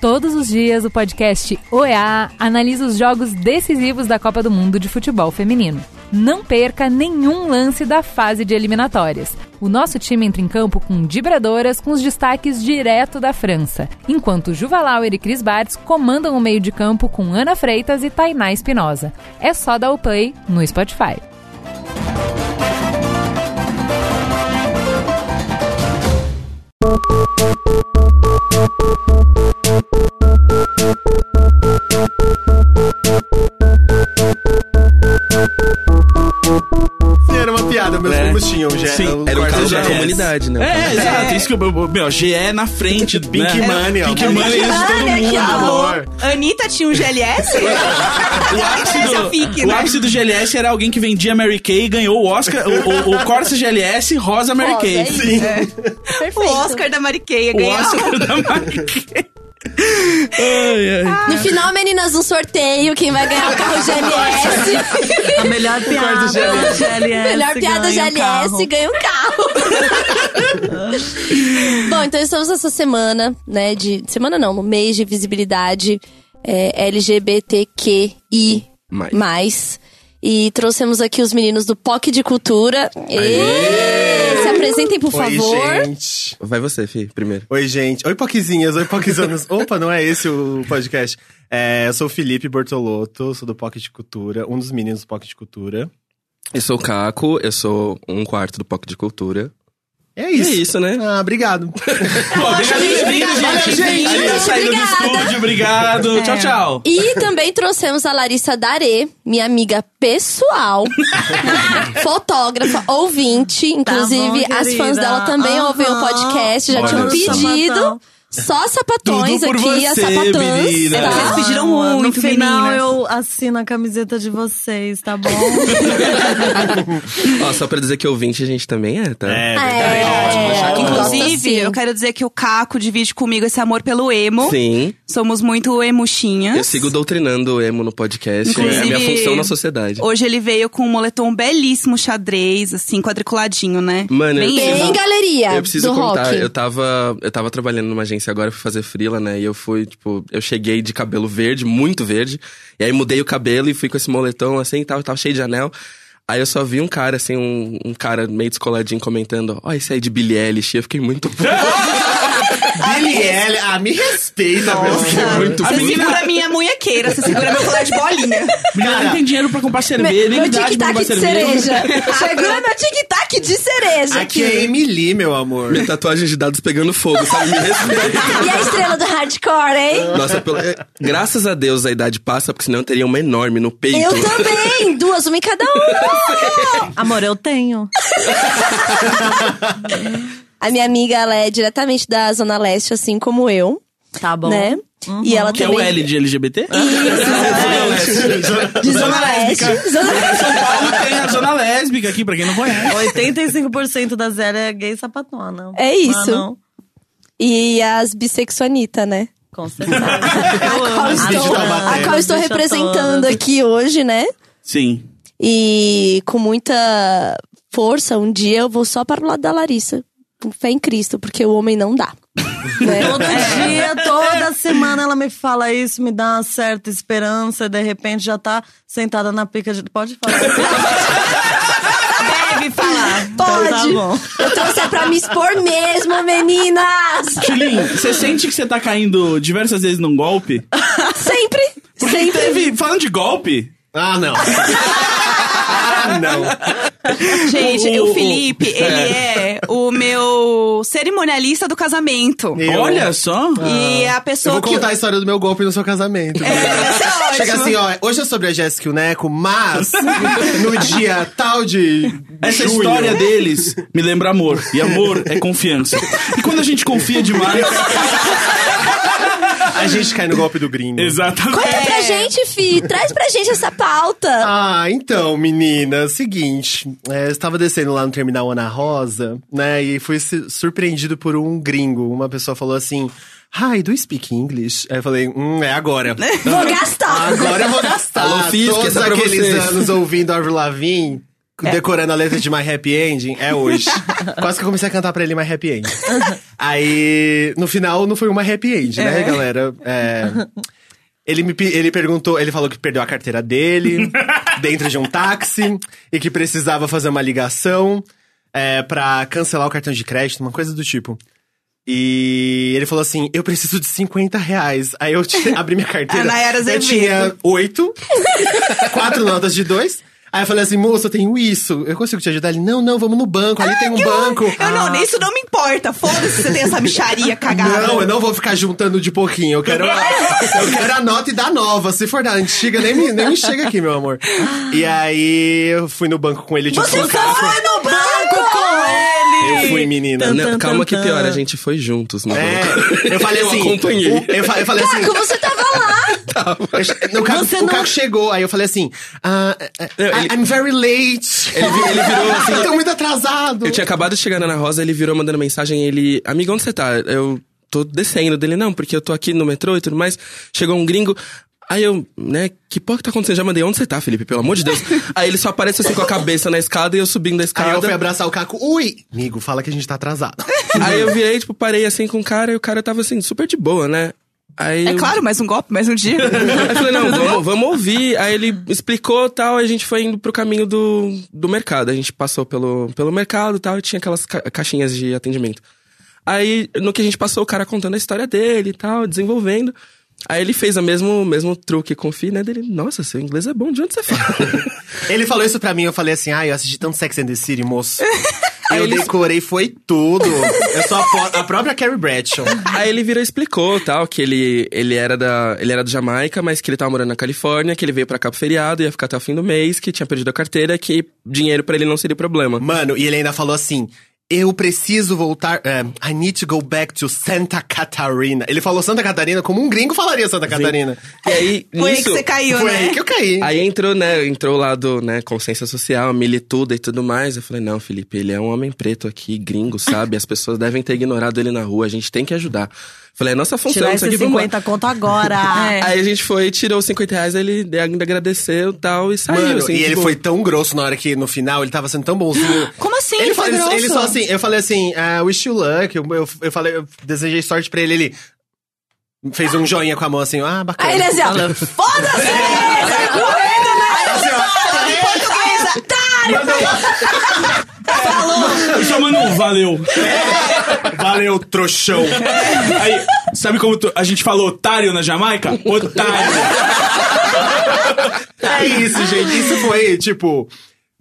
Todos os dias, o podcast OEA analisa os jogos decisivos da Copa do Mundo de Futebol Feminino. Não perca nenhum lance da fase de eliminatórias. O nosso time entra em campo com vibradoras com os destaques direto da França, enquanto Juva Lauer e Cris Bartz comandam o meio de campo com Ana Freitas e Tainá Espinosa. É só dar o play no Spotify. Piada, meus É. primos tinham. Já, Sim, o era o caso da comunidade, né? É, exato. Isso que eu, meu, GE na frente. Pink né? Money, ó. Pink Money de todo mundo. Anitta tinha um GLS? O ápice, fique, do, né? o ápice do GLS era alguém que vendia Mary Kay e ganhou o Oscar, o, o, o Corsa GLS rosa Mary Rosa, Kay. é isso. Sim. Perfeito. O Oscar da Mariqueia O ganhou. Oscar da Mary Kay. Ai, ai. No final, meninas, um sorteio. Quem vai ganhar o carro GLS? A melhor piada GLS. GLS. Melhor piada ganha um GLS carro. ganha um carro. Bom, então estamos nessa semana, né? De. Semana não, no mês de visibilidade é, LGBTQI. Mais. E trouxemos aqui os meninos do POC de Cultura. E... Se apresentem, por Oi, favor. gente. Vai você, Fih, primeiro. Oi, gente. Oi, poquezinhas. Oi, poquizanos. Opa, não é esse o podcast. É, eu sou o Felipe Bortolotto, sou do Pocket Cultura, um dos meninos do Pocket Cultura. Eu sou o Caco, eu sou um quarto do POC de Cultura. É isso. É isso, né? Ah, obrigado. Pô, obrigado ter vindo, gente. gente. A gente saindo do Obrigada. estúdio, obrigado. Tchau, tchau. E também trouxemos a Larissa Darê, minha amiga pessoal, fotógrafa, ouvinte. Inclusive, bom, as fãs dela também Aham. ouvem o podcast, já Olha tinham pedido. Só sapatões Tudo por aqui, as você, sapatãs. menina. É, vocês Tá? pediram Ah, muito, No final meninas. eu assino a camiseta de vocês, tá bom? Ó, só pra dizer que ouvinte a gente também é, tá? É, É, ótimo. Inclusive, Gosto, sim. eu quero dizer que o Caco divide comigo esse amor pelo emo. Sim. Somos muito emuchinhas. Eu sigo doutrinando o emo no podcast. É a minha Inclusive, função na sociedade. Hoje ele veio com um moletom belíssimo, xadrez, assim, quadriculadinho, né? Mano, eu Bem preciso- Bem galeria Eu preciso do contar, rock. eu tava, eu tava trabalhando numa agência agora, fui fazer frila, né? E eu fui, tipo, eu cheguei de cabelo verde, muito verde. E aí mudei o cabelo e fui com esse moletom assim, tava, tava cheio de anel. Aí eu só vi um cara, assim, um, um cara meio descoladinho comentando, ó, esse aí de Billie Eilish. Eu fiquei muito... Billie ah, me respeita, meu. fiquei muito Você puto. segura a minha munhequeira, você segura meu colar de bolinha. Menina, não tem dinheiro pra comprar cerveja, Meu pra tic-tac de cerveja. cereja. Chegou meu tic-tac de cereja Aqui aqui. é Emily, meu amor. Minha tatuagem de dados pegando fogo, sabe? Me respeita. E a estrela do hardcore, hein? Nossa, pelo- é, graças a Deus a idade passa, porque senão eu teria uma enorme no peito. Eu também! Duas, uma em cada um! Amor, eu tenho. A minha amiga, ela é diretamente da Zona Leste, assim como eu, Tá bom. né? E ela Que é também... o L de LGBT? Isso. De Zona Leste. Zona Leste. São Paulo tem a zona lésbica aqui, pra quem não conhece. 85% da zero é gay sapatona. É isso. Ah. E as bissexuanita, né? Com certeza. A qual estou, a qual estou representando todas. aqui hoje, né? Sim. E com muita força, um dia eu vou só para o lado da Larissa. Com fé em Cristo, porque o homem não dá. né? Todo dia, toda semana ela me fala isso, me dá uma certa esperança, e de repente já tá sentada na pica de. Pode falar. Deve falar. Pode! Então tá bom. Eu trouxe é pra me expor mesmo, meninas! Julinho, você sente que você tá caindo diversas vezes num golpe? Sempre! Porque sempre! teve, falando de golpe, Ah, não. ah, não. Gente, O- o, o- Felipe, ele é o meu cerimonialista do casamento. Eu- olha só. E a Eu pessoa vou que. contar a história do meu golpe no seu casamento. É, é. Chega assim, ó, hoje é sobre a Jéssica e o Neco, mas no dia tal de Essa junho, história deles me lembra amor. E amor é confiança. E quando a gente confia demais. a gente cai no golpe do gringo. Exatamente. Conta pra gente, Fi! Traz pra gente essa pauta! Ah, então, menina, seguinte, é, eu estava descendo lá no terminal Ana Rosa, né, e fui su- surpreendido por um gringo. Uma pessoa falou assim, Hi, do you speak English? Aí eu falei, hum, é agora. Vou gastar! Agora eu vou gastar. Alô, Fisk, Todos essa é aqueles vocês. anos ouvindo Avril Lavigne, decorando a letra de My Happy Ending, é hoje. Quase que eu comecei a cantar pra ele My Happy Ending. Aí, no final, não foi uma Happy Ending, né, galera? É... Ele me ele perguntou, ele falou que perdeu a carteira dele dentro de um táxi e que precisava fazer uma ligação é, para cancelar o cartão de crédito, uma coisa do tipo. E ele falou assim: Eu preciso de 50 reais. Aí eu abri minha carteira. A Nayara eu tinha oito, quatro notas de dois. Aí eu falei assim, moço, eu tenho isso. Eu consigo te ajudar? Ele, não, não, vamos no banco. Ali tem um banco. Eu não, isso não me importa. Foda-se se você tem essa micharia cagada. Não, eu não vou ficar juntando de pouquinho. Eu quero, eu quero a nota e da nova. Se for da antiga, nem me, nem me chega aqui, meu amor. E aí eu fui no banco com ele. Tipo, Você foi no banco com ele! Eu fui, menina. Tan, Não, tan, calma que pior, a gente foi juntos no É, banco. eu falei assim. Eu acompanhei. eu, eu falei assim. Caco, você tava eu- no Caco, Você o não- Caco chegou, aí eu falei assim: ah, ah, Não, ele- I'm very late. Ele, ele virou assim. Tô muito atrasado. Eu tinha acabado de chegar na Ana Rosa, ele virou mandando mensagem, ele... Amigo, onde você tá? Eu tô descendo dele, não, porque eu tô aqui no metrô e tudo mais. Chegou um gringo... Aí eu, né, que porra que tá acontecendo? Já mandei, onde você tá, Felipe? Pelo amor de Deus. Aí ele só aparece assim com a cabeça na escada e eu subindo a Aí escada. eu fui abraçar o Caco. Ui! Amigo, fala que a gente tá atrasado. Aí eu virei, tipo, parei assim com o cara e o cara tava assim, super de boa, né? Aí É eu- claro, mais um golpe, mais um dia. Aí eu falei, não, vamos, vamos ouvir. Aí ele explicou tal, a gente foi indo pro caminho do, do mercado. A gente passou pelo, pelo mercado e tal, e tinha aquelas ca- caixinhas de atendimento. Aí, no que a gente passou, o cara contando a história dele e tal, desenvolvendo. Aí ele fez o mesmo, mesmo truque com o Fih, né? Dele, nossa, seu inglês é bom, de onde você fala? Ele falou isso pra mim, eu falei assim, ai, eu assisti tanto Sex and the City, moço. Eu ele- decorei, foi tudo. Eu sou a, a própria Carrie Bradshaw. Aí ele virou e explicou, tal, que ele, ele era da ele era do Jamaica, mas que ele tava morando na Califórnia, que ele veio pra cá pro feriado, ia ficar até o fim do mês, que tinha perdido a carteira, que dinheiro pra ele não seria problema. Mano, e ele ainda falou assim, eu preciso voltar, é, I need to go back to Santa Catarina. Ele falou Santa Catarina como um gringo falaria Santa Catarina. E aí, Foi aí nisso, que você caiu, Foi né? aí que eu caí. Aí entrou, né, entrou lá do, né, consciência social, milituda e tudo mais. Eu falei, não, Felipe, ele é um homem preto aqui, gringo, sabe? As pessoas devem ter ignorado ele na rua, a gente tem que ajudar. Falei, é nossa função, Tirar vamos lá. 50 conto agora. É. Aí a gente foi, tirou os 50 reais, ele ainda agradeceu e tal, e saiu, Mano, assim, e ele tipo, foi tão grosso na hora que, no final, ele tava sendo tão bonzinho. Como assim? Ele, foi grosso? ele só assim, eu falei assim, ah, wish you luck. Eu, eu, eu falei, eu desejei sorte pra ele, ele fez um joinha com a mão assim, ah, bacana. Aí ele assim, ó, foda-se! Chamando um valeu. Valeu, trouxão. Aí, sabe como tu- a gente fala otário na Jamaica? Otário. É isso, gente. Isso foi, tipo.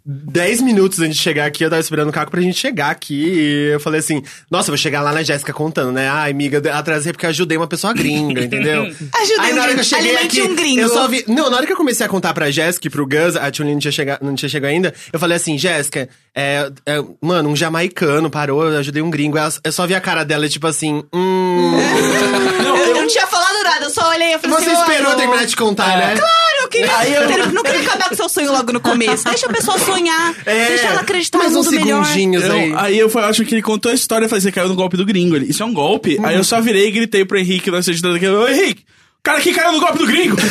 10 minutos antes de chegar aqui, eu tava esperando o Caco pra gente chegar aqui. E eu falei assim: Nossa, eu vou chegar lá na Jéssica contando, né? Ai, amiga, atrasei porque eu ajudei uma pessoa gringa, entendeu? Ajudei Aí na hora que eu cheguei aqui, um gringo. eu só vi. Não, na hora que eu comecei a contar pra Jéssica e pro Gus, a Tchulin não tinha chegado, não tinha chegado ainda, eu falei assim: Jéssica, é, é, mano, um jamaicano parou, eu ajudei um gringo. Eu só vi a cara dela, tipo assim: Hum. Eu não tinha falado nada, eu só olhei e falei Você assim, esperou "Olha, terminar de contar, né? Claro, eu queria, ter- não queria acabar com seu sonho logo no começo. Deixa a pessoa sonhar, É, deixa ela acreditar mais no uns mundo melhor. segundinhos aí. Não, aí eu foi- acho que ele contou a história e falei, você caiu no golpe do gringo. Ele, Isso é um golpe? Aí eu só virei e gritei pro Henrique, nós editando aqui, ô Henrique, o cara aqui caiu no golpe do gringo.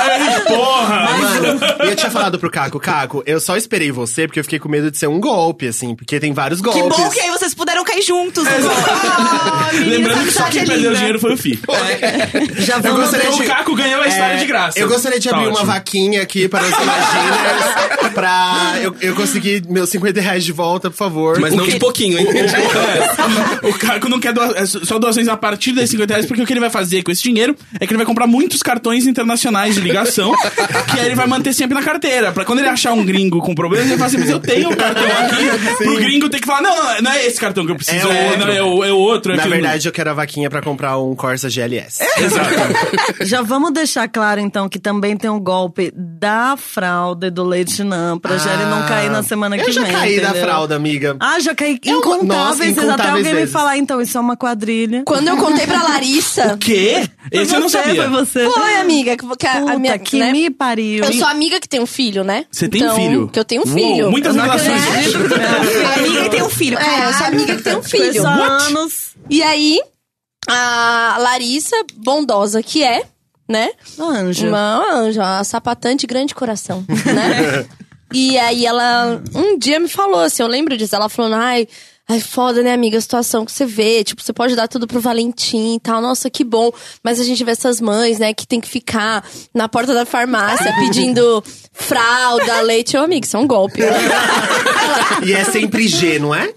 aí porra. Mano, e eu tinha falado pro Caco, Caco, eu só esperei você porque eu fiquei com medo de ser um golpe, assim, porque tem vários Que golpes. bom que aí vocês juntos. Ah, Lembrando que só quem é perdeu linda. dinheiro foi o Fi. Já Eu vamos gostaria Então de- o Caco ganhou a história É, de graça. Eu gostaria de Tá abrir uma ótimo. vaquinha aqui para os Imaginers pra eu, eu conseguir meus 50 reais de volta, por favor. Mas não de pouquinho, hein? É, o Caco não quer doa- é só doações a partir desses 50 reais, porque o que ele vai fazer com esse dinheiro é que ele vai comprar muitos cartões internacionais de ligação, que aí ele vai manter sempre na carteira. Pra quando ele achar um gringo com problema, ele fala assim, mas eu tenho um cartão aqui. Pro gringo ter que falar, não, não, não é esse cartão que eu preciso, É o é, outro. não, é, o, é o outro. é Na verdade, eu quero a vaquinha pra comprar um Corsa GLS. Já vamos deixar claro, então, que também tem um golpe da fralda e do leite não, pra Jelly não cair na semana que Ah, Eu já vem. caí da entendeu? fralda, amiga. Ah, já caí Eu- incontáveis nossa, vezes. Até incontáveis alguém me vezes. falar, então, isso é uma quadrilha. Quando eu contei pra Larissa. Quê? Esse eu não Você, sabia. Foi você. Foi, amiga. Que, que a, a Puta, minha, que né? me pariu. Eu sou amiga que tem um filho, né? Você tem Então, filho? Que eu tenho um Uou, filho. muitas Eu não relações. Amiga e tem um filho. É, eu sou amiga que tem um filho. Conheço há anos. E aí, a Larissa, bondosa que é, né? Anjo. Uma anja, uma sapatã de grande coração, né? E aí ela um dia me falou assim, eu lembro disso, ela falou, ai. Ai, foda, né, amiga, a situação que você vê. Tipo, você pode dar tudo pro Valentim e tal. Nossa, que bom. Mas a gente vê essas mães, né, que tem que ficar na porta da farmácia pedindo fralda, leite. Ô, amigo, isso é um golpe. né? E é sempre G, não é?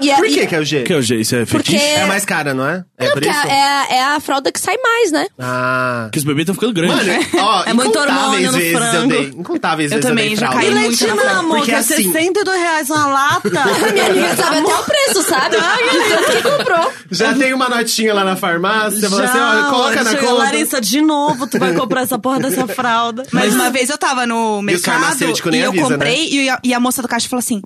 E a- Por e- que que é o G? Que é o G, isso é Porque- fetiche? É mais cara, não é? É Não, por porque isso? é, a- é a fralda que sai mais, né? Ah. Que os bebês estão ficando grandes. Mano, ó, É muito hormônio no vezes eu frango. dei. Incontáveis Eu vezes também, eu dei já caí E muito leitinho, na amor, Porque que é assim- 62 reais uma lata. Minha amiga sabe até o preço, sabe? Tanto que comprou. Já tem uma notinha lá na farmácia, você fala assim, Já, ó, coloca na conta. Larissa, de novo, tu vai comprar essa porra dessa fralda. Mas uma vez eu tava no mercado e eu avisa, comprei e, e a moça do caixa falou assim: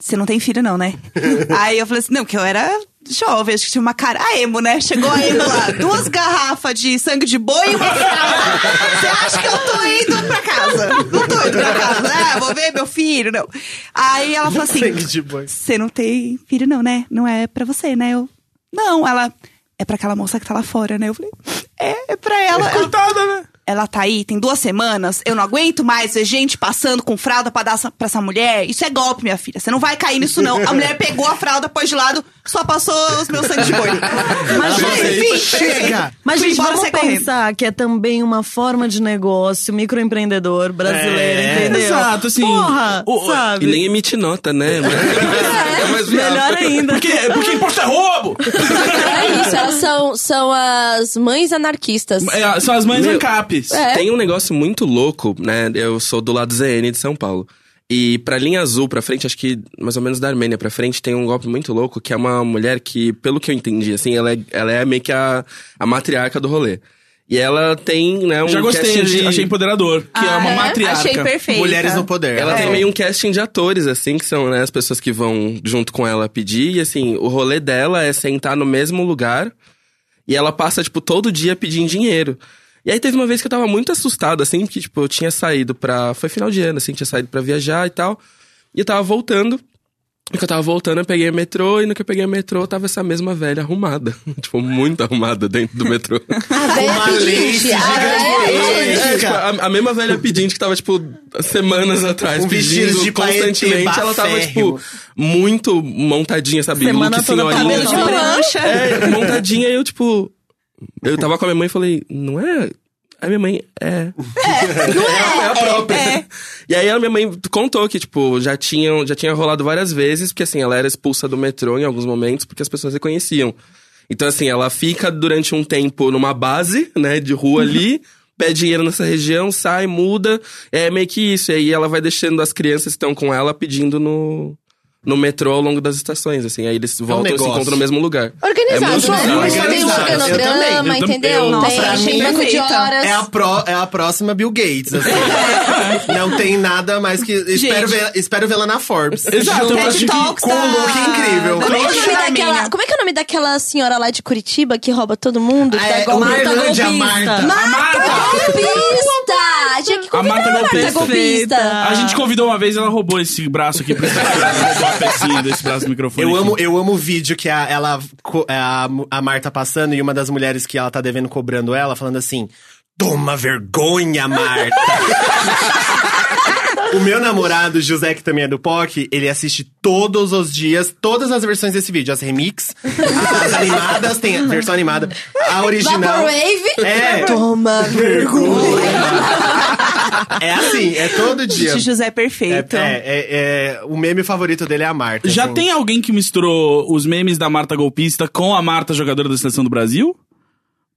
Você não tem filho, não, né? Aí eu falei assim: Não, que eu era jovem, acho que tinha uma cara. A emo, né? Chegou a emo lá, duas garrafas de sangue de boi e uma fralda. Você acha que eu tô indo pra casa? Não tô indo pra casa. Ah, vou ver meu filho, não. Aí ela falou assim: Sangue de boi. Você não tem filho, não, né? Não é pra você, né? Eu. Não, ela. É pra aquela moça que tá lá fora, né? Eu falei, é, é pra ela. Coitada, né? Ela tá aí, tem duas semanas. Eu não aguento mais ver gente passando com fralda pra dar pra essa mulher. Isso é golpe, minha filha. Você não vai cair nisso, não. A mulher pegou a fralda, pôs de lado, só passou os meus sangue de boi. Mas, gente, fez, chega! Mas, gente, vamos saí correndo. pensar que é também uma forma de negócio microempreendedor brasileiro, É, entendeu? exato, assim, Porra, o- sabe? E nem emite nota, né? É, viável. Melhor ainda. Porque, porque imposto é roubo! É isso, elas são, são as mães anarquistas. É, são as mães Meu, É. Tem um negócio muito louco, né? Eu sou do lado ZN de São Paulo. E pra linha azul pra frente, acho que mais ou menos da Armênia pra frente, tem um golpe muito louco, que é uma mulher que, pelo que eu entendi, assim, ela é, ela é meio que a, a matriarca do rolê. E ela tem, né, um Já gostei, casting de... achei empoderador. Que é uma é? matriarca. Achei perfeito. Mulheres no poder. Ela É. tem meio um casting de atores, assim, que são né, as pessoas que vão junto com ela pedir. E assim, o rolê dela é sentar no mesmo lugar e ela passa, tipo, todo dia pedindo dinheiro. E aí teve uma vez que eu tava muito assustado, assim, porque, tipo, eu tinha saído pra. Foi final de ano, assim, tinha saído pra viajar e tal. E eu tava voltando. E que eu tava voltando, eu peguei o metrô, e no que eu peguei o metrô, tava essa mesma velha arrumada. tipo, muito arrumada dentro do metrô. Uma gigante. É, tipo, a, a mesma velha pedinte que tava, tipo, semanas atrás Com pedindo de constantemente. Ela tava, baférrimo. tipo, muito montadinha, sabe? Semana Look toda senhorinha. cabelo de assim. Prancha. É, montadinha, e eu, tipo... Eu tava com a minha mãe e falei, não é... Aí minha mãe, é. Não é, É a própria. é. E aí a minha mãe contou que, tipo, já, tinham, já tinha rolado várias vezes, porque assim, ela era expulsa do metrô em alguns momentos, porque as pessoas reconheciam. Então, assim, ela fica durante um tempo numa base, né, de rua ali, pede dinheiro nessa região, sai, muda. É meio que isso. E aí ela vai deixando as crianças que estão com ela pedindo no, no metrô ao longo das estações, assim. Aí eles voltam e se negócio. encontram no mesmo lugar. Organizado, É muito né? bizarro. Tem um Organizado. Eu organograma, também, eu entendeu? eu- Nossa, tem, achei tem banco de perfeita. horas. É a, pró- é a próxima Bill Gates, assim. Não tem nada mais que. Espero, ver, espero vê-la na Forbes. Exato, eu TED acho que Talks com um da- look incrível. da Como é, que é o nome Charminha. daquela, como é que é o nome daquela senhora lá de Curitiba que rouba todo mundo? Que É, dá golpe? Uberlândia, golpista. Marta. Marta Golpista! Tinha que A convidar Marta a Marta Golpista. Golpista. A gente convidou uma vez, ela roubou esse braço aqui pra ela desse braço do microfone. Eu aqui. amo, eu amo o vídeo que a, ela, co- a, a Marta passando e uma das mulheres que ela tá devendo cobrando ela, falando assim: Toma vergonha, Marta! o meu namorado, José, que também é do POC, ele assiste todos os dias, todas as versões desse vídeo. As remix, as animadas, tem a versão animada, a original. Vaporwave. É. Toma vergonha. É assim, é todo dia. Gente, José é É, perfeito. é, é, é, o meme favorito dele é a Marta. Já assim. tem alguém que misturou os memes da Marta golpista com a Marta jogadora da seleção do Brasil?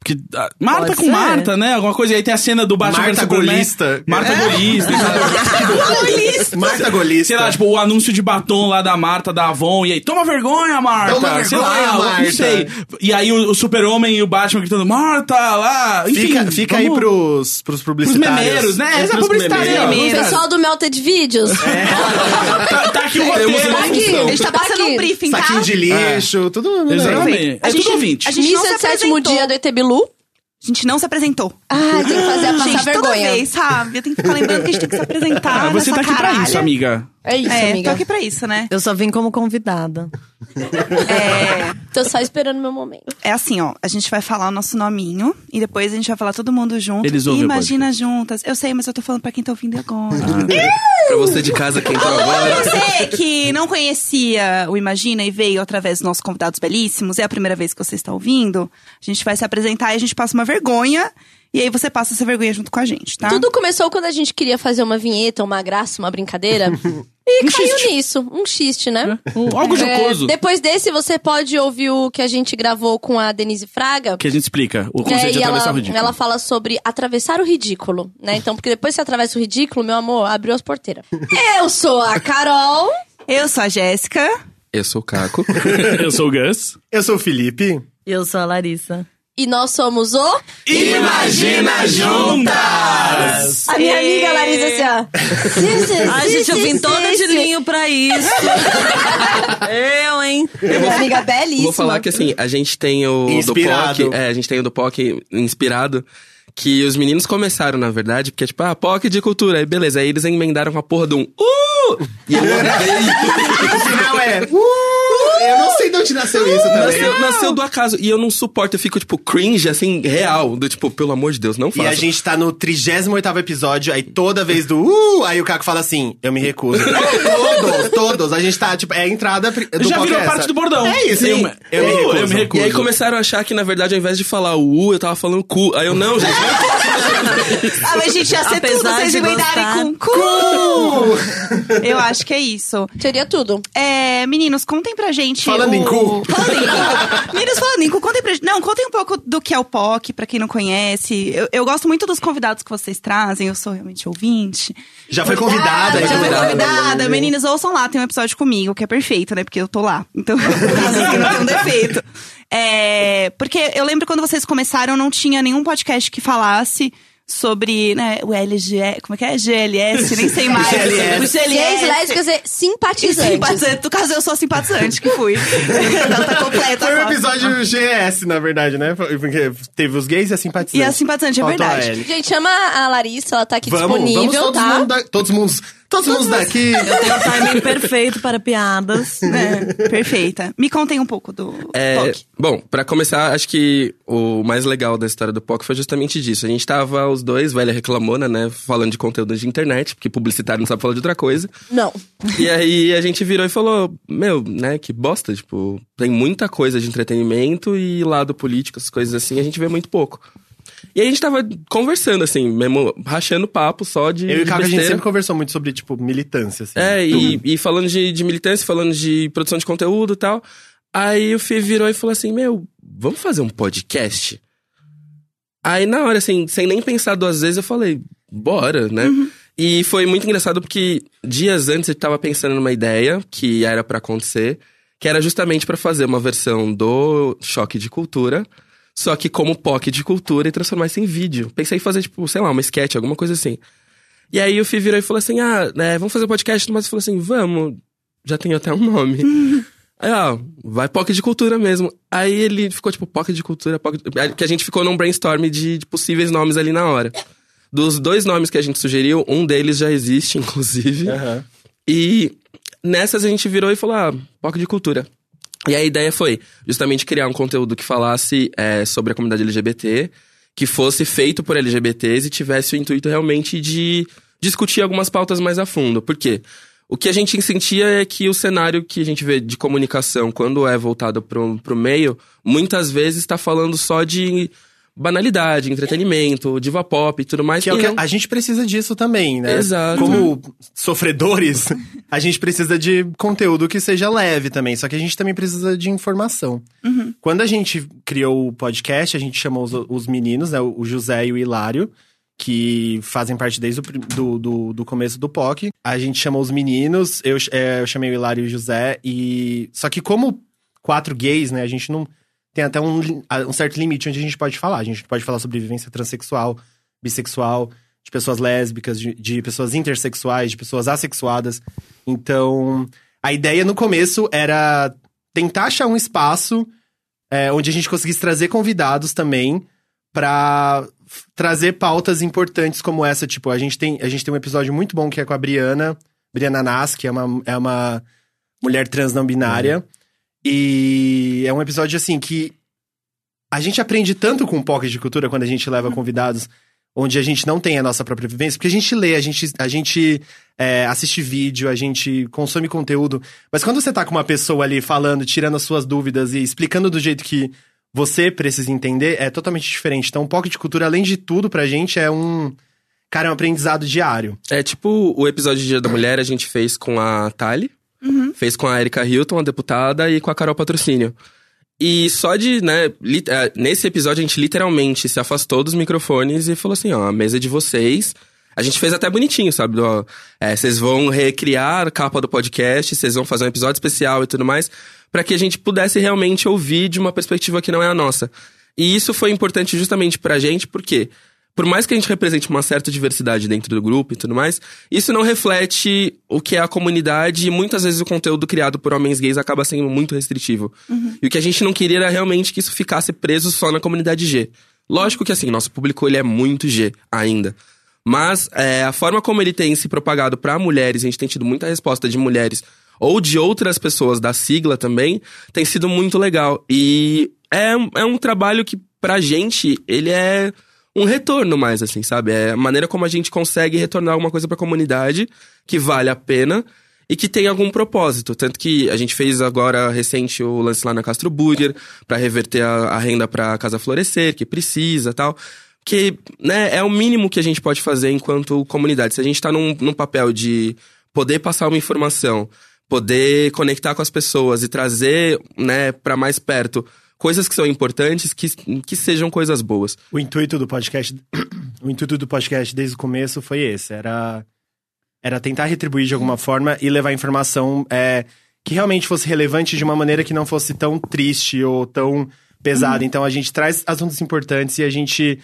Porque ah, Marta Pode com ser. Marta, né? Alguma coisa. E aí tem a cena do Batman Marta golista. Marta golista. sabe? Marta Golista. Sei lá, tipo, o anúncio de batom lá da Marta, da Avon, e aí, toma vergonha, Marta! Toma sei vergonha, lá, Marta. não sei. E aí o, o super-homem e o Batman gritando, Marta, lá, enfim. Fica, fica aí vamos- pros, pros Pros publicitários. memeiros, né? Essa é Pros publicitária aí, ó. memeiros. O pessoal do Melted Videos. Tá, tá aqui o Temos roteiro. uma Tá aqui. A gente tá Tá passando aqui. um briefing, tá? Saquinho de lixo, tudo. né? Exatamente. A É gente- tudo ouvinte. a gente não Missa se apresentou. dia do ET Bilu. A gente não se apresentou. Ah, tem que fazer a passar gente, toda vergonha. vez, sabe? Eu tenho que ficar lembrando que a gente tem que se apresentar Ah, você tá aqui pra caralha. isso, amiga. É isso, É, tô amiga. aqui pra isso, né? Eu só vim como convidada. É, Tô só esperando meu momento. é assim, ó. A gente vai falar o nosso nominho e depois a gente vai falar todo mundo junto. Eles ouvem o imagina juntas. Eu sei, mas eu tô falando pra quem tá ouvindo agora. Pra você de casa que entrou agora. Você que não conhecia o Imagina e veio através dos nossos convidados belíssimos, é a primeira vez que você está ouvindo, a gente vai se apresentar e a gente passa uma vergonha. E aí você passa essa vergonha junto com a gente, tá? Tudo começou quando a gente queria fazer uma vinheta, uma graça, uma brincadeira. E Um caiu xiste. nisso. Um xiste, né? Um- algo É, jocoso. depois desse, você pode ouvir o que a gente gravou com a Denise Fraga. Que a gente explica o É, conceito de e atravessar ela, o ridículo. ela fala sobre atravessar o ridículo, né? Então, porque depois que você atravessa o ridículo, meu amor, abriu as porteiras. Eu sou a Carol. Eu sou a Jéssica. Eu sou o Caco. Eu sou o Gus. Eu sou o Felipe. Eu sou a Larissa. E nós somos o. Imagina juntas! A minha amiga Larissa, assim, ó. Ai, gente, eu vim toda de sim. linho pra isso. eu, hein? Minha amiga belíssima. Vou falar que assim, a gente tem o Inspirado. do POC. É, a gente tem o do POC inspirado. Que os meninos começaram, na verdade, porque, tipo, ah, POC de cultura. Aí, beleza. Aí eles emendaram com a porra de um Uh! E eu amei. O final é. Uh! Eu não sei de onde nasceu isso também. Nasceu, nasceu do acaso. E eu não suporto, eu fico, tipo, cringe, assim, real. Do tipo, pelo amor de Deus, não E faça. a gente tá no 38 episódio, aí toda vez do uh, aí o Caco fala assim, eu me recuso. todos, todos. A gente tá, tipo, é a entrada do Já virou parte do bordão. É isso, Sim, sim. Eu me Uh, recuso. eu me recuso. E aí começaram a achar que, na verdade, ao invés de falar o U, eu tava falando cu. Aí eu, não, gente, Ah, mas a gente ia ser tudo, Apesar vocês de emendarem gostar. com cu. Eu acho que é isso. Seria tudo. É, meninos, contem pra gente. Falando o... em cu. Falando em cu. Meninos, falando em cu, contem pra gente. Não, contem um pouco do que é o POC, pra quem não conhece. Eu, eu gosto muito dos convidados que vocês trazem, eu sou realmente ouvinte. Já foi convidada, Já hein? foi convidada. convidada. Meninas, ouçam lá, tem um episódio comigo, que é perfeito, né? Porque eu tô lá. Então, não tem um defeito. É, porque eu lembro quando vocês começaram, não tinha nenhum podcast que falasse sobre, né, o LG, como é que é? GLS, nem sei mais. GLS. O Gays, GLS. lésbicas e simpatizantes. Simpatizante. No caso, eu sou a simpatizante que fui. Ela tá completa. Foi o agora. episódio GS, na verdade, né? Porque teve os gays e a simpatizante. E a simpatizante, é Faltou a verdade. L. Gente, chama a Larissa, ela tá aqui Vamos, disponível, vamos todos tá? mundo todos mundos, todos mundos daqui. Tem o timing perfeito para piadas. É, perfeita. Me contem um pouco do É, POC. bom, pra começar, acho que o mais legal da história do POC foi justamente disso. A gente tava, os dois, velha reclamona, né? Falando de conteúdo de internet, porque publicitário não sabe falar de outra coisa. Não. E aí a gente virou e falou: Meu, né, que bosta, tipo, tem muita coisa de entretenimento e lado político, essas coisas assim, a gente vê muito pouco. E aí a gente tava conversando, assim, mesmo rachando papo só de. Eu e o Caco, a gente sempre conversou muito sobre, tipo, militância, assim. É, e, e falando de, de militância, falando de produção de conteúdo e tal. Aí o Fih virou e falou assim: Meu, vamos fazer um podcast? Aí na hora, assim, sem nem pensar duas vezes, eu falei: Bora, né? E foi muito engraçado porque dias antes eu tava pensando numa ideia que era pra acontecer, que era justamente pra fazer uma versão do Choque de Cultura, só que como POC de cultura e transformar isso em vídeo. Pensei em fazer, tipo, sei lá, uma sketch, alguma coisa assim. E aí o Fih virou e falou assim: Ah, né, vamos fazer podcast, mas falou assim: vamos, já tem até um nome. aí, ó, vai POC de cultura mesmo. Aí ele ficou tipo, POC de cultura, POC de... Aí Que a gente ficou num brainstorm de, de possíveis nomes ali na hora. Dos dois nomes que a gente sugeriu, um deles já existe, inclusive. Aham. E nessas a gente virou e falou: ah, POC de cultura. E a ideia foi justamente criar um conteúdo que falasse é, sobre a comunidade LGBT, que fosse feito por LGBTs e tivesse o intuito realmente de discutir algumas pautas mais a fundo. Por quê? O que a gente sentia é que o cenário que a gente vê de comunicação, quando é voltado pro, pro meio, muitas vezes está falando só de banalidade, entretenimento, diva pop e tudo mais. Que é o que não- a gente precisa disso também, né? Exato. Como sofredores, a gente precisa de conteúdo que seja leve também. Só que a gente também precisa de informação. Quando a gente criou o podcast, a gente chamou os, os meninos, né? O José e o Hilário, que fazem parte desde o do, do, do começo do POC. A gente chamou os meninos, eu, é, eu chamei o Hilário e o José. E. Só que como quatro gays, né? A gente não tem até um, um certo limite onde a gente pode falar. A gente pode falar sobre vivência transexual, bissexual, de pessoas lésbicas, de, de pessoas intersexuais, de pessoas assexuadas. Então, a ideia no começo era tentar achar um espaço é, onde a gente conseguisse trazer convidados também pra f- trazer pautas importantes como essa. Tipo, a gente tem, a gente tem um episódio muito bom que é com a Briana, Brianna Nass, que é uma, é uma mulher trans não binária. E é um episódio, assim, que a gente aprende tanto com o Pocket de Cultura quando a gente leva convidados onde a gente não tem a nossa própria vivência, porque a gente lê, a gente, a gente é, assiste vídeo, a gente consome conteúdo. Mas quando você tá com uma pessoa ali falando, tirando as suas dúvidas e explicando do jeito que você precisa entender, é totalmente diferente. Então, o Pocket de Cultura, além de tudo, pra gente, é um. Cara, é um aprendizado diário. É tipo o episódio de Dia da Mulher a gente fez com a Tali, fez com a Erika Hilton, a deputada, e com a Carol Patrocínio. E só de, né, é, nesse episódio a gente literalmente se afastou dos microfones e falou assim, ó, a mesa é de vocês. A gente fez até bonitinho, sabe? Ó, é, vocês vão recriar a capa do podcast, vocês vão fazer um episódio especial e tudo mais, pra que a gente pudesse realmente ouvir de uma perspectiva que não é a nossa. E isso foi importante justamente pra gente, porque por mais que a gente represente uma certa diversidade dentro do grupo e tudo mais, isso não reflete o que é a comunidade e muitas vezes o conteúdo criado por homens gays acaba sendo muito restritivo. E o que a gente não queria era realmente que isso ficasse preso só na comunidade G. Lógico que assim, nosso público ele é muito G ainda. Mas é, a forma como ele tem se propagado para mulheres, a gente tem tido muita resposta de mulheres ou de outras pessoas da sigla também, tem sido muito legal. E é, um- é um trabalho que, pra gente, ele é um retorno mais, assim, sabe? É a maneira como a gente consegue retornar alguma coisa pra comunidade que vale a pena e que tem algum propósito. Tanto que a gente fez agora recente o lance lá na Castro Burger pra reverter a, a renda pra Casa Florescer, que precisa tal. Que, né, é o mínimo que a gente pode fazer enquanto comunidade. Se a gente tá num, num papel de poder passar uma informação, poder conectar com as pessoas e trazer, né, para mais perto coisas que são importantes, que, que sejam coisas boas. O intuito do podcast, o intuito do podcast desde o começo foi esse, era era tentar retribuir de alguma forma e levar informação é, que realmente fosse relevante de uma maneira que não fosse tão triste ou tão pesada. Então a gente traz assuntos importantes e a gente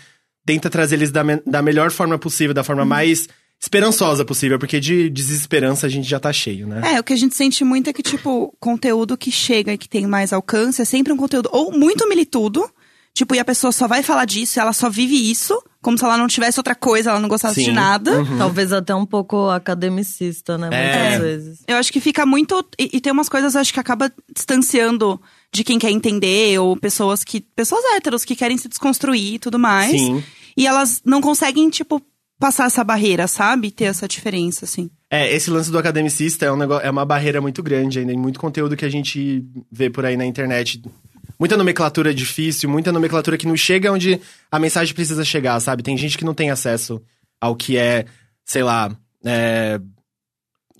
tenta trazer eles da, me- da melhor forma possível, da forma mais esperançosa possível, porque de desesperança a gente já tá cheio, né? É, o que a gente sente muito é que, tipo, conteúdo que chega e que tem mais alcance é sempre um conteúdo ou muito militudo, tipo, e a pessoa só vai falar disso, ela só vive isso, como se ela não tivesse outra coisa, ela não gostasse de Sim. nada. Talvez até um pouco academicista, né? É. Muitas vezes. Eu acho que fica muito. E, e tem umas coisas, eu acho que acaba distanciando de quem quer entender, ou pessoas que. Pessoas héteros que querem se desconstruir e tudo mais. Sim. E elas não conseguem, tipo, passar essa barreira, sabe? Ter essa diferença, assim. É, esse lance do academicista é, um negócio, é uma barreira muito grande ainda, em muito conteúdo que a gente vê por aí na internet. Muita nomenclatura difícil, muita nomenclatura que não chega onde a mensagem precisa chegar, sabe? Tem gente que não tem acesso ao que é, sei lá, é...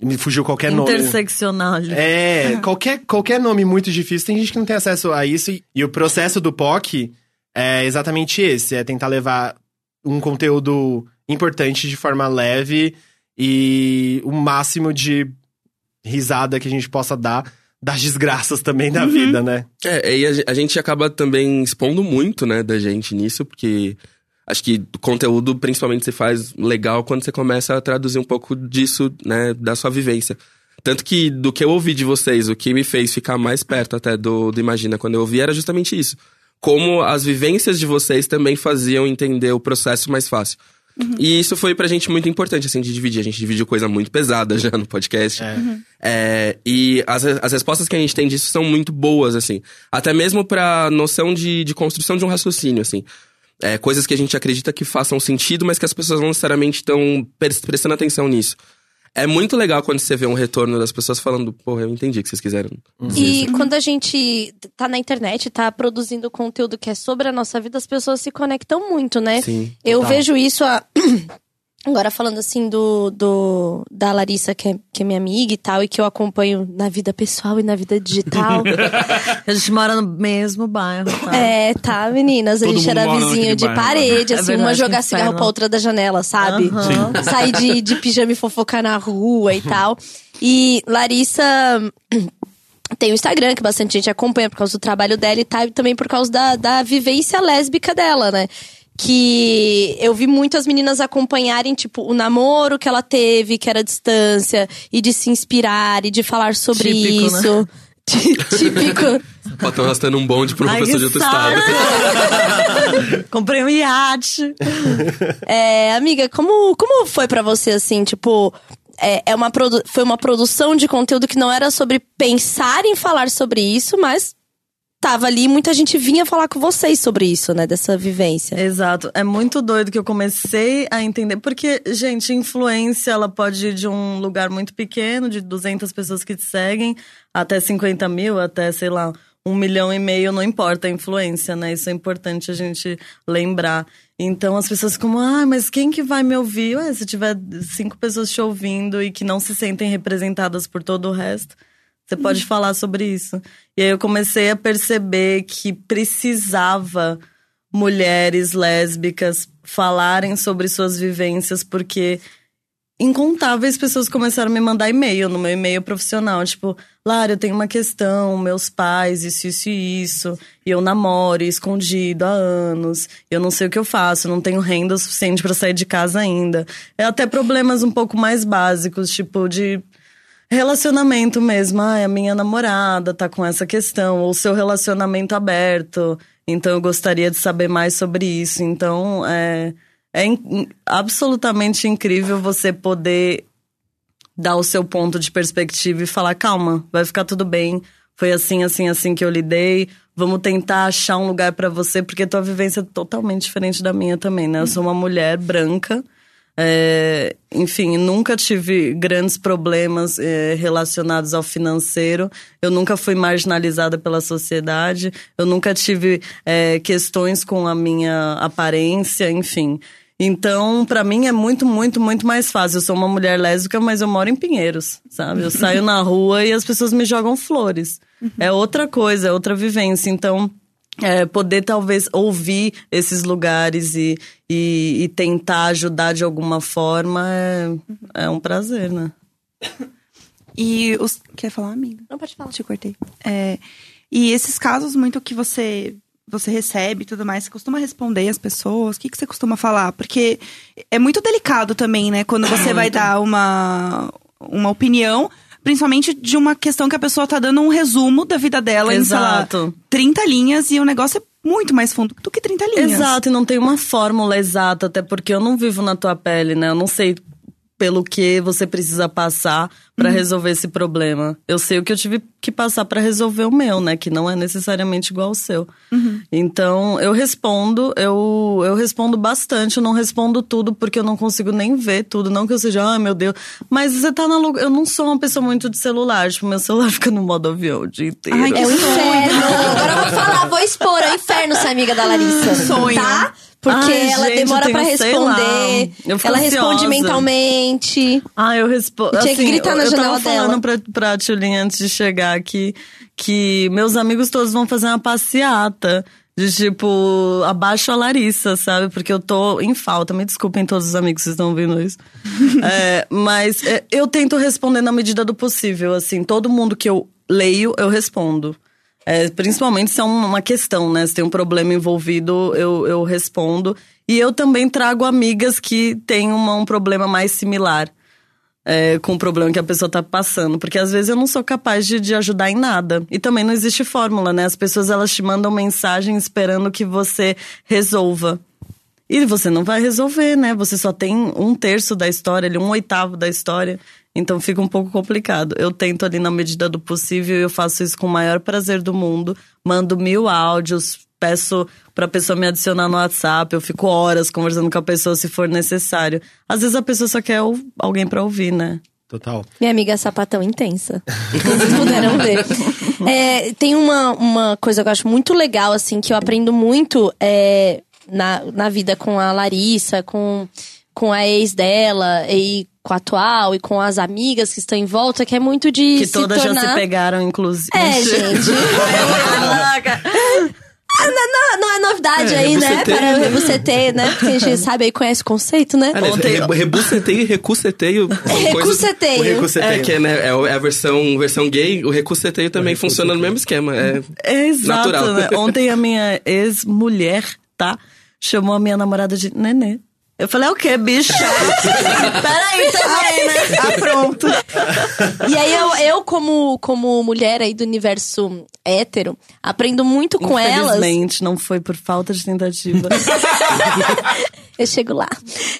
me fugiu qualquer nome. Interseccional. É, qualquer, qualquer nome muito difícil, tem gente que não tem acesso a isso. E, e o processo do POC é exatamente esse: é tentar levar um conteúdo importante de forma leve e o máximo de risada que a gente possa dar das desgraças também da vida, né? É, e a, a gente acaba também expondo muito, né, da gente nisso, porque acho que o conteúdo principalmente se faz legal quando você começa a traduzir um pouco disso, né, da sua vivência. Tanto que do que eu ouvi de vocês, o que me fez ficar mais perto até do, do Imagina quando eu ouvi era justamente isso. Como as vivências de vocês também faziam entender o processo mais fácil. E isso foi pra gente muito importante, assim, de dividir. A gente dividiu coisa muito pesada já no podcast. É, e as, as respostas que a gente tem disso são muito boas, assim. Até mesmo pra noção de, de construção de um raciocínio, assim. É, coisas que a gente acredita que façam sentido, mas que as pessoas não necessariamente estão prestando atenção nisso. É muito legal quando você vê um retorno das pessoas falando, porra, eu entendi o que vocês quiseram. E quando a gente tá na internet, tá produzindo conteúdo que é sobre a nossa vida, as pessoas se conectam muito, né? Sim, Eu total. vejo isso a... Agora falando assim do, do da Larissa, que é, que é minha amiga e tal, e que eu acompanho na vida pessoal e na vida digital. A gente mora no mesmo bairro, tá? é, tá, meninas? A Todo gente era vizinho de bairro, parede, É assim, verdade, uma jogar cigarro pra outra da janela, sabe? Aham. Sair de, de pijama e fofocar na rua e tal. E Larissa tem o Instagram, que bastante gente acompanha por causa do trabalho dela e tal, e também por causa da, da vivência lésbica dela, né? Que eu vi muitas meninas acompanharem, tipo, o namoro que ela teve, que era a distância, e de se inspirar, e de falar sobre Típico, isso. Tí- Típico. Estar arrastando um bonde uma Ai, que de outro estado. Comprei um iate. É, amiga, como, como foi pra você, assim, tipo... é, é uma foi uma produção de conteúdo que não era sobre pensar em falar sobre isso, mas tava ali e muita gente vinha falar com vocês sobre isso, né? Dessa vivência. Exato. É muito doido que eu comecei a entender. Porque, gente, influência, ela pode ir de um lugar muito pequeno, de 200 pessoas que te seguem, até 50 mil, até, sei lá, um milhão e meio, não importa a influência, né? Isso é importante a gente lembrar. Então as pessoas como, ah, mas quem que vai me ouvir? Ué, se tiver cinco pessoas te ouvindo e que não se sentem representadas por todo o resto, você pode falar sobre isso. E aí eu comecei a perceber que precisava mulheres lésbicas falarem sobre suas vivências, porque incontáveis pessoas começaram a me mandar e-mail no meu e-mail profissional, tipo, Lara, eu tenho uma questão, meus pais, isso, isso e isso, e eu namoro escondido há anos, eu não sei o que eu faço, não tenho renda o suficiente para sair de casa ainda. É até problemas um pouco mais básicos, tipo de relacionamento mesmo. Ah, a minha namorada tá com essa questão, ou seu relacionamento aberto. Então eu gostaria de saber mais sobre isso. Então é, é in- absolutamente incrível você poder dar o seu ponto de perspectiva e falar: calma, vai ficar tudo bem. Foi assim, assim, assim que eu lidei. Vamos tentar achar um lugar pra você, porque tua vivência é totalmente diferente da minha também, né? Eu sou uma mulher branca. É, enfim, nunca tive grandes problemas é, relacionados ao financeiro. Eu nunca fui marginalizada pela sociedade. Eu nunca tive é, questões com a minha aparência, enfim. Então, pra mim é muito, muito, muito mais fácil. Eu sou uma mulher lésbica, mas eu moro em Pinheiros, sabe? Eu saio na rua e as pessoas me jogam flores. É outra coisa, é outra vivência. Então, é, poder talvez ouvir esses lugares e, e, e tentar ajudar de alguma forma é, é um prazer, né? E os. Quer falar, amiga? Não pode falar. Te cortei. É, e esses casos muito que você você recebe e tudo mais, você costuma responder as pessoas? O que, que você costuma falar? Porque é muito delicado também, né? Quando você vai dar uma, uma opinião, principalmente de uma questão que a pessoa tá dando um resumo da vida dela em, sei lá, Exato. 30 linhas e o negócio é muito mais fundo do que 30 linhas. Exato, e não tem uma fórmula exata, até porque eu não vivo na tua pele, né? Eu não sei pelo que você precisa passar pra resolver esse problema. Eu sei o que eu tive que passar pra resolver o meu, né? Que não é necessariamente igual ao seu. Então, eu respondo, eu, eu respondo bastante, eu não respondo tudo porque eu não consigo nem ver tudo. Não que eu seja, ai meu Deus. Mas você tá na. Eu não sou uma pessoa muito de celular. Tipo, meu celular fica no modo avião o dia inteiro. Ai, que É o inferno. Agora eu vou falar, vou expor. É o inferno ser amiga da Larissa. Sonho. Tá? Porque Ai, ela gente, demora lá. responder. Ela responde ansiosa. mentalmente. Ah, eu respondo. Tinha que assim, gritar na eu, janela Eu tava falando dela. pra, pra Tchulin antes de chegar aqui que meus amigos todos vão fazer uma passeata. De tipo, abaixo a Larissa, sabe? Porque eu tô em falta. Me desculpem todos os amigos que estão ouvindo isso. É, mas é, eu tento responder na medida do possível. Assim, todo mundo que eu leio, eu respondo. É, principalmente se é um- uma questão, né? Se tem um problema envolvido, eu, eu respondo. E eu também trago amigas que têm uma- um problema mais similar é, com o problema que a pessoa tá passando. Porque às vezes eu não sou capaz de, de ajudar em nada. E também não existe fórmula, né? As pessoas elas te mandam mensagem esperando que você resolva. E você não vai resolver, né? Você só tem um terço da história, um oitavo da história. Então fica um pouco complicado. Eu tento ali na medida do possível e eu faço isso com o maior prazer do mundo. Mando mil áudios, peço pra pessoa me adicionar no WhatsApp. Eu fico horas conversando com a pessoa se for necessário. Às vezes a pessoa só quer alguém pra ouvir, né? Total. Minha amiga é sapatão intensa. Vocês puderam ver. É, tem uma, uma coisa que eu acho muito legal, assim, que eu aprendo muito é, na, na vida com a Larissa, com, com a ex dela e com a atual e com as amigas que estão em volta, que é muito de Que se todas tornar... já se pegaram, inclusive. É, gente. Ah, não, não- não é novidade É, aí, né? Para o né? rebucetei, né? Porque a gente sabe aí, conhece o conceito, né? Aliás, Ontem- re- rebuceteio e recuceteio. Recuceteio. O recuceteio. É, que é, né, é é a versão, versão gay, o recuceteio também funciona no mesmo esquema. É, É exato, natural. né? Ontem a minha ex-mulher, tá? Chamou a minha namorada de nenê. Eu falei, é o quê, bicha? Peraí também, né? Ah, pronto. E aí eu, eu como, como mulher aí do universo hétero, aprendo muito com elas. Infelizmente, não foi por falta de tentativa. Eu chego lá.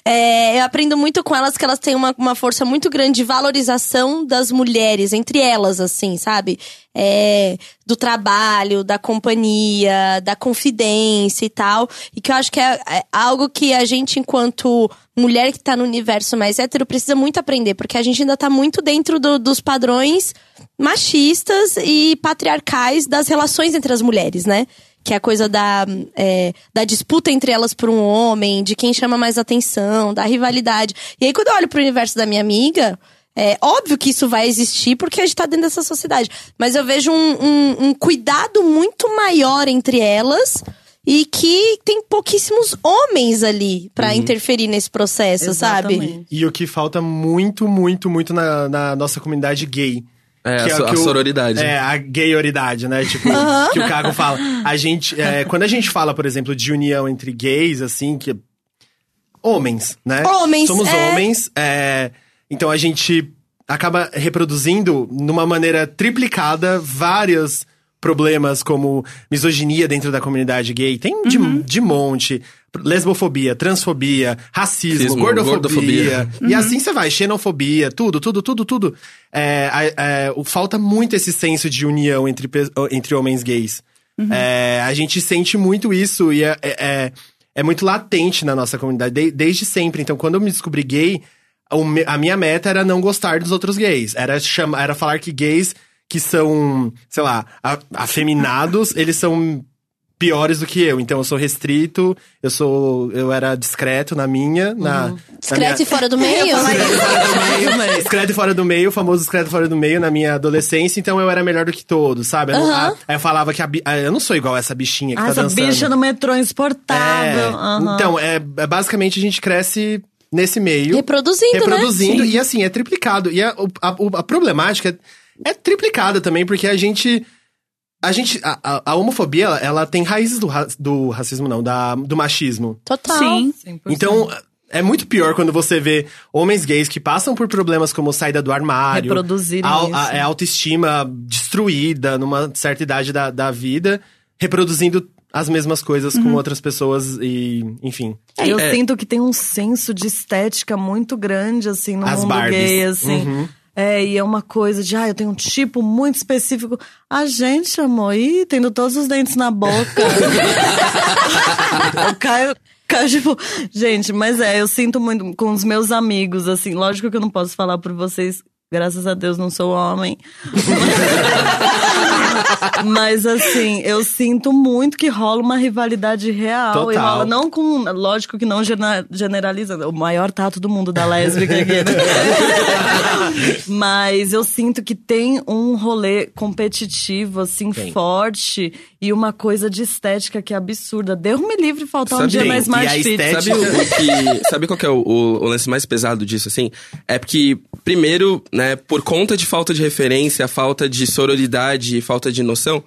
É, eu aprendo muito com elas que elas têm uma, uma força muito grande de valorização das mulheres, entre elas, assim, sabe? É, do trabalho, da companhia, da confidência e tal. E que eu acho que é, é algo que a gente, enquanto mulher que tá no universo mais hétero, precisa muito aprender, porque a gente ainda tá muito dentro do- dos padrões machistas e patriarcais das relações entre as mulheres, né? Que é a coisa da, é, da disputa entre elas por um homem, de quem chama mais atenção, da rivalidade. E aí, quando eu olho pro universo da minha amiga, é óbvio que isso vai existir porque a gente tá dentro dessa sociedade. Mas eu vejo um, um- um cuidado muito maior entre elas e que tem pouquíssimos homens ali pra interferir nesse processo, sabe? Exatamente. E o que falta muito, muito, muito na, na nossa comunidade gay. É, Que a, so- o a que o- sororidade. É, a gayoridade, né? Tipo, que o Cago fala. A gente, é, quando a gente fala, por exemplo, de união entre gays, assim, que. Homens, né? Homens, Somos é. homens, é, então a gente acaba reproduzindo, numa maneira triplicada, vários problemas como misoginia dentro da comunidade gay. Tem de, Uhum. de monte. Lesbofobia, transfobia, racismo, gordofobia. gordofobia. E assim você vai, xenofobia, tudo, tudo, tudo, tudo. É, é, o- falta muito esse senso de união entre, entre homens gays. É, a gente sente muito isso e é, é, é- é muito latente na nossa comunidade, de- desde sempre. Então, quando eu me descobri gay, a minha meta era não gostar dos outros gays. Era, chama, era falar que gays que são, sei lá, a- afeminados, eles são piores do que eu. Então eu sou restrito, eu sou. Eu era discreto na minha. Na, na Discreto minha- e fora do meio? Discreto fora do meio, discreto fora do meio, o famoso discreto fora do meio na minha adolescência, então eu era melhor do que todos, sabe? Eu, a- aí eu falava que a, ah, eu não sou igual essa bichinha que Ah, tá essa dançando. bicha no metrô É, insuportável. Aham. Então, é, é basicamente a gente cresce nesse meio. Reproduzindo, né? reproduzindo, e assim, é triplicado. E a, o- a, o- a problemática é, é triplicada também, porque a gente. A gente. A, a- a homofobia, ela, ela tem raízes do, ra- do racismo, não, da, do machismo. Total. Sim. 100%. Então, é muito pior quando você vê homens gays que passam por problemas como saída do armário, Reproduzirem au- isso. a- é autoestima destruída numa certa idade da, da vida, reproduzindo as mesmas coisas Uhum. com outras pessoas e, enfim. Eu É. sinto que tem um senso de estética muito grande, assim, no As mundo Barbies. gay, assim. Uhum. É, e é uma coisa de, ah, eu tenho um tipo muito específico. A gente, amor, ih, tendo todos os dentes na boca. eu caio, caio, tipo, gente, mas é, eu sinto muito com os meus amigos, assim, lógico que eu não posso falar por vocês, graças a Deus não sou homem. Mas assim, eu sinto muito que rola uma rivalidade real. E Total. rola não com. Lógico que não generalizando. O maior tato do mundo da lésbica aqui, né? Mas eu sinto que tem um rolê competitivo, assim, forte. E uma coisa de estética que é absurda. Deus me livre faltar um Sabe- dia na Tem, Smart e a Fit. estética- Sabe, o que, sabe qual que é o, o- o lance mais pesado disso, assim? É porque, primeiro, né, por conta de falta de referência, falta de sororidade e falta de noção,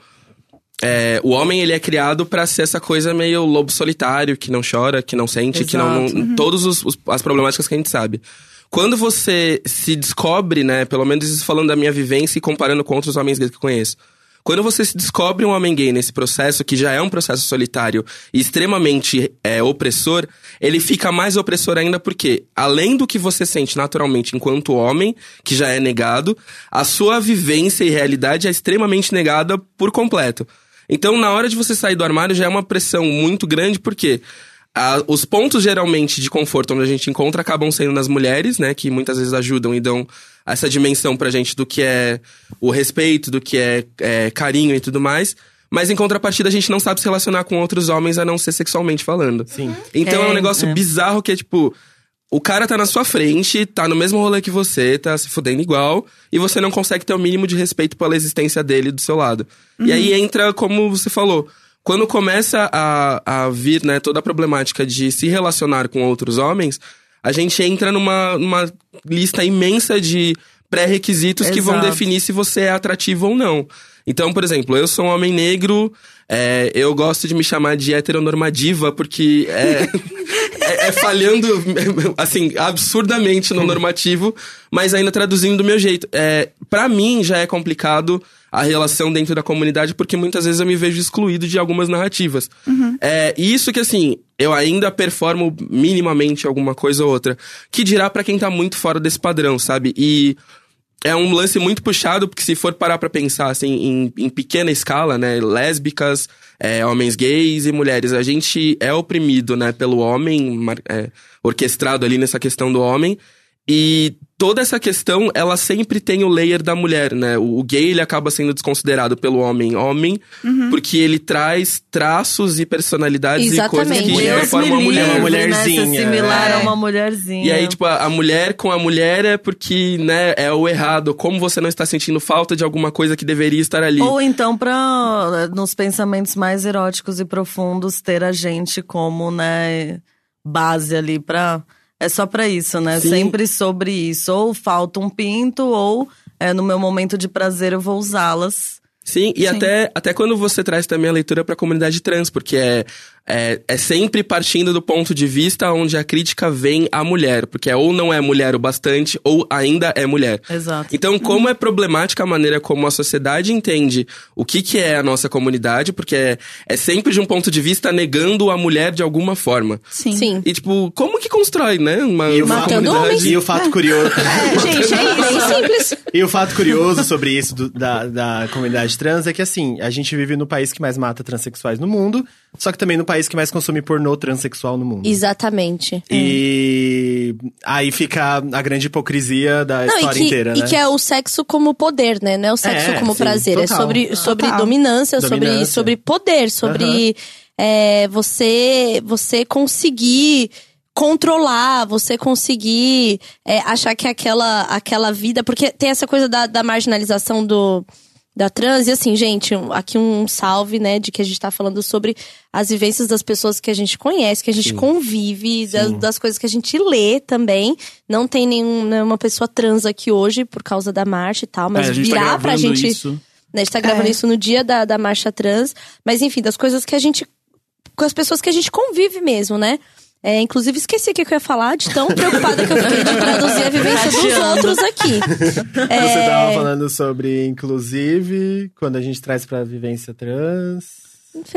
é, o homem, ele é criado pra ser essa coisa meio lobo solitário, que não chora, que não sente, que não... Exato. não Todas as problemáticas que a gente sabe. Quando você se descobre, né, pelo menos falando da minha vivência e comparando com outros homens gays que eu conheço, quando você se descobre um homem gay nesse processo, que já é um processo solitário e extremamente é, opressor, ele fica mais opressor ainda porque, além do que você sente naturalmente enquanto homem, que já é negado, a sua vivência e realidade é extremamente negada por completo. Então, na hora de você sair do armário, já é uma pressão muito grande, porque ah, os pontos geralmente de conforto onde a gente encontra acabam sendo nas mulheres, né? Que muitas vezes ajudam e dão essa dimensão pra gente do que é o respeito, do que é, é, carinho e tudo mais. Mas em contrapartida, a gente não sabe se relacionar com outros homens a não ser sexualmente falando. Sim. Então é, um É, negócio é. bizarro que é tipo. O cara tá na sua frente, tá no mesmo rolê que você, tá se fudendo igual, e você não consegue ter o mínimo de respeito pela existência dele do seu lado. E aí entra, como você falou, quando começa a, a vir, né, toda a problemática de se relacionar com outros homens, a gente entra numa, numa lista imensa de pré-requisitos que vão definir se você é atrativo ou não. Então, por exemplo, eu sou um homem negro, é, eu gosto de me chamar de heteronormativa, porque é, é, é falhando, assim, absurdamente no normativo, mas ainda traduzindo do meu jeito. É, para mim já é complicado a relação dentro da comunidade, porque muitas vezes eu me vejo excluído de algumas narrativas. É, e isso que, assim, eu ainda performo minimamente alguma coisa ou outra. Que dirá pra quem tá muito fora desse padrão, sabe? E é um lance muito puxado, porque se for parar pra pensar, assim, em, em pequena escala, né? Lésbicas, é, homens gays e mulheres. A gente é oprimido, né? Pelo homem, é, orquestrado ali nessa questão do homem. E toda essa questão, ela sempre tem o layer da mulher, né? O, o gay, ele acaba sendo desconsiderado pelo homem homem, porque ele traz traços e personalidades e coisas Exatamente. que Deus me uma mulher. livre, uma né? mulherzinha. Ser similar É. a uma mulherzinha. E aí, tipo, a, a mulher com a mulher é porque, né, é o errado. Como você não está sentindo falta de alguma coisa que deveria estar ali? Ou então, pra, nos pensamentos mais eróticos e profundos, ter a gente como, né, base ali pra. É só pra isso, né? Sim. Sempre sobre isso. Ou falta um pinto, ou é, no meu momento de prazer eu vou usá-las. Sim, e Até, até quando você traz também a leitura pra comunidade trans, porque é, é, é sempre partindo do ponto de vista onde a crítica vem à mulher, porque é ou não é mulher o bastante, ou ainda é mulher. Exato. Então, como é problemática a maneira como a sociedade entende o que, que é a nossa comunidade, porque é, é sempre de um ponto de vista negando a mulher de alguma forma. Sim. Sim. E, tipo, como que constrói, né? Uma, E uma comunidade? E o fato curioso. É, gente, é isso. simples. E o fato curioso sobre isso do- da, da comunidade trans é que, assim, a gente vive no país que mais mata transexuais no mundo, só que também no país que mais consome pornô transexual no mundo. Exatamente. E aí fica a grande hipocrisia da Não, história e que, inteira, e né? que é o sexo como poder, né? Não é o sexo É, como sim, prazer. É total. sobre, sobre Total. dominância, sobre, Dominância. sobre poder, sobre é, você, você conseguir controlar, você conseguir é, achar que aquela, aquela vida. Porque tem essa coisa da, da marginalização do. Da trans, e assim, gente, aqui um salve, né, de que a gente tá falando sobre as vivências das pessoas que a gente conhece, que a gente convive, da- das coisas que a gente lê também. Não tem nenhum- nenhuma pessoa trans aqui hoje por causa da marcha e tal, mas É, a gente tá virar pra gravando gente. isso. Né, a gente tá gravando É. isso no dia da, da marcha trans. Mas enfim, das coisas que a gente. Com as pessoas que a gente convive mesmo, né? É, inclusive, esqueci o que eu ia falar, de tão preocupada que eu fiquei de traduzir a vivência dos outros aqui. É, Você tava falando sobre, inclusive, quando a gente traz pra vivência trans.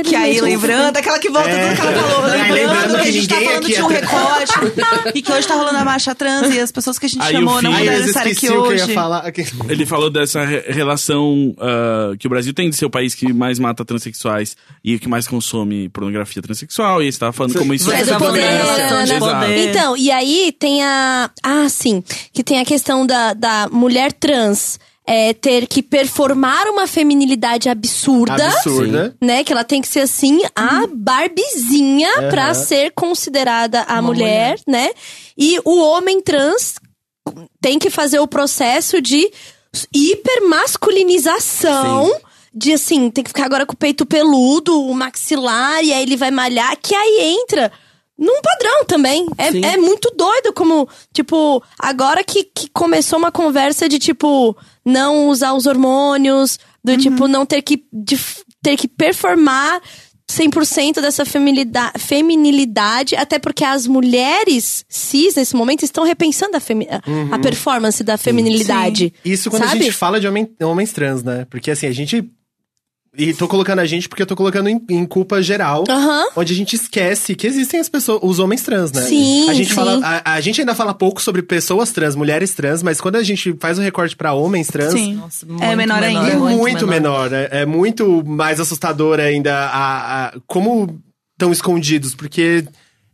Que aí, lembrando, aquela que volta É. tudo que ela falou. É, Lembrando, lembrando que a gente tá falando de um é recorte. e que hoje tá rolando a marcha trans e as pessoas que a gente Aí chamou não puderam estar aqui hoje. Ele falou dessa re- relação ah, que o Brasil tem de ser o país que mais mata transexuais e que mais consome pornografia transexual. E você tava falando como isso É do poder, né? poder. Então, e aí tem a. Ah, sim. Que tem a questão da, da mulher trans é, ter que performar uma feminilidade absurda. Absurda. Né, que ela tem que ser assim, a Barbizinha pra ser considerada a mulher, né? E o homem trans tem que fazer o processo de hipermasculinização. De assim, tem que ficar agora com o peito peludo, o maxilar, e aí ele vai malhar, que aí entra num padrão também. É, Sim. é muito doido como, tipo, agora que, que começou uma conversa de, tipo, não usar os hormônios, do tipo, não ter que, de- ter que performar 100% dessa feminilida- feminilidade, até porque as mulheres cis, nesse momento, estão repensando a, femi- a- performance da feminilidade. Isso quando sabe? a gente fala de homem- homens trans, né? Porque assim, a gente. E tô colocando a gente porque eu tô colocando em, em culpa geral. Aham. Onde a gente esquece que existem as pessoas, os homens trans, né? Sim, A gente sim. fala. A, a gente ainda fala pouco sobre pessoas trans, mulheres trans, mas quando a gente faz o recorte pra homens trans. Sim. Nossa, É menor ainda. É muito muito, menor. É, é muito mais assustador ainda a, a- como estão escondidos, porque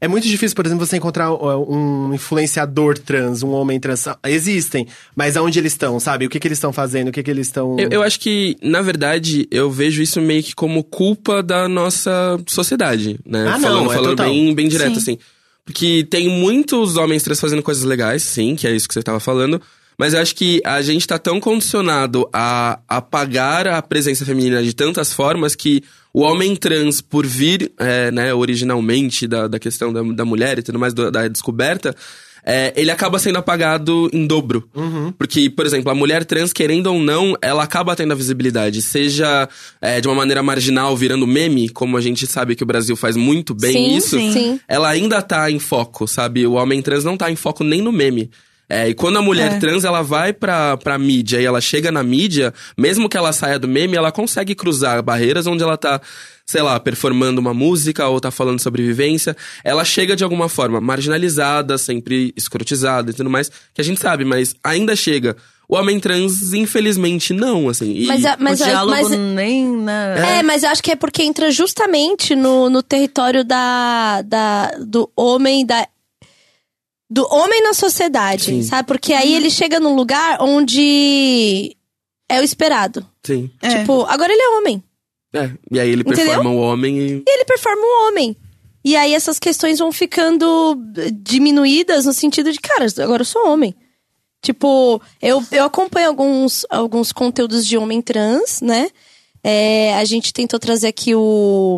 é muito difícil, por exemplo, você encontrar um influenciador trans, um homem trans. Existem, mas aonde eles estão, sabe? O que, que eles estão fazendo, o que, que eles estão. Eu, eu acho que, na verdade, eu vejo isso meio que como culpa da nossa sociedade, né? Ah, não, falando é falando total. bem, bem direto, Sim. assim. Porque tem muitos homens trans fazendo coisas legais, sim, que é isso que você tava falando. Mas eu acho que a gente tá tão condicionado a apagar a presença feminina de tantas formas que o homem trans, por vir, é, né, originalmente da, da questão da, da mulher e tudo mais, do- da descoberta, é, ele acaba sendo apagado em dobro. Porque, por exemplo, a mulher trans, querendo ou não, ela acaba tendo a visibilidade. Seja é, de uma maneira marginal, virando meme, como a gente sabe que o Brasil faz muito bem Sim, isso. sim. Sim. Ela ainda tá em foco, sabe? O homem trans não tá em foco nem no meme. É, e quando a mulher É. trans ela vai pra, pra mídia e ela chega na mídia, mesmo que ela saia do meme, ela consegue cruzar barreiras onde ela tá, sei lá, performando uma música ou tá falando sobre vivência. Ela chega de alguma forma marginalizada, sempre escrotizada e tudo mais, que a gente sabe, mas ainda chega. O homem trans, infelizmente, não, assim. E- Mas, a- mas, o diálogo mas, nem, né? É, mas eu acho que é porque entra justamente no, no território da, da, do homem, da. Do homem na sociedade, Sim. sabe? Porque aí ele chega num lugar onde é o esperado. Sim. É. Tipo, agora ele é homem. É, e aí ele Entendeu? performa o homem e. E ele performa um homem. E aí essas questões vão ficando diminuídas no sentido de, cara, agora eu sou homem. Tipo, eu, eu acompanho alguns, alguns conteúdos de homem trans, né? É, a gente tentou trazer aqui o,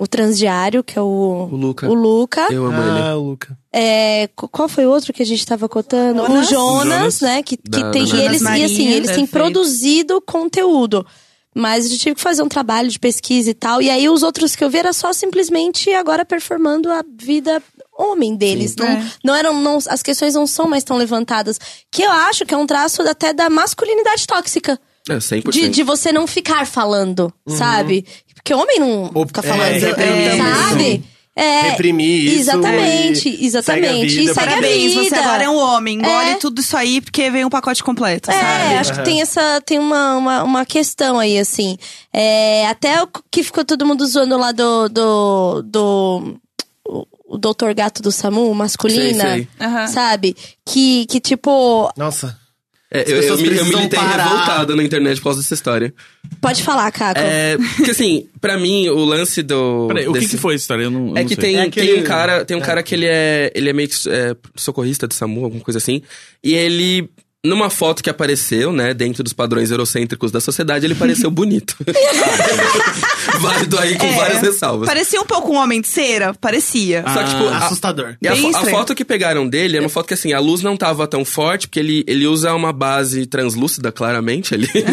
o Transdiário, que é o, O Luca. o Luca. Eu amo ele. Ah, o Luca. É, qu- qual foi o outro que a gente tava cotando? Jonas. O Jonas, Jonas. né? Que, que Da- tem. da E eles, Jonas e assim, eles têm produzido conteúdo. Mas a gente tive que fazer um trabalho de pesquisa e tal. E aí os outros que eu vi era só simplesmente agora performando a vida homem deles. Não, É. não eram. Não, as questões não são mais tão levantadas. Que eu acho que é um traço até da masculinidade tóxica. É, 100%. De, de você não ficar falando, sabe? Porque homem não Ou- fica é, falando, reprimir sabe? É, Reprimir isso Exatamente, e exatamente. segue a vida. E segue a Parabéns, você vida. agora é um homem. Engole É. tudo isso aí porque vem um pacote completo, É, sabe? acho que tem essa. Tem uma, uma, uma questão aí, assim. É, até o que ficou todo mundo zoando lá do. do, do o, doutor gato do Samu, masculina. Sei, sei. Aham. Sabe? Que, que tipo. Nossa. É, eu, eu, eu militei parar. revoltado na internet por causa dessa história. Pode falar, Caco. É, porque assim, pra mim, o lance do. Peraí, o que, desse- que foi essa história? Eu não, eu É não que sei. tem, É aquele- tem um cara, tem um cara que ele é, ele é meio que é, socorrista do SAMU, alguma coisa assim. E ele, numa foto que apareceu, né, dentro dos padrões eurocêntricos da sociedade, ele pareceu bonito. Válido aí com É. várias ressalvas. Parecia um pouco um homem de cera? Parecia. Só que, tipo, a- Assustador. E a, a estranho. foto que pegaram dele é uma foto que, assim, a luz não tava tão forte, porque ele, ele usa uma base translúcida, claramente, ali.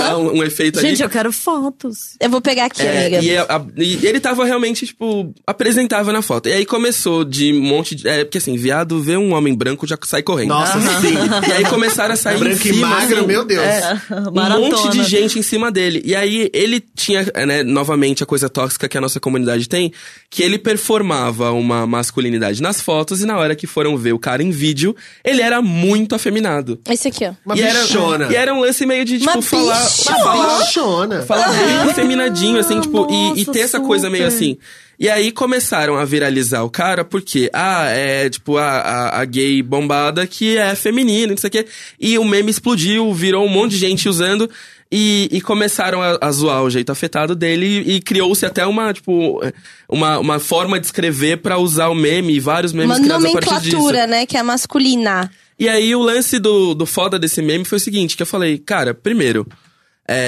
Dá um, um efeito ali. Gente, eu quero fotos. Eu vou pegar aqui, É, amiga. e, a- a- e ele tava realmente, tipo, apresentável na foto. E aí começou de um monte de. É, porque assim, viado vê um homem branco já sai correndo. Nossa, sim. E aí começaram a sair Branco em e cima, magro, assim, meu Deus. é, um monte de gente em cima dele. E aí ele tinha, né, novamente, a coisa tóxica que a nossa comunidade tem, que ele performava uma masculinidade nas fotos e na hora que foram ver o cara em vídeo, ele era muito afeminado. Esse aqui, ó. Uma e era, bichona. E era um lance meio de, tipo, Uma falar. bichona. falar bichona. Falar bem feminadinho, assim, tipo, e, e Nossa, ter essa coisa meio assim. E aí começaram a viralizar o cara, porque, ah, é tipo a, a, a gay bombada que é feminina, não sei o quê. E o meme explodiu, virou um monte de gente usando. E, e começaram a, a zoar o jeito afetado dele e, e criou-se até uma, tipo, uma, uma forma de escrever pra usar o meme e vários memes Uma criados a partir disso. nomenclatura, né? Que é masculina. E aí o lance do, do foda desse meme foi o seguinte, que eu falei, cara, primeiro,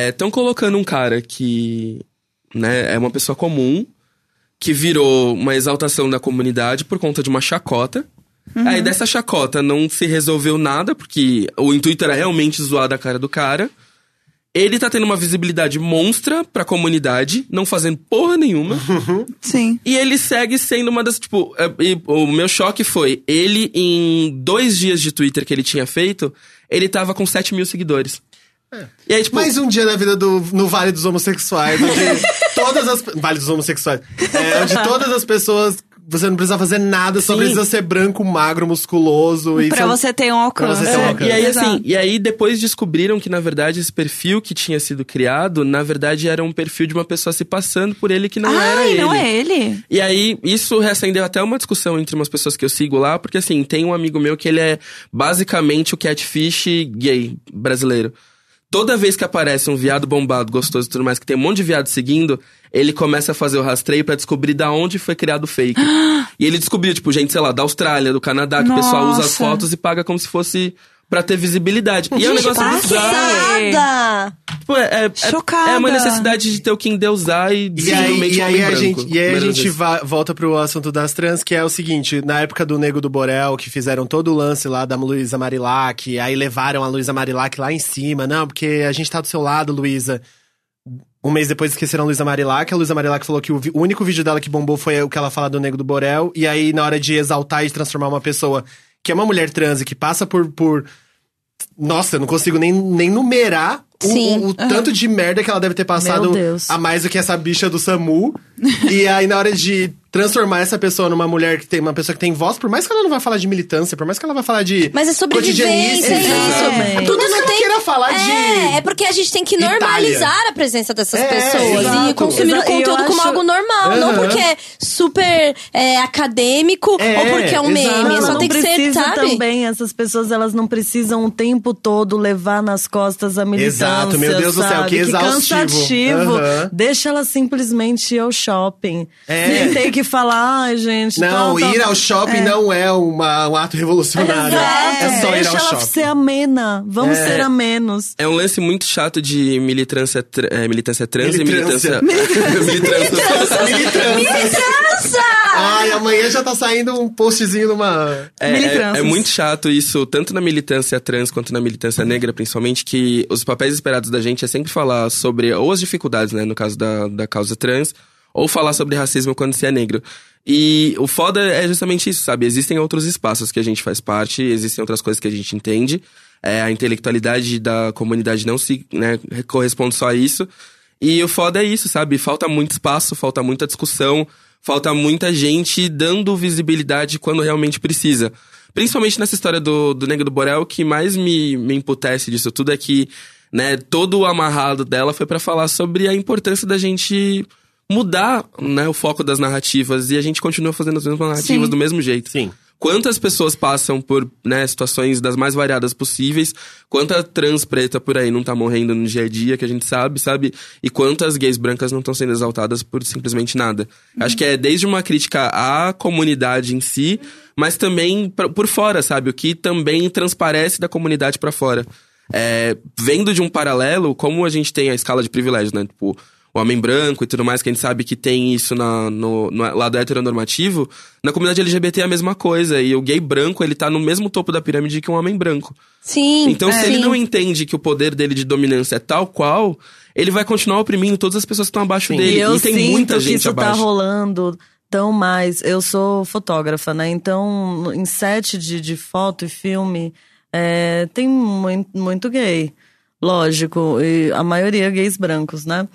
estão colocando um cara que, né, é uma pessoa comum, que virou uma exaltação da comunidade por conta de uma chacota. Aí dessa chacota não se resolveu nada, porque o intuito era realmente zoar da cara do cara. Ele tá tendo uma visibilidade monstra pra comunidade, não fazendo porra nenhuma. Sim. E ele segue sendo uma das, tipo, é, o meu choque foi, ele em dois dias de Twitter que ele tinha feito, ele tava com 7 mil seguidores. E aí, tipo, Mais um dia na vida do, no Vale dos Homossexuais, onde todas as. Vale dos Homossexuais. É, onde todas as pessoas. Você não precisa fazer nada, só Sim. precisa ser branco, magro, musculoso. E Pra são- você ter um alcance. Pra você ter um É, alcance. e aí, assim, e aí depois descobriram que, na verdade, esse perfil que tinha sido criado, na verdade, era um perfil de uma pessoa se passando por ele que não era ele. não é ele? E aí, isso reacendeu até uma discussão entre umas pessoas que eu sigo lá, porque assim, tem um amigo meu que ele é basicamente o catfish gay brasileiro. Toda vez que aparece um viado bombado, gostoso e tudo mais, que tem um monte de viado seguindo, ele começa a fazer o rastreio pra descobrir da onde foi criado o fake. e ele descobriu, tipo, gente, sei lá, da Austrália, do Canadá, que o pessoal usa as Nossa. fotos e paga como se fosse pra ter visibilidade. e é um negócio bizarro. passada! Tipo, é, é- Chocada. é uma necessidade de ter o que endeusar e, E aí, e aí a branco. gente, e aí a gente va- volta pro assunto das trans, que é o seguinte: na época do Nego do Borel, que fizeram todo o lance lá da Luísa Marilac, aí levaram a Luísa Marilac lá em cima. Não, porque a gente tá do seu lado, Luísa. Um mês depois esqueceram a Luísa Marilac. A Luísa Marilac falou que o, o único vídeo dela que bombou foi o que ela fala do Nego do Borel. E aí, na hora de exaltar e transformar uma pessoa que é uma mulher trans e que passa por. por nossa, eu não consigo nem, nem numerar Sim. o- o tanto de merda que ela deve ter passado a mais do que essa bicha do SAMU. e aí, na hora de transformar essa pessoa numa mulher que tem uma pessoa que tem voz, por mais que ela não vá falar de militância, por mais que ela vá falar de. Mas é sobrevivência, é isso. Exatamente. Tudo não que tem. queira falar de. É, é porque a gente tem que Itália. normalizar a presença dessas É, pessoas exato. e consumir o conteúdo como acho- algo normal, não Aham. porque é super é, acadêmico É, ou porque é um meme. exato. Ela Só não tem que ser, precisa sabe? também, essas pessoas, elas não precisam o tempo todo levar nas costas a militância, Exato, meu Deus do céu, sabe? que exaustivo. cansativo. Aham. Deixa ela simplesmente ir ao shopping. É. Nem tem que falar, ai, gente... Não, tal, tal, ir ao shopping não é uma- um ato revolucionário. Exato. É só ir Deixa ao ela shopping. ser amena. Vamos É. ser amenos. É um lance muito chato de militância, é, militância trans Militância. e militância. militância. Militância. Militância! Ai, amanhã já tá saindo um postzinho numa. É, é, é muito chato isso, tanto na militância trans quanto na militância negra, principalmente, que os papéis esperados da gente é sempre falar sobre, ou as dificuldades, né, no caso da, da causa trans, ou falar sobre racismo quando se é negro. E o foda é justamente isso, sabe? Existem outros espaços que a gente faz parte, existem outras coisas que a gente entende. É, a intelectualidade da comunidade não se né, corresponde só a isso. E o foda é isso, sabe? Falta muito espaço, falta muita discussão, falta muita gente dando visibilidade quando realmente precisa. Principalmente nessa história do, do Negro do Borel, o que mais me, me emputece disso tudo é que, né, todo o amarrado dela foi pra falar sobre a importância da gente mudar, né, o foco das narrativas e a gente continua fazendo as mesmas narrativas Sim. do mesmo jeito. Sim. Quantas pessoas passam por né, situações das mais variadas possíveis? Quanta trans preta por aí não tá morrendo no dia a dia, que a gente sabe, sabe? E quantas gays brancas não estão sendo exaltadas por simplesmente nada? Acho que é desde uma crítica à comunidade em si, mas também pra- por fora, sabe? O que também transparece da comunidade pra fora. É, vendo de um paralelo, como a gente tem a escala de privilégios, né? Tipo, homem branco e tudo mais, que a gente sabe que tem isso na, no, no lado heteronormativo, na comunidade LGBT é a mesma coisa. E o gay branco, ele tá no mesmo topo da pirâmide que um homem branco. Sim. Então, se é. ele Sim. não entende que o poder dele de dominância é tal qual, ele vai continuar oprimindo todas as pessoas que estão abaixo dele. E eu tem sinto muita que gente isso abaixo. tá rolando tão mais. Eu sou fotógrafa, né? Então, em set de, de foto e filme, é, tem muito, muito gay. Lógico, e a maioria gays brancos, né?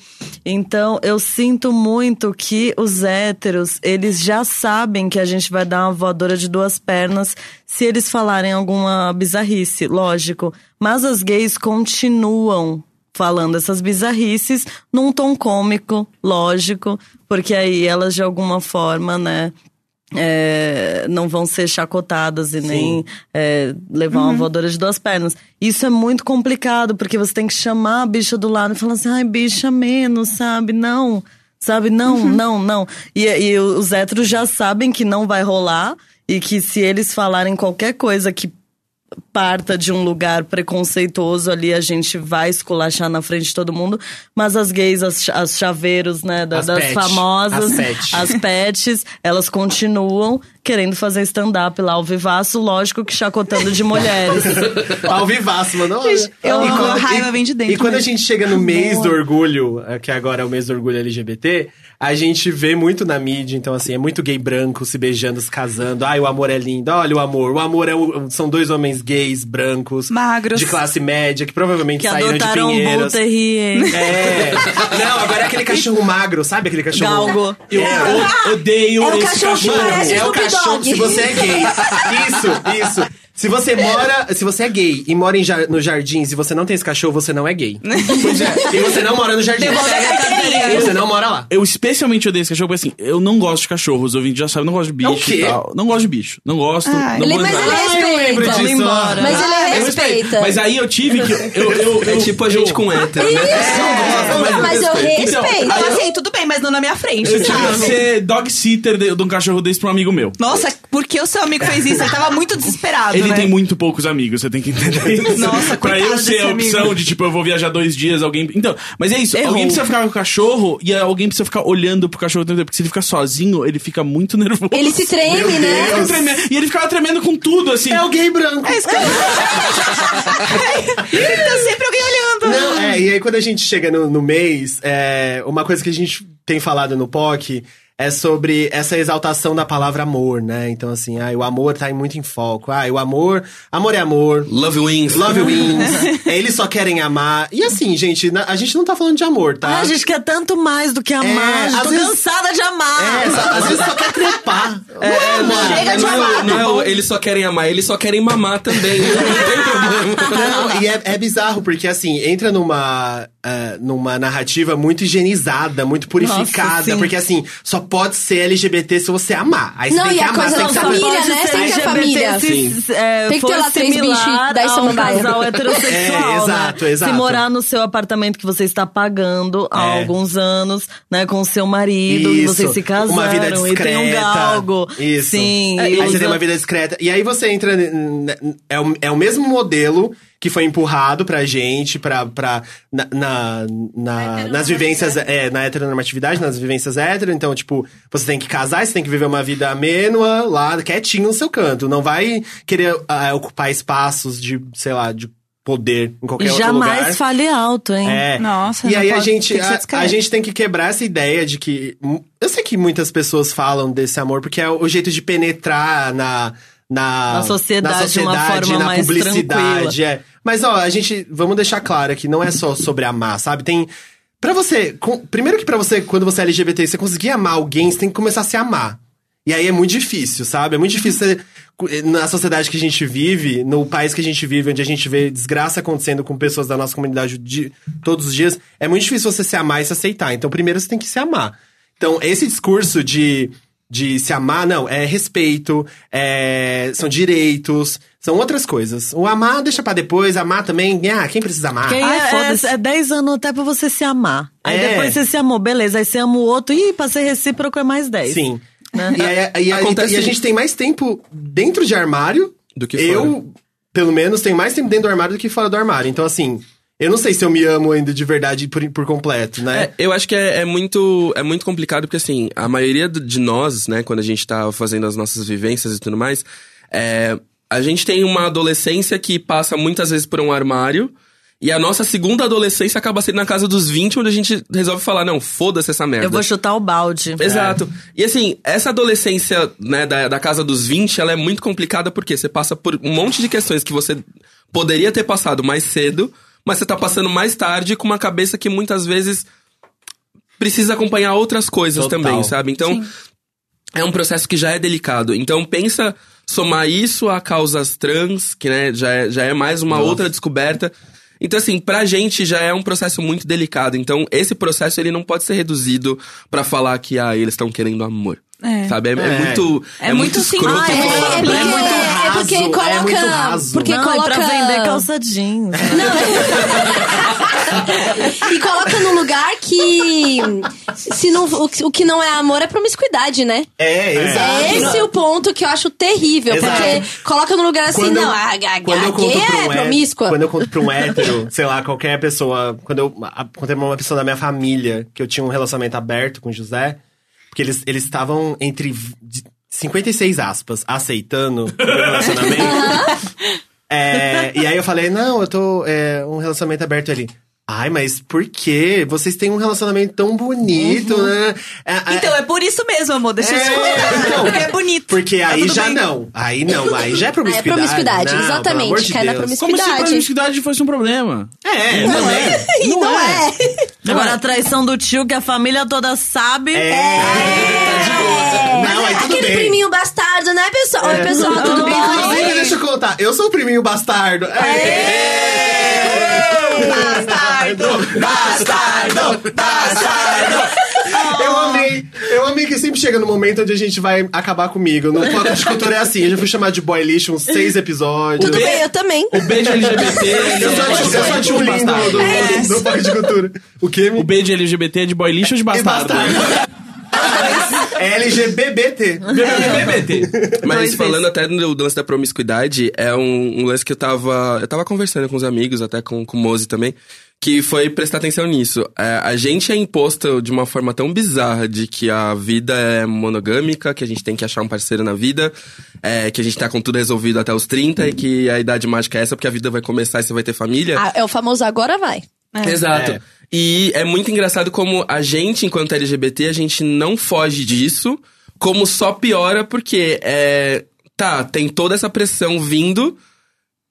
Então, eu sinto muito que os héteros, eles já sabem que a gente vai dar uma voadora de duas pernas se eles falarem alguma bizarrice, lógico. Mas as gays continuam falando essas bizarrices num tom cômico, lógico, porque aí elas de alguma forma, né, é, não vão ser chacotadas e nem é, levar uma voadora de duas pernas. Isso é muito complicado, porque você tem que chamar a bicha do lado e falar assim, ai, bicha menos, sabe? Não, sabe? Não, não, não. E, e os héteros já sabem que não vai rolar e que se eles falarem qualquer coisa que parta de um lugar preconceituoso ali, a gente vai esculachar na frente de todo mundo. Mas as gays, as, as chaveiros, né, da- As das pet, famosas, as pet. as pets, elas continuam querendo fazer stand-up lá ao vivaço, lógico que chacotando de mulheres. Ao vivaço, mano. Eu E amo, quando- a raiva e- vem de dentro E quando a mesmo. gente chega no mês do orgulho, eh, que agora é o mês do orgulho LGBT, a gente vê muito na mídia, então assim, é muito gay branco se beijando, se casando. Ai, o amor é lindo. Olha o amor. O amor é o- são dois homens gays, brancos. Magros. De classe média, que provavelmente que saíram de adotaram um Pinheiros. Terrier. É. Não, agora é aquele cachorro magro, sabe aquele cachorro? Galgo. Eu o- odeio É esse cachorro cachorro. É o cachorro, se você é gay. Isso, isso. Se você mora, se você é gay e mora em jar, no jardins e você não tem esse cachorro, você não é gay. Pois é. E você não mora no jardim. Carteirinha. Você não mora lá. Eu especialmente odeio esse cachorro, porque assim, eu não gosto de cachorro, os ouvintes já sabem, não gosto de É o bicho quê? e tal. Não gosto de bicho. Não gosto. Ai. não Ele, gosto mas ele. Ah, eu lembro respeita. disso. embora. Mas ele Eu respeito. respeita. Mas aí eu tive que. Eu, eu, eu, É tipo a gente eu- com hétero, Isso! né? Não, mas eu respeito. Então, Então, eu- assim, tudo bem, mas não na minha frente, Eu tive que ser dog sitter de, de um cachorro desse pra um amigo meu. Nossa, por que o seu amigo fez isso? Ele tava muito desesperado. Né? tem muito poucos amigos, você tem que entender isso. Nossa, Pra eu ser a opção amigo. de, tipo, eu vou viajar dois dias, alguém. Então, mas é isso, Errou. alguém precisa ficar com o cachorro e alguém precisa ficar olhando pro cachorro porque se ele ficar sozinho, ele fica muito nervoso. Ele se treme, Meu né? Ele. E ele ficava tremendo com tudo, assim. É o gay branco. Tá sempre alguém olhando. Não, é, e aí quando a gente chega no, no mês, é, uma coisa que a gente tem falado no POC é sobre essa exaltação da palavra amor, né? Então, assim, ah, o amor tá em- muito em foco. Ah, o amor, amor é amor. Love wins. Love wins. Eles só querem amar. E assim, gente, na- a gente não tá falando de amor, tá? Ah, a gente quer tanto mais do que amar. É, Eu tô vezes- cansada de amar. É, só- às vezes só quer trepar. É, não, chega de não, é, amar, não tá é eles só querem amar, eles só querem mamar também. Não tem problema. Não, e é, é bizarro, porque assim, entra numa, ah, numa narrativa muito higienizada, muito purificada. sim. porque assim, só pode ser LGBT se você amar. Aí você Não, tem e que a amar, coisa você tem que família. Pode né? ser Tem que ter LGBT família. Se, é, Tem que ter lá três bichos, dez a um casal heterossexual, É, né? exato, exato. Se morar no seu apartamento que você está pagando há É. alguns anos, né, com o seu marido, e Isso. vocês se casaram Uma vida e tem um discreta. galgo. Isso. Sim. Aí e você usa- tem uma vida discreta. E aí você entra. É o, é o mesmo modelo que foi empurrado pra gente, pra, pra, na, na- na- nas vivências, é, na heteronormatividade, nas vivências hétero. Então, tipo, você tem que casar, você tem que viver uma vida amênua lá, quietinho no seu canto. Não vai querer ah, ocupar espaços de, sei lá, de poder em qualquer E outro lugar. jamais fale alto, hein? É. Nossa, E não aí a pode- gente, que ser a, a gente tem que quebrar essa ideia de que. Eu sei que muitas pessoas falam desse amor porque é o jeito de penetrar na. Na, Na sociedade na de uma sociedade, forma na mais publicidade. É. Mas, ó, a gente. Vamos deixar claro que não é só sobre amar, sabe? Tem. Pra você. com- primeiro que pra você, quando você é LGBT, você conseguir amar alguém, você tem que começar a se amar. E aí é muito difícil, sabe? É muito difícil você, na sociedade que a gente vive, no país que a gente vive, onde a gente vê desgraça acontecendo com pessoas da nossa comunidade de, todos os dias, é muito difícil você se amar e se aceitar. Então, primeiro você tem que se amar. Então, esse discurso de, de se amar, não, é respeito, é, são direitos, são outras coisas. O amar deixa pra depois, amar também, ah, quem precisa amar? Porque Ai, é, foda-se. é, é 10 anos até pra você se amar. Aí É. depois você se amou, beleza. Aí você ama o outro. Ih, pra ser recíproco é mais 10. Sim. Né? E, aí- e aí- Acontece- e a gente tem mais tempo dentro de armário Do que Eu, pelo menos, tenho mais tempo dentro do armário do que fora do armário. Então, assim, eu não sei se eu me amo ainda de verdade por, por completo, né? É, eu acho que é, é muito, é muito complicado, porque assim, a maioria de nós, né, quando a gente tá fazendo as nossas vivências e tudo mais, é, a gente tem uma adolescência que passa muitas vezes por um armário, e a nossa segunda adolescência acaba sendo na casa dos 20, onde a gente resolve falar, não, foda-se essa merda. Eu vou chutar o balde. Exato. E assim, essa adolescência, né, da, da casa dos 20, ela é muito complicada porque você passa por um monte de questões que você poderia ter passado mais cedo, mas você tá passando mais tarde com uma cabeça que muitas vezes precisa acompanhar outras coisas Total. também, sabe? Então, é um processo que já é delicado. Então, pensa somar isso a causas trans, que né, já, é, já é mais uma outra descoberta. Então, assim, pra gente já é um processo muito delicado. Então, esse processo ele não pode ser reduzido pra falar que ah, eles estão querendo amor. É. Sabe? É, é É. muito. É É, muito escroto simples. É, é, falar. porque, É muito é porque coloca. é muito raso. Porque Não, coloca. é pra vender calça jeans. e coloca num lugar que. Se não, o, que- o que não é amor é promiscuidade, né? É, exato. É esse o ponto que eu acho terrível. Exato. Porque coloca num lugar assim, Quando eu- não, a, a, quando eu a conto pra um é promíscua. Quando eu conto pra um hétero, sei lá, qualquer pessoa. Quando eu a- contei pra uma pessoa da minha família que eu tinha um relacionamento aberto com o José, porque eles eles estavam entre v- de- 56 aspas, aceitando o meu relacionamento. É, e aí eu falei, não, eu tô. É, um relacionamento aberto ali. Ai, mas por quê? Vocês têm um relacionamento tão bonito, né? É, é- Então, é por isso mesmo, amor. Deixa eu te É, contar. então. Porque é bonito. Porque Tá aí já bem. não. Aí não, aí já é promiscuidade. promiscuidade, Não, exatamente, de cai na promiscuidade. Como se promiscuidade fosse um problema. É, não, é. E não, é. Agora a traição do tio que a família toda sabe. É. Não, aí tudo Aquele bem. priminho bastardo, né, pessoal? Oi, É. pessoal, tudo bem? Inclusive, deixa eu contar. Eu sou o priminho bastardo. Bastardo! Bastardo! Bastardo! Eu amei. Eu amei que sempre chega no momento onde a gente vai acabar comigo. No Foco de Cultura é assim. Eu já fui chamado de boy lixo uns seis episódios. Tudo bem, eu também. O beijo LGBT. Eu é de eu sou a boy tio lindo do, do Foco de Cultura. O quê? O beijo LGBT é de boy lixo ou de bastardo? bastardo. LGBT. BBT. Mas falando até do lance da promiscuidade, é um, um lance que eu tava. Eu tava conversando com os amigos, até com, com o Mozi também, que foi prestar atenção nisso. É, a gente é imposto de uma forma tão bizarra de que a vida é monogâmica, que a gente tem que achar um parceiro na vida, é, que a gente tá com tudo resolvido até os 30 e que a idade mágica é essa, porque a vida vai começar e você vai ter família. Ah, é o famoso agora vai. Exato. E é muito engraçado como a gente, enquanto LGBT, a gente não foge disso, como só piora porque é. Tá, tem toda essa pressão vindo.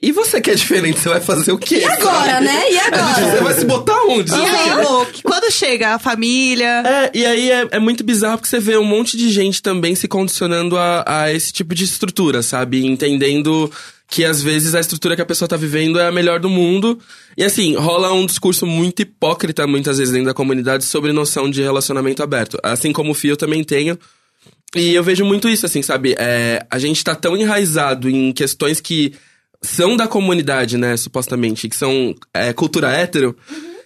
E você que é diferente, você vai fazer o quê? E agora, né? E Você agora? vai se botar onde? E aí, Lu, que quando chega a família. É, e aí é, é muito bizarro porque você vê um monte de gente também se condicionando a, a esse tipo de estrutura, sabe? Entendendo que às vezes a estrutura que a pessoa tá vivendo é a melhor do mundo. E assim, rola um discurso muito hipócrita muitas vezes dentro da comunidade sobre noção de relacionamento aberto. Assim como o Fio também tenho. E eu vejo muito isso, assim, sabe? É, a gente tá tão enraizado em questões que são da comunidade, né, supostamente, que são é, cultura hétero,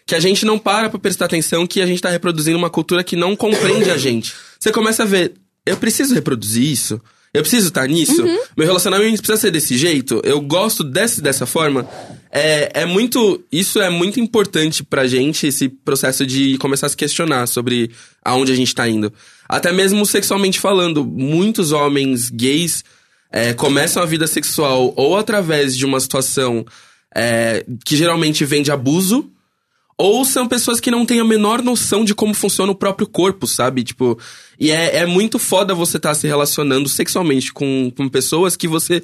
que a gente não para pra prestar atenção que a gente tá reproduzindo uma cultura que não compreende a gente. Você começa a ver, eu preciso reproduzir isso? Eu preciso estar nisso? Meu relacionamento precisa ser desse jeito? Eu gosto desse, dessa forma? É, é muito. Isso é muito importante pra gente, esse processo de começar a se questionar sobre aonde a gente tá indo. Até mesmo sexualmente falando, muitos homens gays é, começam a vida sexual ou através de uma situação é, que geralmente vem de abuso, ou são pessoas que não têm a menor noção de como funciona o próprio corpo, sabe? Tipo, e é, é muito foda você estar se relacionando sexualmente com, com pessoas que você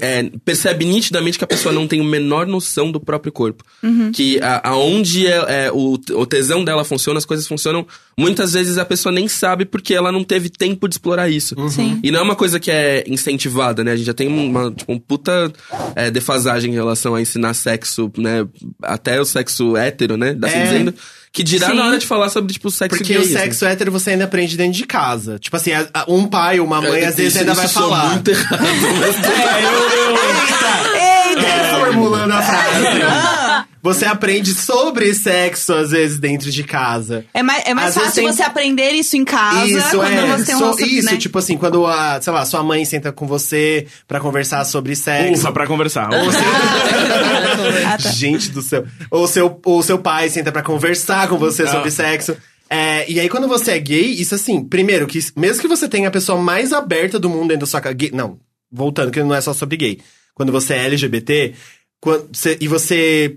é, percebe nitidamente que a pessoa não tem a menor noção do próprio corpo. Que a, aonde é, é, o, o tesão dela funciona, as coisas funcionam, muitas vezes a pessoa nem sabe porque ela não teve tempo de explorar isso. Sim. E não é uma coisa que é incentivada, né? A gente já tem uma, tipo, um puta é, defasagem em relação a ensinar sexo, né? Até o sexo hétero, né? Dá É. dizendo. Que dirá Sim. na hora de falar sobre, tipo, sexo Porque gay. o assim. sexo hétero você ainda aprende dentro de casa. Tipo assim, um pai ou uma mãe É, às vezes isso- ainda isso vai falar. muito errado, mas- Eita! Formulando a frase. Você aprende sobre sexo, às vezes, dentro de casa. É mais, é mais Às fácil tem- você aprender isso em casa Isso, quando é. você tem um So- isso, né? tipo assim, quando a, sei lá, sua mãe senta com você pra conversar sobre sexo. Ufa, pra conversar. Ou seu... Ah, tá. Gente do céu. Ou seu, ou seu pai senta pra conversar com você sobre sexo. É, e aí, quando você é gay, isso assim, primeiro, que mesmo que você tenha a pessoa mais aberta do mundo dentro da sua casa. Gay, não, voltando, que não é só sobre gay. Quando você é LGBT, quando e você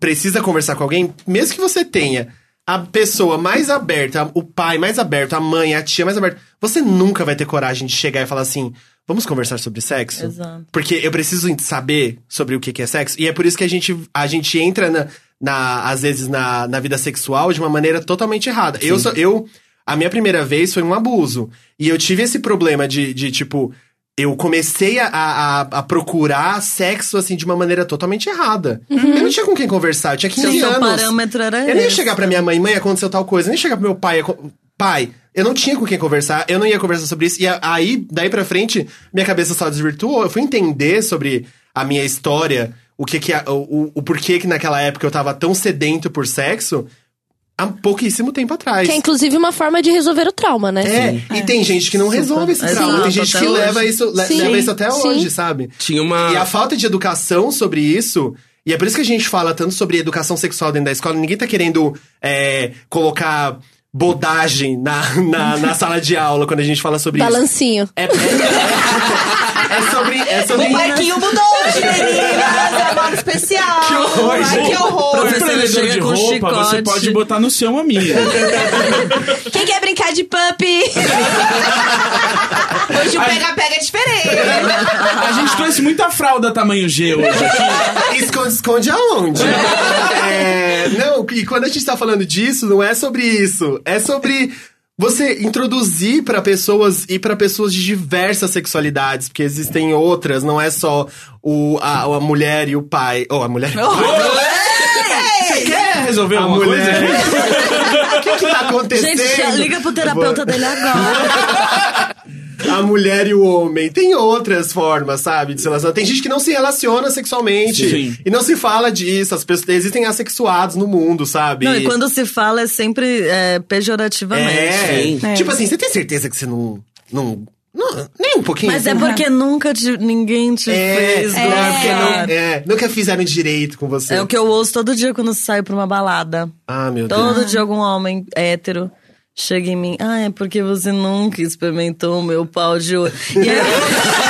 precisa conversar com alguém, mesmo que você tenha a pessoa mais aberta, o pai mais aberto, a mãe, a tia mais aberta, você nunca vai ter coragem de chegar e falar assim: vamos conversar sobre sexo? Exato. Porque eu preciso saber sobre o que é sexo. E é por isso que a gente, a gente entra, na, na- às vezes, na, na vida sexual de uma maneira totalmente errada. Eu, sou, eu. A minha primeira vez foi um abuso. E eu tive esse problema de, de tipo. Eu comecei a, a, a procurar sexo, assim, de uma maneira totalmente errada. Eu não tinha com quem conversar, eu tinha 15 Seu anos. parâmetro era Eu nem ia chegar pra minha mãe, mãe, aconteceu tal coisa. Eu nem ia chegar pro meu pai, pai, eu não tinha com quem conversar, eu não ia conversar sobre isso. E aí, daí pra frente, minha cabeça só desvirtuou. Eu fui entender sobre a minha história, o que que, o, o, o porquê que naquela época eu tava tão sedento por sexo, há pouquíssimo tempo atrás. Que é inclusive uma forma de resolver o trauma, né? É, e tem gente que não resolve esse Exato, trauma. Tem gente que leva isso, le- Sim, leva isso até sim. hoje, sabe? Tinha uma. E a falta de educação sobre isso. E é por isso que a gente fala tanto sobre educação sexual dentro da escola. Ninguém tá querendo é, colocar bodagem na, na, na sala de aula quando a gente fala sobre isso. Balancinho. É, é, é, é sobre. É sobre O Marquinho mudou hoje, meninas! É modo especial! Que horror, Ai, que horror! Pra chega de com roupa, você pode botar no seu amigo. Quem quer brincar de puppy? Hoje o pega-pega é diferente. A gente trouxe muita fralda tamanho G hoje aqui. Esconde, esconde aonde? É, não, e quando a gente tá falando disso, não é sobre isso. É sobre você introduzir pra pessoas e pra pessoas de diversas sexualidades, porque existem outras, não é só o, a, a mulher e o pai. Ou a mulher o pai. Você quer resolver A mulher. O que tá acontecendo? Gente, liga pro terapeuta dele agora. a mulher e o homem. Tem outras formas, sabe, de se relacionar. Tem gente que não se relaciona sexualmente. Sim. E não se fala disso. As pessoas, existem assexuados no mundo, sabe? Não, e quando se fala é sempre é, pejorativamente. É. Sim. Tipo assim, você tem certeza que você não. não, não nem um pouquinho? Mas é porque nunca te- ninguém te É, fez é, porque não, gostar. é, nunca fizeram direito com você. É o que eu ouço todo dia quando saio pra uma balada. Ah, meu Deus. Todo dia algum homem hétero chega em mim. Ah, é porque você nunca experimentou o meu pau de ouro. E aí,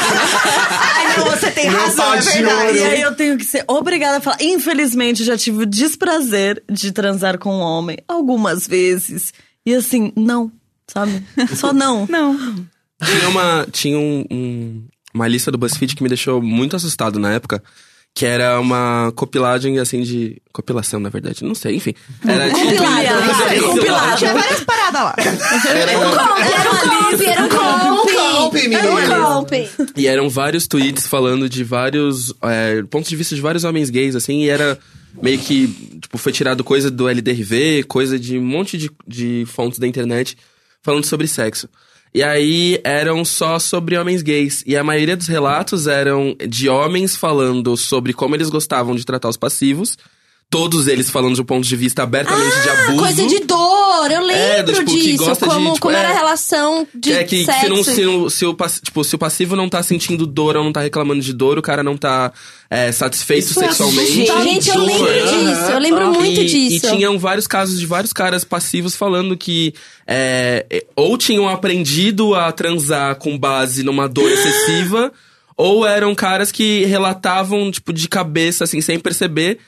Ai, não, você tem Meu razão, é de verdade. e aí eu tenho que ser obrigada a falar. Infelizmente, eu já tive o desprazer de transar com um homem algumas vezes. E assim, não, sabe? Só não. Não. Tinha uma, tinha um, um- uma lista do BuzzFeed que me deixou muito assustado na época. Que era uma compilagem, assim, de... Compilação, na verdade. Não sei, enfim. Era tipo- Compilado. Compilado. Tinha várias paradas lá. Era um comp, era um comp, era um comp. Era um menina. comp. E eram vários tweets falando de vários é, pontos de vista de vários homens gays, assim, e era meio que, tipo, foi tirado coisa do LDRV, coisa de um monte de, de fontes da internet falando sobre sexo. E aí eram só sobre homens gays. E a maioria dos relatos eram de homens falando sobre como eles gostavam de tratar os passivos. Todos eles falando de um ponto de vista abertamente de abuso. Coisa de dor, eu É, lembro tipo, que disso. gosta de, como tipo, como era é. a relação de é que, que sexo. se, não, se, não- se o, tipo, se o passivo não tá sentindo dor ou não tá reclamando de dor, o cara não tá é, satisfeito Isso é sexualmente. Gente, eu lembro Aham. disso. Eu lembro muito e, disso. E tinham vários casos de vários caras passivos falando que é, é, ou tinham aprendido a transar com base numa dor excessiva, ou eram caras que relatavam, tipo, de cabeça, assim, sem perceber,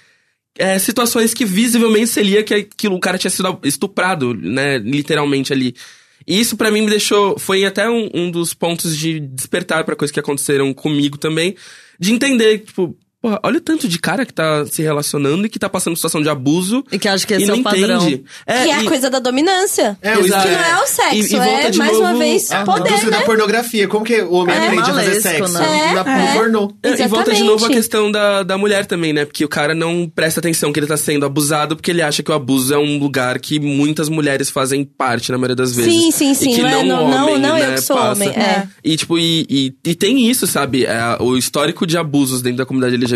é, situações que visivelmente seria que aquilo, o cara tinha sido estuprado, né, literalmente ali. E isso pra mim me deixou, foi até um, um dos pontos de despertar pra coisas que aconteceram comigo também, de entender, tipo, porra, olha o tanto de cara que tá se relacionando e que tá passando situação de abuso. E que acha que esse e é não o padrão. entende. É, que é a e- coisa da dominância. É, que o não exato. é o sexo, E- e volta é, de mais novo uma vez, a poder, indústria né? da pornografia. Como que o homem É, aprende a fazer sexo? né? Na, É, no é. pornô. É, E volta de novo a Exatamente. questão da, da mulher também, né? Porque o cara não presta atenção que ele tá sendo abusado porque ele acha que o abuso é um lugar que muitas mulheres fazem parte, na maioria das vezes. Sim, sim, E sim, que não é- não, não- não- homem, não eu né, que sou passa. homem, é. E, tipo, e, e, e tem isso, sabe? É, o histórico de abusos dentro da comunidade LGBT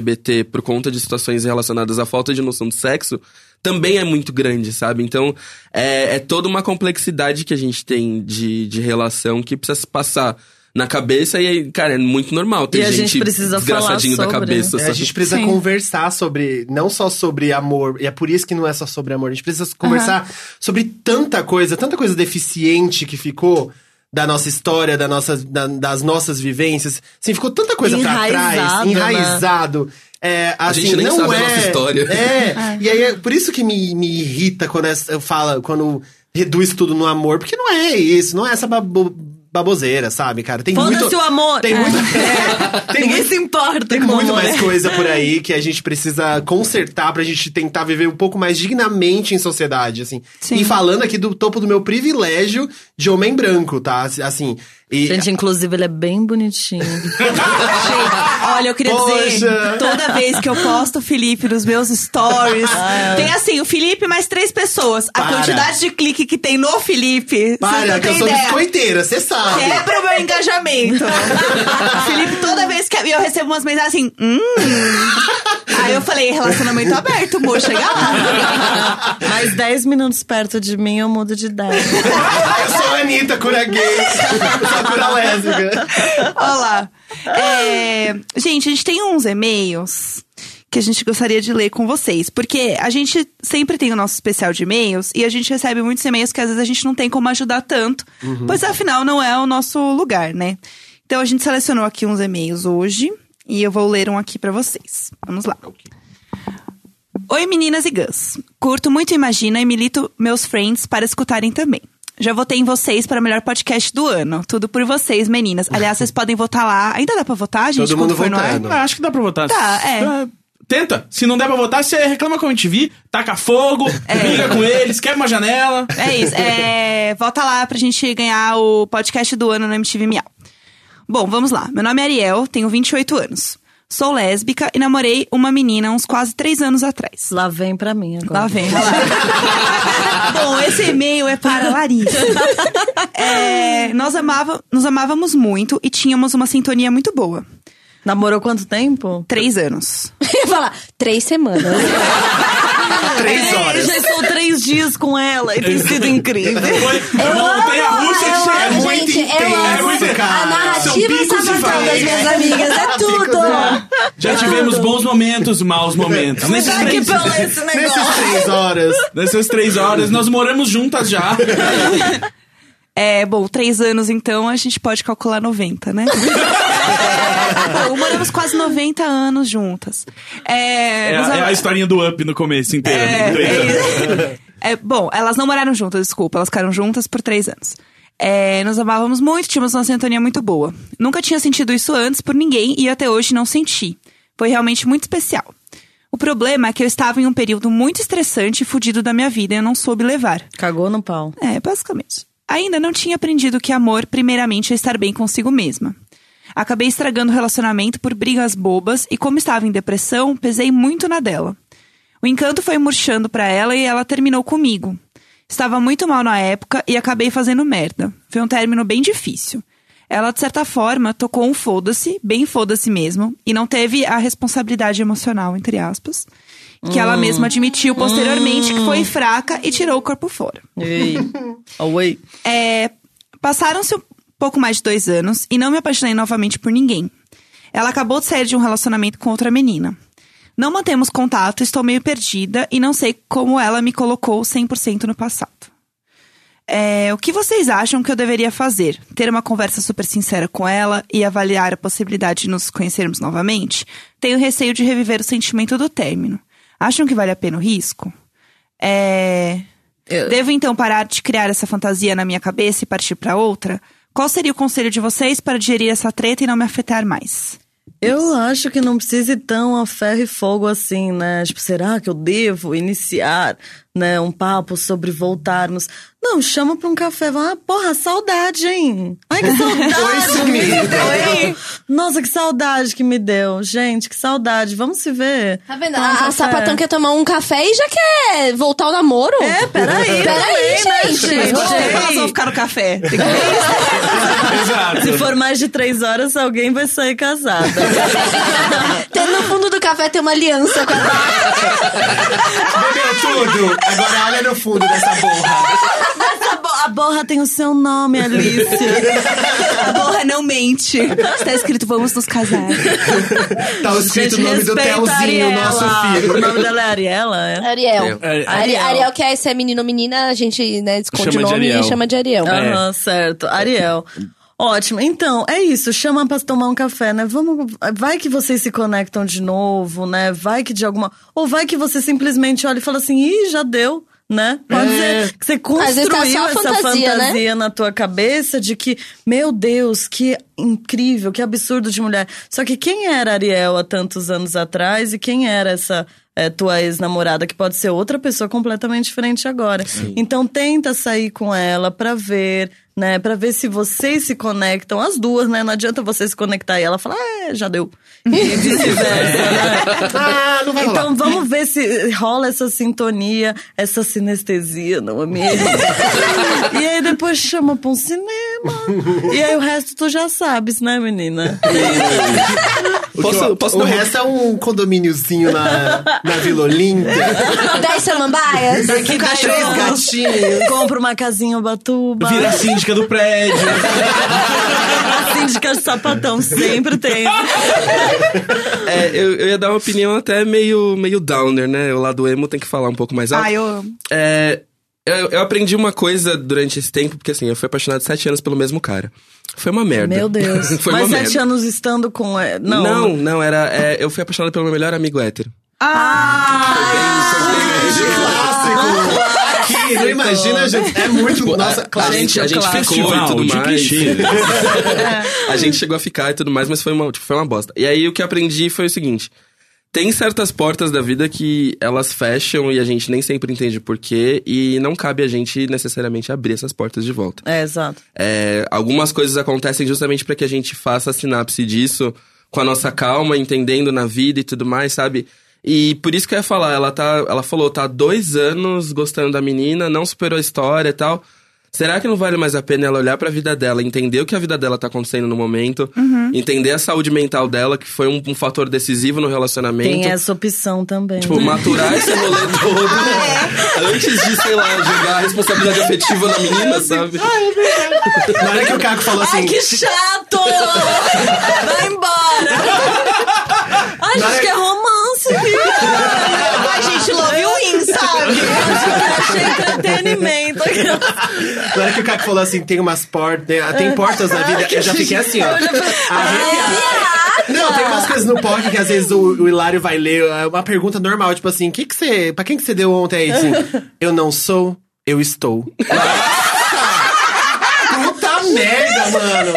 por conta de situações relacionadas à falta de noção de sexo também é muito grande, sabe? Então, é, é toda uma complexidade que a gente tem de, de relação que precisa se passar na cabeça e, aí, cara, é muito normal ter E a gente, gente precisa desgraçadinho falar da sobre. cabeça. É, a gente precisa Sim. conversar sobre, não só sobre amor, e é por isso que não é só sobre amor, a gente precisa conversar sobre tanta coisa, tanta coisa deficiente que ficou da nossa história, da nossa, da- das nossas vivências. Assim, ficou tanta coisa pra trás, Enraizado, né? É, assim, gente nem não sabe a é, nossa história. É, e aí é por isso que me, me irrita quando eu falo, quando reduz tudo no amor, porque não é isso, não é essa babo- baboseira, sabe, cara? Tem muito Foda-se o amor. Tem muito, é, tem Ninguém muito- se importa tem muito amor. mais coisa por aí que a gente precisa consertar pra gente tentar viver um pouco mais dignamente em sociedade, assim. Sim. E falando aqui do topo do meu privilégio de homem branco, tá? Assim, e Gente, inclusive, ele é bem bonitinho. Gente, olha, eu queria Poxa. dizer, toda vez que eu posto o Felipe nos meus stories, Ah, é. tem assim, o Felipe mais três pessoas. A Para. quantidade de clique que tem no Felipe, para, que eu sou ideia. biscoiteira, você sabe. Quebra o meu engajamento. Felipe, toda vez que eu recebo umas mensagens assim, hum. Aí eu falei, relacionamento aberto, vou chegar lá. Mais 10 minutos perto de mim, eu mudo de ideia. eu sou a Anitta, cura gay. Eu sou a cura lésbica. Olha lá. É, gente, a gente tem uns e-mails que a gente gostaria de ler com vocês. Porque a gente sempre tem o nosso especial de e-mails e a gente recebe muitos e-mails que às vezes a gente não tem como ajudar tanto. Pois afinal, não é o nosso lugar, né? Então a gente selecionou aqui uns e-mails hoje e eu vou ler um aqui pra vocês. Vamos lá. Oi, meninas e gãs. Curto muito Imagina e milito meus friends para escutarem também. Já votei em vocês para o melhor podcast do ano. Tudo por vocês, meninas. Aliás, vocês podem votar lá. Ainda dá pra votar, gente? Todo quando mundo for no ar? votando. Ah, acho que dá pra votar. Tá, é. Ah, Tenta. Se não der pra votar, você reclama com a MTV, taca fogo, briga com eles, quebra uma janela. É isso. É, volta lá pra gente ganhar o podcast do ano no MTV Miau. Bom, vamos lá. Meu nome é Ariel, tenho 28 anos. Sou lésbica e namorei uma menina uns quase três anos atrás. Lá vem pra mim agora. Lá vem. Bom, esse e-mail é para Larissa. É, nós, amava, nos amávamos muito e tínhamos uma sintonia muito boa. Namorou quanto tempo? Três anos. Eu ia falar, três semanas. Três Eu horas. já estou três dias com ela e tem sido incrível. Foi a montanha russa eu que chega. amo, muito gente, eu amo. muito, cara. A narrativa e sapatão das minhas amigas, é tudo. Tivemos bons momentos, maus momentos. Nesses três, ler esse Nessas negócio. três horas. nessas três horas, nós moramos juntas já. É, bom, três anos então, a gente pode calcular 90, né? bom, moramos quase 90 anos juntas. É, É, nos a- é a historinha do Up no começo inteiro. É, Três é anos. isso. É, bom, elas não moraram juntas, desculpa. Elas ficaram juntas por três anos. É, nos amávamos muito, tínhamos uma sintonia muito boa. Nunca tinha sentido isso antes por ninguém e até hoje não senti. Foi realmente muito especial. O problema é que eu estava em um período muito estressante e fudido da minha vida e eu não soube levar. Cagou no pau. É, basicamente. Ainda não tinha aprendido que amor, primeiramente, é estar bem consigo mesma. Acabei estragando o relacionamento por brigas bobas e, como estava em depressão, pesei muito na dela. O encanto foi murchando pra ela e ela terminou comigo. Estava muito mal na época e acabei fazendo merda. Foi um término bem difícil. Ela, de certa forma, tocou um foda-se, bem foda-se mesmo, e não teve a responsabilidade emocional, entre aspas, que ela mesma admitiu posteriormente que foi fraca e tirou o corpo fora. Ei. Oi. É, Passaram-se um pouco mais de dois anos e não me apaixonei novamente por ninguém. Ela acabou de sair de um relacionamento com outra menina. Não mantemos contato, estou meio perdida e não sei como ela me colocou 100% no passado. É, o que vocês acham que eu deveria fazer? Ter uma conversa super sincera com ela e avaliar a possibilidade de nos conhecermos novamente? Tenho receio de reviver o sentimento do término. Acham que vale a pena o risco? É, Devo então parar de criar essa fantasia na minha cabeça e partir pra outra? Qual seria o conselho de vocês para digerir essa treta e não me afetar mais? Eu acho que não precisa ir tão a ferro e fogo assim, né? Tipo, será que eu devo iniciar, né, um papo sobre voltarmos? Não, chama pra um café. Ah, porra, saudade, hein? Ai, que saudade que me deu. Nossa, que saudade que me deu. Gente, que saudade. Vamos se ver. Tá vendo? Um A, a café. sapatão quer tomar um café e já quer voltar ao namoro? É, peraí. Peraí, né, gente. Mas tempo Ei. elas vão ficar no café? Exato. Se for mais de três horas, alguém vai sair casada. Tem, no fundo do café tem uma aliança com a Bebeu tudo. Agora olha no fundo dessa borra. Essa bo- a borra tem o seu nome, Alice. A borra não mente. Está escrito, vamos nos casar. Tá escrito o nome do Telzinho, nosso O filho. nome dela é Ariela, é? Ariel. É, Ari- Ariel. que é se é menino ou menina, a gente né, esconde Chama o de nome Ariel. e chama de Ariel. É. Aham, certo. Ariel. Ótimo. Então, é isso. Chama pra tomar um café, né? Vamos. Vai que vocês se conectam de novo, né? Vai que de alguma. Ou vai que você simplesmente olha e fala assim, ih, já deu. Né? Pode É. ser que você tá construiu a essa fantasia, fantasia, né? na tua cabeça de que, meu Deus, que incrível, que absurdo de mulher. Só que quem era Ariel há tantos anos atrás e quem era essa é, tua ex-namorada, que pode ser outra pessoa completamente diferente agora. Então tenta sair com ela pra ver, né? Pra ver se vocês se conectam, as duas, né? Não adianta você se conectar e ela falar, é, já deu. E vice-versa, né? Ah, não vai rolar. Então vamos ver se rola essa sintonia, essa sinestesia, não é mesmo? e aí depois chama pra um cinema. E aí o resto tu já sabes, né, menina? Posso, posso o resto é um condomíniozinho na, na Vila Olímpia. Dez samambaias. Daqui Com três gatinhos. Compra uma casinha em Ubatuba. Vira a síndica do prédio. A síndica de sapatão sempre tem. É, eu, eu ia dar uma opinião até meio, meio downer, né? O lado emo tem que falar um pouco mais alto. Ah, eu amo. É, eu, eu aprendi uma coisa durante esse tempo, porque assim, eu fui apaixonado sete anos pelo mesmo cara. Foi uma merda. Meu Deus. Foi Mas uma sete merda. anos estando com. é, Não. Não, não, era. é, eu fui apaixonado pelo meu melhor amigo hétero. Clássico. Aqui, não imagina, gente. É muito. Nossa, a clássico. gente, a gente clássico. ficou e Festival tudo de mais. clichê. a gente chegou a ficar e tudo mais, mas foi uma, tipo, foi uma bosta. E aí o que eu aprendi foi o seguinte: tem certas portas da vida que elas fecham e a gente nem sempre entende por quê, e não cabe a gente necessariamente abrir essas portas de volta. É, exato. É, algumas coisas acontecem justamente para que a gente faça a sinapse disso com a nossa calma, entendendo na vida e tudo mais, sabe? E por isso que eu ia falar, ela tá. Ela falou, tá há dois anos gostando da menina, não superou a história e tal. Será que não vale mais a pena ela olhar pra vida dela, entender o que a vida dela tá acontecendo no momento, entender a saúde mental dela, que foi um, um fator decisivo no relacionamento? Tem essa opção também. Tipo, maturar esse rolê todo antes de, sei lá, jogar a responsabilidade afetiva na menina, sabe? Na hora que o Caco falou assim. Ai, que chato! Vai embora! Ai, gente, que é romance, Ai, gente, love win, sabe? Achei entretenimento. Na hora que o Caco falou assim, tem umas portas. Tem, tem portas na vida, eu já fiquei assim, ó. Arrepiado. Não, tem umas coisas no POC que às vezes o, o Hilário vai ler é uma pergunta normal, tipo assim, que que você. Pra quem que você deu ontem aí? Assim, eu não sou, eu estou. Puta merda, mano.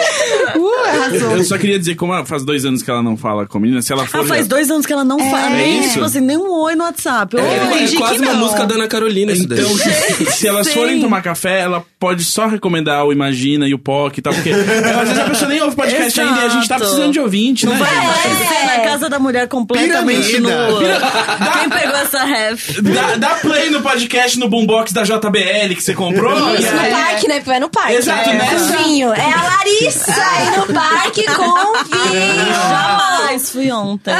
Eu só queria dizer, como faz dois anos que ela não fala com a menina, se ela for. Ah, faz dois anos que ela não fala. Nem, isso? tipo assim, nem um oi no WhatsApp. Oi. É, quase uma não. música da Ana Carolina isso daí. Então, se, se elas Sim. forem tomar café, ela pode só recomendar o Imagina e o POC e tal, porque às vezes a pessoa nem ouve podcast ainda e a gente tá Exato. precisando de ouvinte, né, Vai ser na casa da mulher completamente Piramida. nua. Quem pegou essa ref? Dá, dá play no podcast no boombox da JBL que você comprou. Isso, no aí- parque, né? Vai no parque. Exato, é. né? É a Larissa aí no parque com vinho. Jamais fui ontem.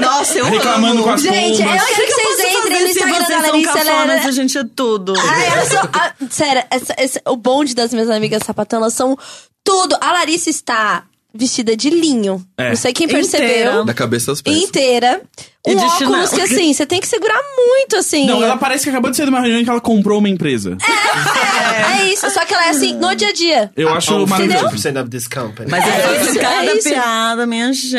Nossa, eu Reclamando amo. com as Gente, eu pombas. quero que vocês entrem no se Instagram vocês da são Larissa. Ela cafonas, era... a gente é tudo. Ai, elas são. ah, sério, essa- esse- o bonde das minhas amigas sapatão, elas são tudo. A Larissa está vestida de linho. É. Não sei quem Inteira. percebeu. Da cabeça aos pés. Inteira. E Um de óculos chinelo. que assim, você tem que segurar muito, assim. Não, ela parece que acabou de sair de uma reunião em que ela comprou uma empresa. É, é isso. Só que ela é assim, no dia a dia. Eu acho Oh, maravilhoso. 50% of this company. Mas é, isso, cada é isso. piada, minha gente.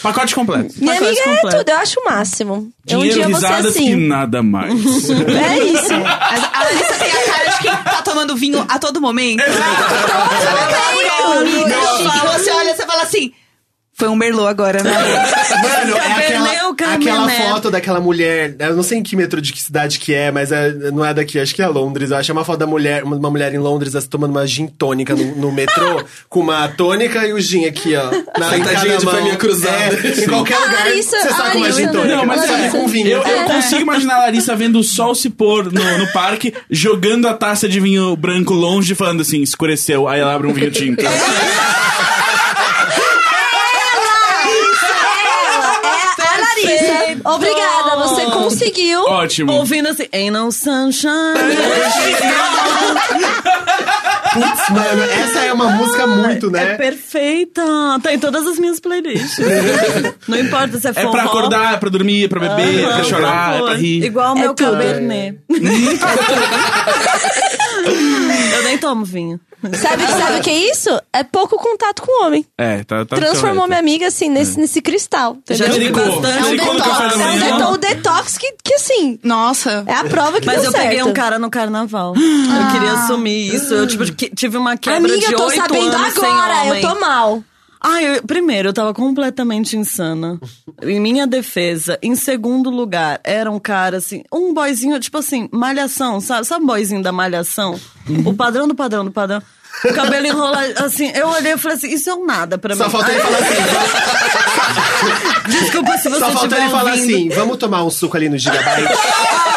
Pacote completo. Minha Pacote amiga é completo. tudo, eu acho o máximo. Eu um Dinheiro, dia vou ser risadas assim. e nada mais. É isso. A a Larissa tem a cara de quem tá tomando vinho a todo momento. Todo momento. E você olha, você fala assim. Foi um merlot agora, né? Mano, é aquela, aquela foto daquela mulher. Eu não sei em que metrô de que cidade que é, mas é- não é daqui, acho que é Londres. Eu acho que é uma foto da mulher, uma, uma mulher em Londres assim, tomando uma gin tônica no, no metrô, com uma tônica e o gin aqui, ó. Na Sentadinha de perninha cruzada. É, em qualquer lugar. Larissa- você a sabe uma Larissa gin tônica. Não, mas Você sabe, sabe com vinho. Eu, eu consigo imaginar a Larissa vendo o sol se pôr no, no parque, jogando a taça de vinho branco longe, falando assim, escureceu, aí ela abre um vinho tinto. É a Larissa. Obrigada, você conseguiu. Ótimo. Ouvindo assim, Ain't no sunshine. Putz, mano, essa é uma música muito, É né? perfeita. Tá em todas as minhas playlists. Não importa se é É forró. pra acordar, é pra dormir, é pra beber, é pra chorar, é pra rir. Igual o É meu tudo. cabernet. Eu nem tomo vinho. Sabe, sabe o que é isso? É pouco contato com o homem. É, tá, tá Transformou minha amiga assim nesse, nesse cristal. Já Clericou. bastante. Clericou no detox. É um detox, detox que, que assim, Nossa. é a prova que Mas deu eu certo. peguei um cara no carnaval. Eu queria assumir isso. Eu tipo, tive uma quebra Amiga, de eu tô oito sabendo anos sem agora, eu tô mal. Ah, eu- primeiro, eu tava completamente insana. Em minha defesa. Em segundo lugar, era um cara assim, um boyzinho, tipo assim, malhação, sabe? Sabe o boyzinho da malhação? O padrão do padrão do padrão. O cabelo enrolado, assim, eu olhei e falei assim, isso é um nada pra Só mim. falta ele Aí- falar assim. Desculpa se você Só falta ele falar assim: vamos tomar um suco ali no Gigabyte.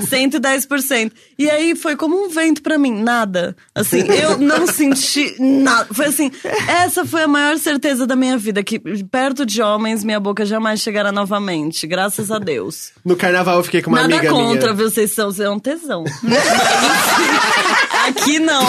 110%. E aí foi como um vento pra mim, nada. Assim, eu não senti nada. Foi assim, essa foi a maior certeza da minha vida, que perto de homens minha boca jamais chegará novamente, graças a Deus. No carnaval eu fiquei com uma nada amiga contra, minha. viu? Vocês são, vocês um tesão. Aqui não.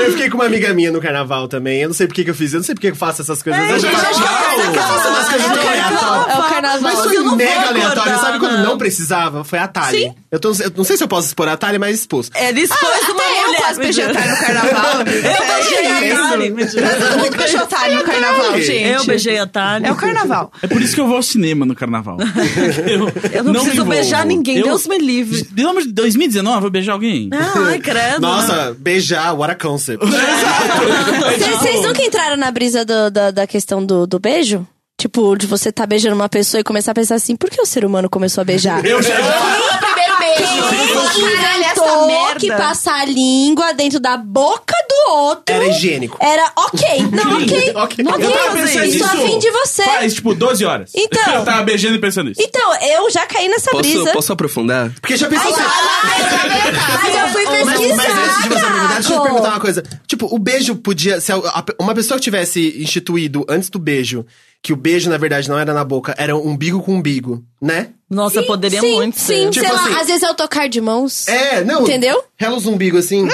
Eu fiquei com uma amiga minha no carnaval também. Eu não sei por que eu fiz. Eu não sei por que que eu faço essas coisas. É, eu já gente, faço, é carnaval. eu faço umas coisas tão aleatórias. É o carnaval. Mas foi mega aleatório. Sabe quando não. precisava? Foi a Thalie. Eu, tô, eu não sei se eu posso expor a Thalie, mas expus. Ele expôs uma Até eu mulher. quase beijei otário no carnaval. Eu beijei a Thalie. Todo mundo beijou otário no carnaval, gente. Eu beijei a Thalie. É o carnaval. É por isso que eu vou ao cinema no carnaval. Eu, Eu não, preciso beijar ninguém, Eu- Deus me livre. Pelo amor de 2019, eu vou beijar alguém. Ai, credo. Nossa, beijar, what a concept. Vocês vocês nunca entraram na brisa do- da, da questão do, do beijo? Tipo, de você tá beijando uma pessoa e começar a pensar assim, por que o ser humano começou a beijar? Eu já. o primeiro Quem inventou que passar a língua dentro da boca do outro Era higiênico. era ok. Não, ok. Ok. Eu tava pensando isso nisso a fim de você. Faz, tipo, 12 horas. Então. Eu tava beijando e pensando nisso. Então, eu já caí nessa Posso, brisa. posso aprofundar? Porque já pensou Ai, assim. Mas eu fui Mas, pesquisar. mas antes de você perguntar, deixa eu te Caco. perguntar uma coisa. Tipo, o beijo podia. Se a- a- uma pessoa que tivesse instituído antes do beijo, que o beijo, na verdade, não era na boca, era umbigo com umbigo, né? Nossa, poderia sim, muito Sim, ser. Tipo sei lá, assim- às vezes é o tocar de mãos. É, não. Entendeu? Rela os umbigo assim.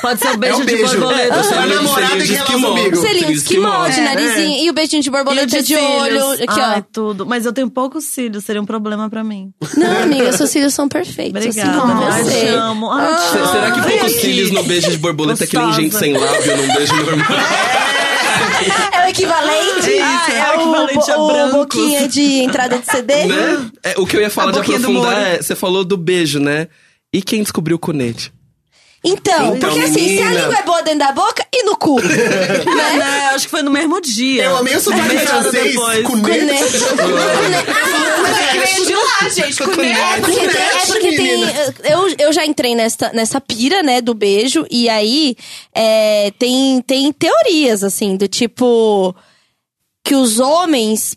Pode ser o É beijo um de beijo. borboleta. É, você vai Selinho- namorada selinho e de rela os esquimó. umbigo. Selinho de esquimó, esquimó. de narizinho. E o beijinho de E o borboleta de, olho. Aqui, Ai, ó. tudo. Mas eu tenho poucos cílios, seria um problema pra mim. Não, amiga, seus cílios são perfeitos. Obrigada. Assim te amo. Amo. Será que poucos cílios no beijo de borboleta é que nem gente sem lábio num beijo normal? É o equivalente? É isso, é o equivalente a o, o brancos. boquinha de entrada de CD? né? É, o que eu ia falar A de aprofundar é, você falou do beijo, né? E quem descobriu o conete? Então, Então, porque assim, se a língua é boa dentro da boca e no cu. né? Né, acho que foi no mesmo dia. Eu amei o sotaque francês. depois. Cunete. Veio de lá, gente. Com É porque, tem, é porque tem. menina. Eu, eu já entrei nessa, nessa pira, né, do beijo, e aí é, tem, tem teorias, assim, do tipo. Que os homens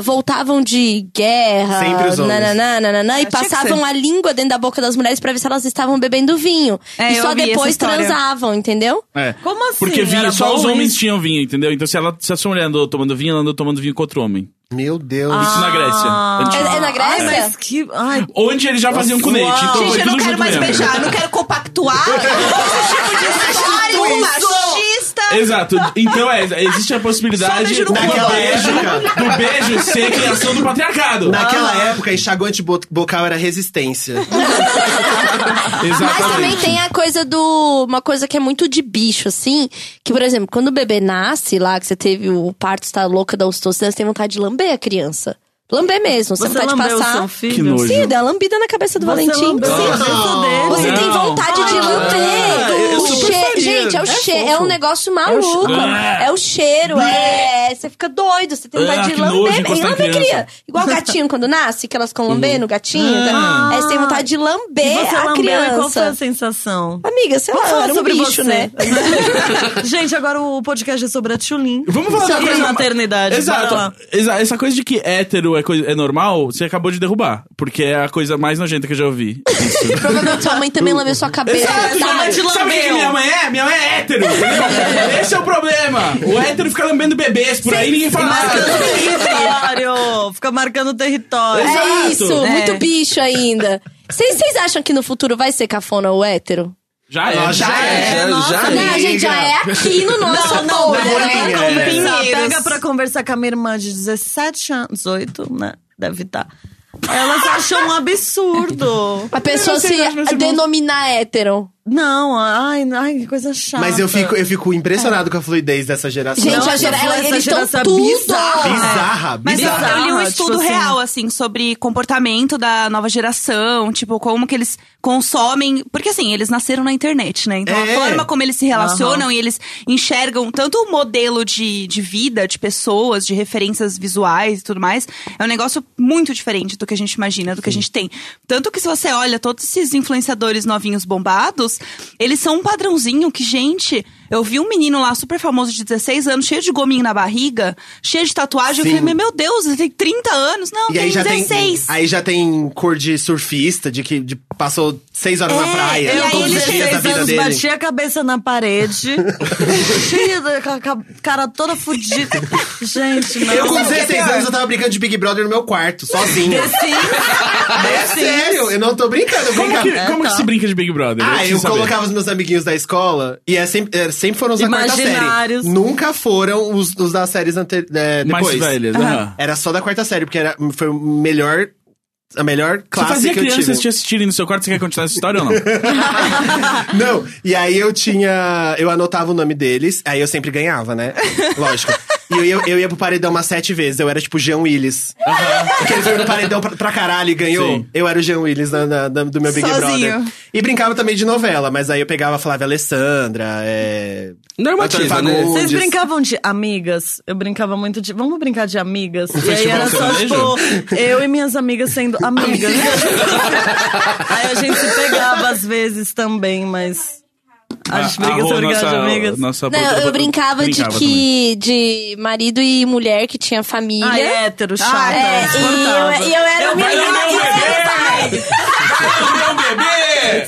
voltavam de guerra, Sempre os homens. nananã, nananã, e passavam a língua dentro da boca das mulheres pra ver se elas estavam bebendo vinho. É, e só depois transavam, entendeu? É. Como assim? Porque vinho, Era só os homens isso? tinham vinho, entendeu? Então se, ela, se a sua mulher andou tomando vinho, ela andou tomando vinho com outro homem. Meu Deus. Isso na Grécia. antiga. É, é na Grécia? Ai, mas que... Ai, Onde eles já faziam com leite. Então Gente, foi eu não quero mais mesmo. beijar, não quero compactuar. Esse tipo de história machista. Exato. Então é, existe a possibilidade do beijo, época. do beijo ser criação do patriarcado. Naquela época, enxaguante bo- bocal era resistência. Mas também Exatamente. tem a coisa do. Uma coisa que é muito de bicho, assim. Que, por exemplo, quando o bebê nasce lá, que você teve o parto, você tá louca da ocitocina, você tem vontade de lamber a criança. Lamber mesmo. Você, você tem vontade de lambeu o passar. seu filho? Que nojo. Sim, dá lambida na cabeça do Você Valentim. lambeu Sim. a dele? Você tem Não. vontade de Ah, lamber. O super che- faria. Gente, é o É cheiro. É, um negócio maluco. cheiro. É o cheiro. É. Você fica doido. Você tem Ah, vontade de lamber. E lamber criança. cria. Igual gatinho quando nasce, que elas ficam lambendo o gatinho. Ah. Aí você tem vontade de E lamber você a lambeu, e qual foi a criança. sensação? Amiga, sei lá, Vamos eu falar era um sobre bicho, você. né? Gente, agora o podcast é sobre a Tchulin. Vamos falar sobre coisa maternidade. Exato. Essa coisa de que hétero é, coisa, é normal, você acabou de derrubar. Porque é a coisa mais nojenta que eu já ouvi. Isso. Provavelmente sua mãe também lambeu sua cabeça. Exato, Tá, sabe, mas- sabe o que, que minha mãe é? Minha mãe é hétero, entendeu? Esse é o problema. O hétero fica lambendo bebês por aí e ninguém fala nada. território. Fica marcando território. É Exato. isso, É. muito bicho ainda. Vocês vocês acham que no futuro vai ser cafona o hétero? Já é. Nossa, já é. Já, nossa, já, Não, a gente já é aqui no nosso Não, não, bolha, pega né? pra conversar, Pinheiros. pega pra conversar com a minha irmã de 17 anos, 18, né? Deve estar. Elas acham um absurdo. A pessoa se denominar hétero. Não, ai, ai, que coisa chata. Mas eu fico, eu fico impressionado com a fluidez dessa geração. Gente, a gera, ela- essa eles estão geração é tudo. bizarra. Bizarra, Mas eu, bizarra. eu li um Tipo estudo assim. real, assim, sobre comportamento da nova geração, tipo, como que eles consomem. Porque, assim, eles nasceram na internet, né? Então, É. a forma como eles se relacionam e eles enxergam tanto o modelo de, de vida, de pessoas, de referências visuais e tudo mais, é um negócio muito diferente do que a gente imagina, do que a gente tem. Tanto que, se você olha todos esses influenciadores novinhos bombados, eles são um padrãozinho que, gente. Eu vi um menino lá super famoso de 16 anos, cheio de gominho na barriga, cheio de tatuagem. Sim. Eu falei, meu Deus, ele tem 30 anos. Não, E tem aí já tem, 16. aí já tem cor de surfista, de que de- passou seis horas na É, praia, e aí todos ele os tem dias da 16 vida anos, dele. bati a cabeça na parede, cheia ca- ca- cara toda fudida. Gente, não. Eu com Sabe o que é 16 pior? anos eu tava brincando de Big Brother no meu quarto, sozinho. É sério, eu não tô brincando, eu Como, que, como que se brinca de Big Brother? Ah, eu saber. colocava os meus amiguinhos da escola e é sempre, é, sempre foram os da quarta série. Imaginários. Nunca foram os, os das séries ante, é, Mais depois. velhas. aham. Era só da quarta série, porque era, foi o melhor. A melhor Você classe fazia que eu crianças tive. te assistirem no seu quarto, você quer continuar essa história ou não? Não, e aí eu tinha. Eu anotava o nome deles, aí eu sempre ganhava, né? Lógico. E eu, ia- eu ia pro paredão umas sete vezes. Eu era tipo Jean Willis. Porque ele foi no paredão pra, pra caralho e ganhou. Sim. Eu era o Jean Willis na- na- na- do meu Big Sozinho. Brother. E brincava também de novela, mas aí eu pegava a Flávia Alessandra, é. Normativa, Antônio né? Vocês brincavam de amigas? Eu brincava muito de. Vamos brincar de amigas? e aí era só, tipo, eu e minhas amigas sendo amigas. aí a gente se pegava às vezes também, mas. A gente nossa- amigas. Nossa Não, produtora eu brincava, de também. que de marido e mulher que tinha família. Ah, é hétero, chato. É, e eu, e eu era Eu menina. bailava e eu era- bebê!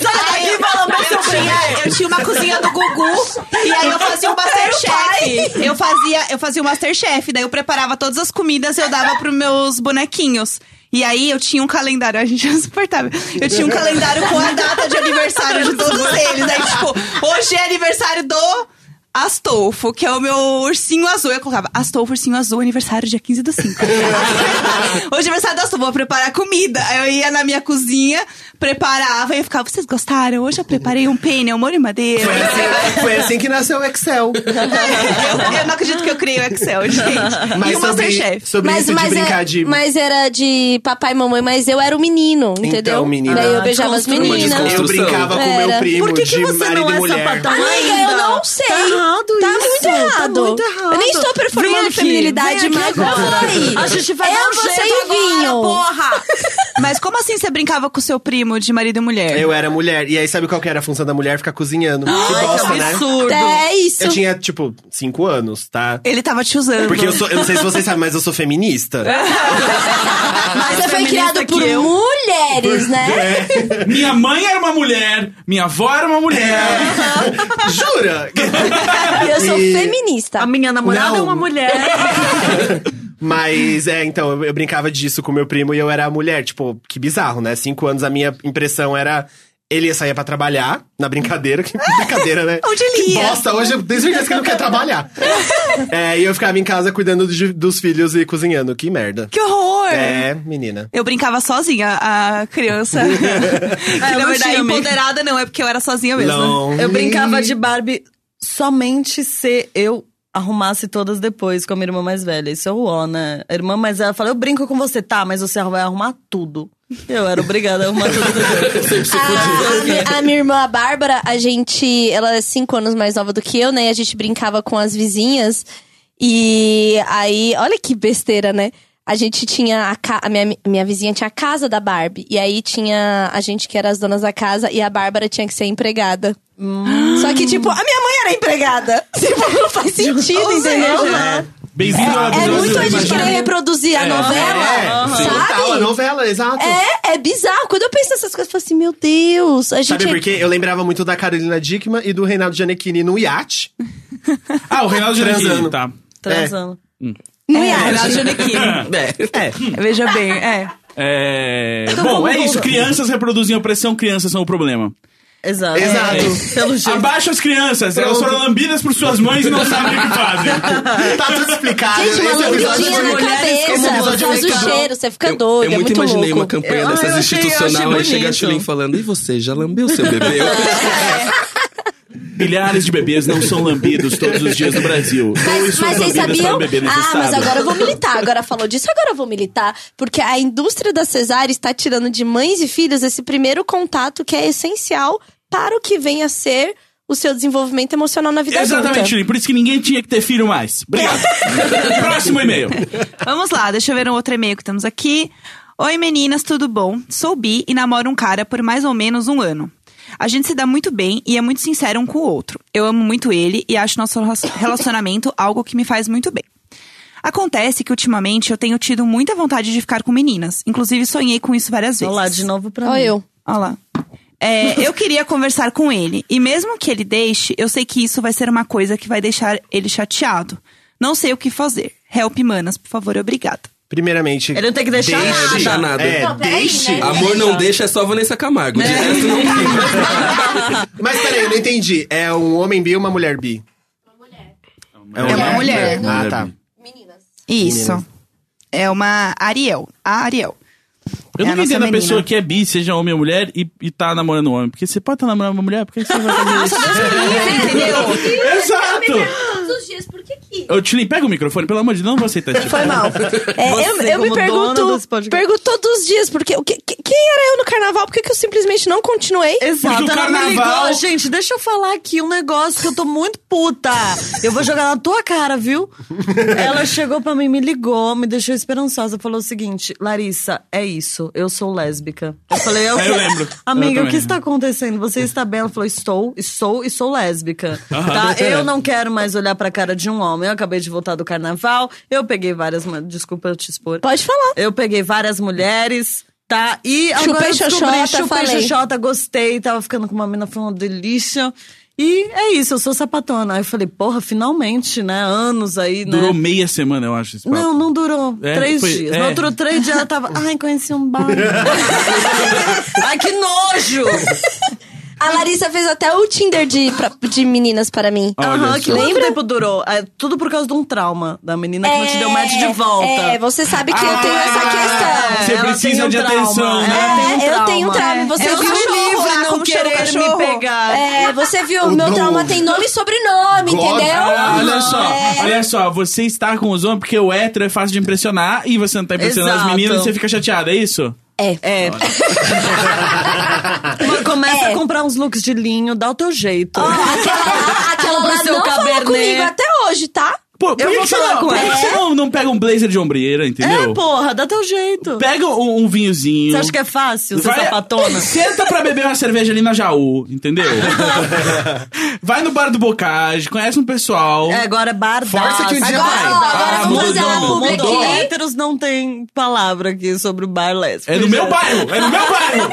Eu, tinha, eu tinha uma cozinha do Gugu e aí eu fazia o Masterchef. Eu fazia, eu fazia o Masterchef, daí eu preparava todas as comidas e eu dava pros meus bonequinhos. E aí eu tinha um calendário, a gente é insuportável. Eu tinha um calendário com a data de aniversário de todos eles. Aí, tipo, hoje é aniversário do Astolfo, que é o meu ursinho azul. Eu colocava Astolfo, ursinho azul, aniversário dia 15 do 5. hoje é aniversário do Astolfo, vou preparar comida. Aí eu ia na minha cozinha, preparava e eu ficava, vocês gostaram? Hoje eu preparei um pene, amor e madeira. Foi assim, foi assim que nasceu o Excel. eu, eu não acredito que eu criei o Excel, gente. Mas e o sobre, Masterchef. sobre Mas, isso de mas, brincar é- de. mas era de papai e mamãe, mas eu era o menino, entendeu? menina. Daí eu beijava as meninas. Eu brincava com o meu primo Por que, de que você não é mulher. sapatão Amiga, ainda? eu não sei. Tá errado Tá isso. muito errado. Tá muito errado. Eu nem estou performando feminilidade, mas aí. A gente vai eu, dar um você jeito e agora, Vinho. Porra! Mas como assim você brincava com o seu primo de marido e mulher? Eu era mulher. E aí, sabe qual que era a função da mulher? Ficar cozinhando. que Ai, bosta, que né? absurdo. É isso. Eu tinha, tipo, cinco anos, tá? Ele tava te usando. Porque eu sou, eu não sei se vocês sabem, mas eu sou feminista. Mas você foi feminista criado que por eu. mulheres, né? Minha mãe era uma mulher, minha avó era uma mulher. Jura? E eu sou E- feminista. A minha namorada Não. é uma mulher. Mas, é, então, eu, eu brincava disso com meu primo e eu era a mulher. Tipo, que bizarro, né? Cinco anos, a minha impressão era... Ele ia sair pra trabalhar, na brincadeira. Que brincadeira, né? Onde ele Que ia? bosta, hoje eu tenho certeza que ele não quer trabalhar. é, e eu ficava em casa cuidando de- dos filhos e cozinhando. Que merda. Que horror! É, menina. Eu brincava sozinha, a criança. que, eu na verdade, empoderada não, é porque eu era sozinha mesmo. Não. Eu brincava de Barbie somente se eu arrumasse todas depois com a minha irmã mais velha. Isso é o ó, né? A irmã mais velha fala, eu brinco com você, tá, mas você vai arrumar tudo. Eu era obrigada a arrumar tudo. A, a minha irmã, a Bárbara, a gente. Ela é cinco anos mais nova do que eu, né? E a gente brincava com as vizinhas. E aí, olha que besteira, né? A gente tinha. A, ca- a minha, minha vizinha tinha a casa da Barbie. E aí tinha a gente que era as donas da casa e a Bárbara tinha que ser empregada. Só que, tipo, a minha mãe era empregada. Tipo, não faz sentido, entendeu? Bem-vindo ao É episódio muito a gente querer reproduzir a novela, É, total, a sabe? novela, exato. É, é bizarro. Quando eu penso nessas coisas, eu falo assim, meu Deus, a gente. Sabe por quê? Eu lembrava muito da Carolina Dickman e do Reinaldo Giannettini no iate. Ah, o Reinaldo. Giannettini, tá. Transando. Não É. Renato Giannichini. É. Veja bem, é. É... Bom, é isso. Crianças reproduzem opressão, crianças são o problema. Exato. Exato. É. Pelo jeito. Abaixa as crianças, elas Pronto. foram lambidas por suas mães e não sabem o que fazem. Tá tudo explicado. Gente, uma lambidinha na cabeça, faz o cheiro, você fica Eu, doido, eu é muito imaginei louco. uma campanha Eu- dessas eu achei- eu institucional, aí chega a. Chulin falando, e você, já lambeu seu bebê? Milhares de bebês não são lambidos todos os dias no Brasil. Mas, mas vocês sabiam? Ah, mas agora eu vou militar. Agora falou disso, agora eu vou militar. Porque a indústria da cesárea está tirando de mães e filhos esse primeiro contato que é essencial para o que vem a ser o seu desenvolvimento emocional na vida Exatamente, adulta. Chulin. Por isso que ninguém tinha que ter filho mais. Obrigado. Próximo e-mail. Vamos lá, deixa eu ver um outro e-mail que temos aqui. Oi meninas, tudo bom? Sou bi e namoro um cara por mais ou menos um ano. A gente se dá muito bem e é muito sincero um com o outro. Eu amo muito ele e acho nosso relacionamento algo que me faz muito bem. Acontece que ultimamente eu tenho tido muita vontade de ficar com meninas. Inclusive sonhei com isso várias vezes. Olha lá, de novo pra Olha mim. eu. Olha lá. É, eu queria conversar com ele. E mesmo que ele deixe, eu sei que isso vai ser uma coisa que vai deixar ele chateado. Não sei o que fazer. Help, manas, por favor, obrigada. Primeiramente. Ele não tem que deixar deixe- nada. Deixar nada. É, Não, peraí, deixe. né? Amor não deixa, é só Vanessa Camargo. De resto não tem. Mas peraí, eu não entendi. É um homem bi ou uma mulher bi? É É uma mulher. Ah, tá. Meninas. Isso. É uma Ariel. A Ariel. Eu É nossa entendo a pessoa que é bi, seja homem ou mulher, e, e tá namorando um homem. Porque você pode estar namorando uma mulher, por que você vai fazer isso? Entendeu? Exato! Todos os dias, por que que Ô, Tilly, pega o microfone, pelo amor de Deus, não vou aceitar esse tipo. Foi mal. É, eu, eu me pergunto, pergunto todos os dias, porque que- que- quem era eu no carnaval? Por que, que eu simplesmente não continuei? Exato, Porque o ela me carnaval- ligou. Gente, deixa eu falar aqui um negócio que eu tô muito puta. Eu vou jogar na tua cara, viu? ela chegou pra mim, me ligou, me deixou esperançosa. Falou o seguinte, Larissa, é isso, eu sou lésbica. Eu falei, eu, É, eu lembro. Amiga, Eu o que está acontecendo? Você está bem? Ela falou, estou, estou e sou lésbica. Tá? Eu não quero mais olhar pra cara de um homem. Eu acabei de voltar do carnaval, eu peguei várias... Desculpa eu te expor. Pode falar. Eu peguei várias mulheres, tá? E Chupei agora eu descobri, xoxota, chupei xoxota, gostei, tava ficando com uma mina, foi uma delícia. E é isso, eu sou sapatona. Aí eu falei, porra, finalmente, né? Anos aí, né? Durou meia semana, eu acho, esse papo. Não, não durou. É, três foi- dias. é. No outro três dias ela tava. Ai, conheci um bar. Ai, que nojo! A Larissa fez até o Tinder de, pra- de meninas para mim. Aham, só. que quanto Lembra? tempo durou? É, tudo por causa de um trauma da menina que não te deu match de volta. É, você sabe que eu tenho essa questão. Você ela precisa um de trauma, atenção, né? um É, eu tenho um trauma. Você eu viu o livre lá, não querer me pegar. É, você viu, O meu trauma tem nome e sobrenome, God. entendeu? Ah, olha só, É. olha só, você está com os homens porque o hétero é fácil de impressionar e você não tá impressionando as Exato. meninas e você fica chateada, é isso? É. É. Começa É. a comprar uns looks de linho, dá o teu jeito. Ó, aquela aquela lá não falou Cabernet. comigo até hoje, tá? Pô, por Eu que vou que falar não, com por que ela. você não, não pega um blazer de ombreira, entendeu? É, porra, dá teu jeito. Pega um, um vinhozinho. Você acha que é fácil ser Vai- sapatona? Senta pra beber uma cerveja ali na Jaú, entendeu? vai no bar do Bocage, conhece um pessoal. É, agora é bar Força que um dia Agora, vai. agora Ah, vamos mudou fazer uma publi mudou. aqui. Héteros não tem palavra aqui sobre o bar lésbico. É no meu bairro, é no meu bairro.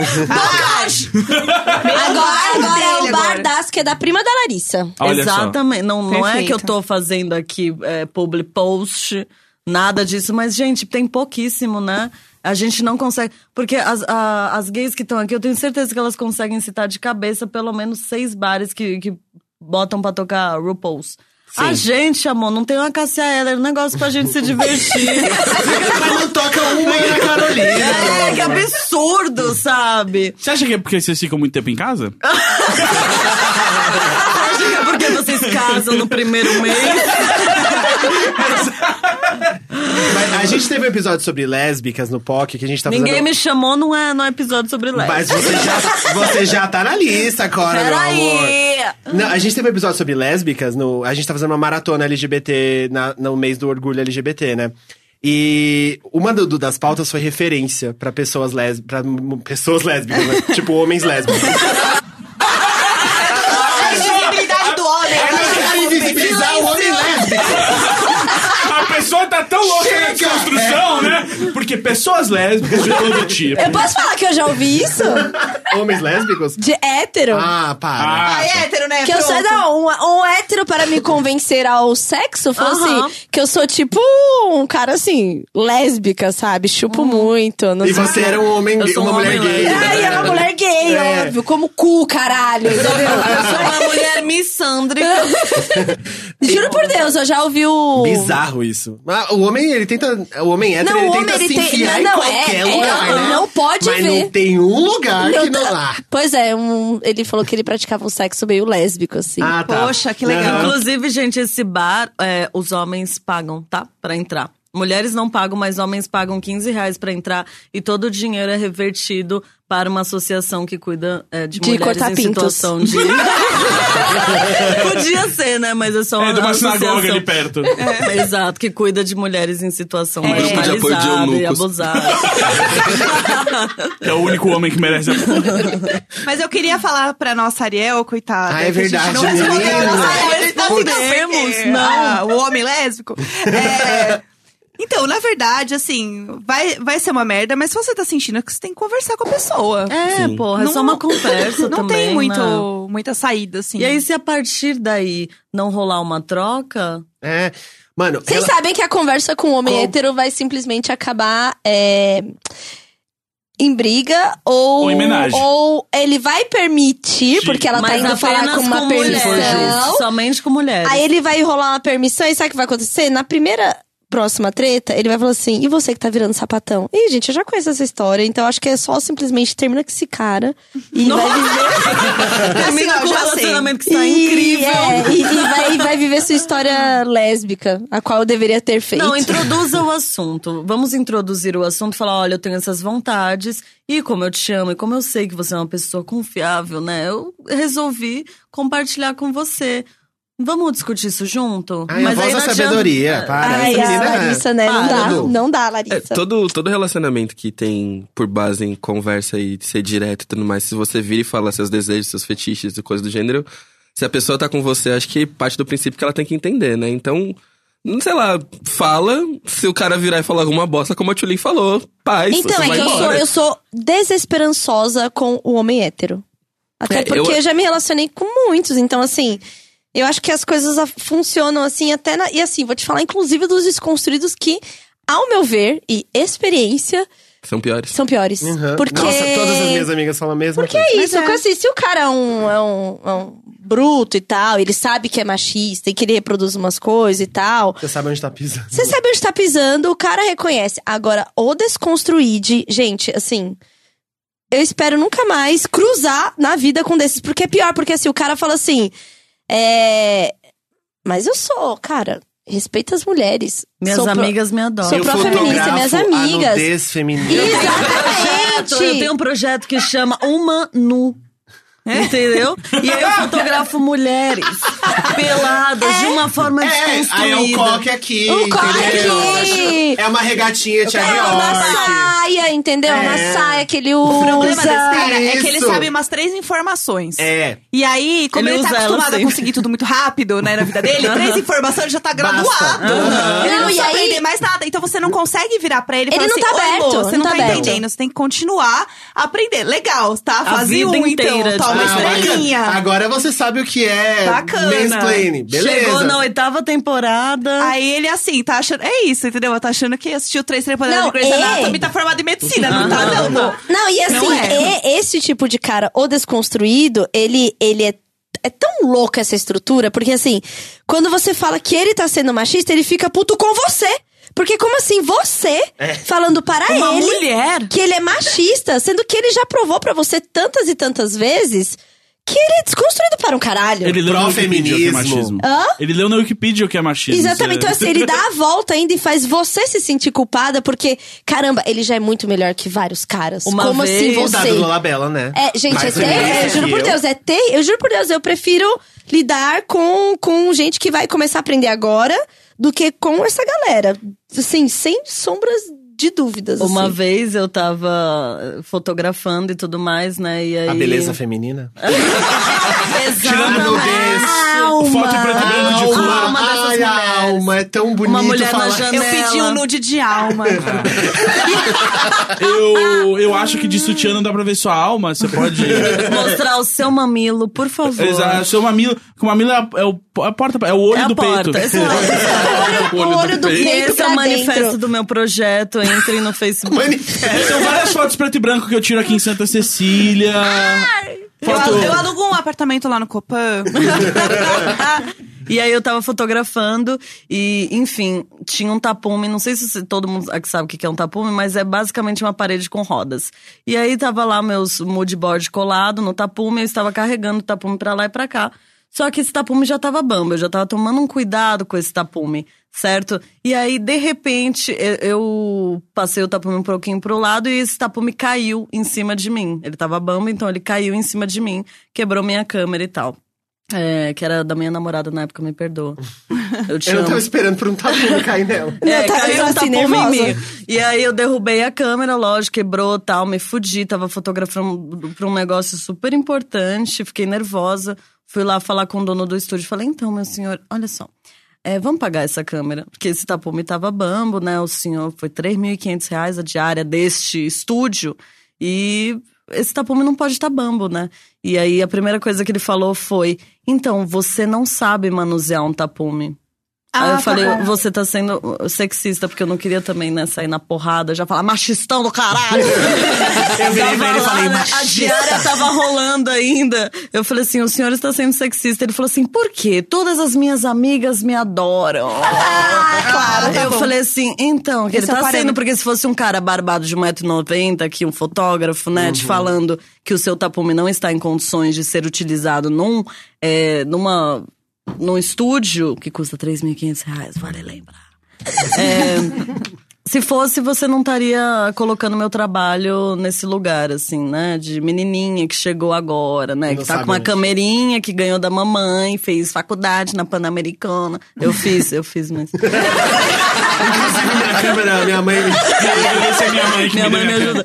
Agora, agora é o bar das, que é da prima da Larissa. Olha Exatamente. Não, não é que eu tô fazendo aqui é, public post, nada disso, mas, gente, tem pouquíssimo, né? A gente não consegue. Porque as, a- as gays que estão aqui, eu tenho certeza que elas conseguem citar de cabeça pelo menos seis bares que, que botam pra tocar RuPaul's. A gente, amor, não tem uma Cassia Eller, um negócio pra gente se divertir. Mas não toca uma Ana Carolina. é, que absurdo, sabe? Você acha que é porque vocês ficam muito tempo em casa? Acho que é porque vocês casam no primeiro mês. Mas a gente teve um episódio sobre lésbicas no POC que a gente tá Ninguém fazendo. me chamou num é, num episódio sobre lésbica. Mas você já, você já tá na lista, Cora, meu amor. Peraí! Não, a gente teve um episódio sobre lésbicas, no, a gente tá fazendo uma maratona LGBT na- no mês do orgulho LGBT, né? E uma do- das pautas foi referência pra pessoas lésbicas, pra m- pessoas lésbicas, né? tipo homens lésbicos. A invisibilidade do homem. Invisibilizar o homem lésbico. A pessoa tá tão louca Chega! construção, né? Porque pessoas lésbicas de todo tipo. Eu posso falar que eu já ouvi isso? Homens lésbicos? De hétero? Ah, para. Ah, Ah, é hétero, né? Que eu sou, não, um, um hétero para me convencer ao sexo falou Aham. assim, que eu sou tipo um cara assim, lésbica, sabe? Chupo muito. Não E sei você era um homem, Eu sou uma um mulher homem gay. Ai, é uma mulher gay, É. óbvio, como cu, caralho, entendeu? Eu sou uma mulher missândrica. Juro por Deus, eu já ouvi o... Bizarro isso. Ah, o homem, ele tenta. O homem hétero, Não, ele o tenta homem, se tem- enfiar não, em não, qualquer é- é, lugar, não, né? não pode Mas ver. não tem um lugar que Não não. tá- Ah, Pois é, um- ele falou que ele praticava um sexo meio lésbico, assim. ah, tá. Poxa, que legal. Aham. Inclusive, gente, esse bar, é, os homens pagam, tá? Pra entrar. Mulheres não pagam, mas homens pagam 15 reais pra entrar. E todo o dinheiro é revertido para uma associação que cuida é, de, De mulheres em pintos. situação de... Podia ser, né? Mas é só uma É de uma sinagoga ali perto. É, exato, que cuida de mulheres em situação de marginalizada e abusada. É o único homem que merece a Mas eu queria falar pra nossa Ariel, coitada. Ah, é que a gente verdade, não respondeu a nossa Não, o homem lésbico. É, Então, na verdade, assim, vai, vai ser uma merda, mas se você tá sentindo que você tem que conversar com a pessoa. É, porra, é só uma conversa Não também, tem muito, né? muita saída, assim. E aí, se a partir daí não rolar uma troca, É. Mano, Vocês ela- sabem que a conversa com o homem Com- hétero vai simplesmente acabar é, em briga ou, Ou ou ele vai permitir, Sim. porque ela tá mas indo falar com uma com permissão. mulheres. Somente com mulheres. Aí ele vai rolar uma permissão e sabe o que vai acontecer? Na primeira próxima treta, ele vai falar assim: e você que tá virando sapatão? Ih, gente, eu já conheço essa história, então acho que é só simplesmente termina com esse cara e vai viver. Termina Assim, com um sei. relacionamento que está e, incrível. é, e, e vai, e vai viver sua história lésbica, a qual eu deveria ter feito. Não, introduza o assunto. Vamos introduzir o assunto e falar: olha, eu tenho essas vontades, e como eu te amo, e como eu sei que você é uma pessoa confiável, né? Eu resolvi compartilhar com você. Vamos discutir isso junto? Ai, a voz aí da não adianta- sabedoria, para. Ai, essa a menina é- Larissa, né? Não Para, dá, Edu. não dá, É, Larissa. todo, todo relacionamento que tem por base em conversa e ser direto e tudo mais, se você vira e fala seus desejos, seus fetiches e coisa do gênero, se a pessoa tá com você, acho que parte do princípio que ela tem que entender, né? Então, não sei lá, fala, se o cara virar e falar alguma bosta, como a Tulin falou, paz, Então, você é vai que eu sou, eu sou desesperançosa com o homem hétero. Até É, porque eu- eu... já me relacionei com muitos, então assim, eu acho que as coisas funcionam assim até na, e assim, vou te falar inclusive dos desconstruídos que, ao meu ver e experiência, São piores. são piores. Uhum. Porque Nossa, todas as minhas amigas falam a mesma Porque coisa. é isso, porque assim, se o cara é um, é um, é um bruto e tal, ele sabe que é machista e que ele reproduz umas coisas e tal, Você sabe onde tá pisando. você sabe onde tá pisando, o cara reconhece. Agora, o desconstruir de. Gente, assim. Eu espero nunca mais cruzar na vida com desses. Porque é pior, porque assim, o cara fala assim. É. Mas eu sou, cara. Respeita as mulheres. Minhas Sou pro- amigas me adoram. Sou pró-feminista, minhas a amigas. feminina. Exatamente! Eu tenho um projeto que chama Uma Nu. Entendeu? E aí eu fotografo mulheres peladas de uma forma É, aí desconstruída. é o coque aqui, O coque aqui. É uma regatinha Thiago É uma York. saia, entendeu? Uma É. saia que ele usa. O problema desse cara é que ele sabe umas três informações. É. E aí, como Ele ele, tá acostumado a conseguir tudo muito rápido, né, na vida dele, três informações já tá graduado. Aham. Ele não, Não, e aí- aprender mais nada. Então você não consegue virar pra ele e Ele não assim, tá "Oi, aberto, amor, você não tá tá aberto." entendendo. Você tem que continuar a aprender. Legal, tá? Vida um, inteira então. Uma Ah, estrelinha. Agora você sabe o que é Bacana. mansplaining. Beleza. Chegou na oitava temporada. Aí ele, assim, tá achando... É isso, entendeu? Tá achando que assistiu três temporadas Não, de Grey's é. Anatomy tá formado em medicina. Não tá, não, não. Não, e assim, Não é. e- esse tipo de cara, o desconstruído, ele, ele é, é tão louca essa estrutura, porque assim, quando você fala que ele tá sendo machista, ele fica puto com você. Porque como assim, você falando para Uma ele mulher. que ele é machista, sendo que ele já provou pra você tantas e tantas vezes que ele é desconstruído para um caralho. Ele leu na Wikipedia o que é machismo. Hã? Ele leu na Wikipedia o que é machismo. Exatamente, então Você- assim, ele dá a volta ainda e faz você se sentir culpada, porque, caramba, ele já é muito melhor que vários caras. Uma Como vez- assim O dado você? do Labela, né? É, gente, é Mais ter, feminista eu juro por eu. Deus, é ter, eu juro por Deus, eu prefiro lidar com, com gente que vai começar a aprender agora do que com essa galera. Assim, sem sombras de dúvidas. Uma assim. vez eu tava fotografando e tudo mais, né? E aí... A beleza feminina. Tirando nudez. Foto em preto e branco de Alma, flor. ai, a alma, é tão bonito Uma mulher na falar. janela. Eu pedi um nude de alma. Eu, eu acho que de sutiã não dá pra ver sua alma. Você pode. Mostrar o seu mamilo, por favor. Exato. Seu mamilo. O mamilo é, é o, a porta, é o olho É a do porta, peito. exato. O olho do peito Esse é o manifesto dentro. do meu projeto. Entrem no Facebook. Manifesto. São várias fotos preto e branco que eu tiro aqui em Santa Cecília. Eu, Foto... alu- eu alugo um apartamento lá no Copan. E aí eu tava fotografando e, enfim, tinha um tapume, não sei se todo mundo aqui sabe o que é um tapume, mas é basicamente uma parede com rodas. E aí tava lá meus mood board colado no tapume, eu estava carregando o tapume pra lá e pra cá. Só que esse tapume já tava bamba, eu já tava tomando um cuidado com esse tapume, certo? E aí, de repente, eu, eu passei o tapume um pouquinho pro lado e esse tapume caiu em cima de mim. Ele tava bamba, então ele caiu em cima de mim, quebrou minha câmera e tal. É, que era da minha namorada na época, me perdoa. Eu te Eu não tava esperando por um tapume cair nela. É, tava- caiu um assim, tapume em mim. E aí eu derrubei a câmera, lógico, quebrou tal, me fudi, tava fotografando pra um negócio super importante, fiquei nervosa. Fui lá falar com o dono do estúdio, falei, então, meu senhor, olha só. é, vamos pagar essa câmera, porque esse tapume tava bambo, né? O senhor foi 3.500 reais a diária deste estúdio e esse tapume não pode estar bambo, né? E aí a primeira coisa que ele falou foi: então, você não sabe manusear um tapume. Aí Ah, eu falei, tá bom. você tá sendo uh, sexista, porque eu não queria também, né, sair na porrada, já falar machistão do caralho. Eu virei pra ele e falei, né, A machista. diária tava rolando ainda. Eu falei assim, o senhor está sendo sexista. Ele falou assim, por quê? Todas as minhas amigas me adoram. Ah, claro. Eu falei assim, então, que ele tá sendo, parâmetro. porque se fosse um cara barbado de 1,90m, aqui um fotógrafo, né, Uhum. te falando que o seu tapume não está em condições de ser utilizado num, é, numa num estúdio que custa 3.500 reais, vale lembrar. É, se fosse, você não estaria colocando meu trabalho nesse lugar, assim, né? De menininha que chegou agora, né? Não que tá com uma onde. camerinha, que ganhou da mamãe, fez faculdade na Pan-Americana. Eu fiz, eu fiz, mas. A câmera, minha mãe. É minha mãe que Minha me mãe me deu ajuda.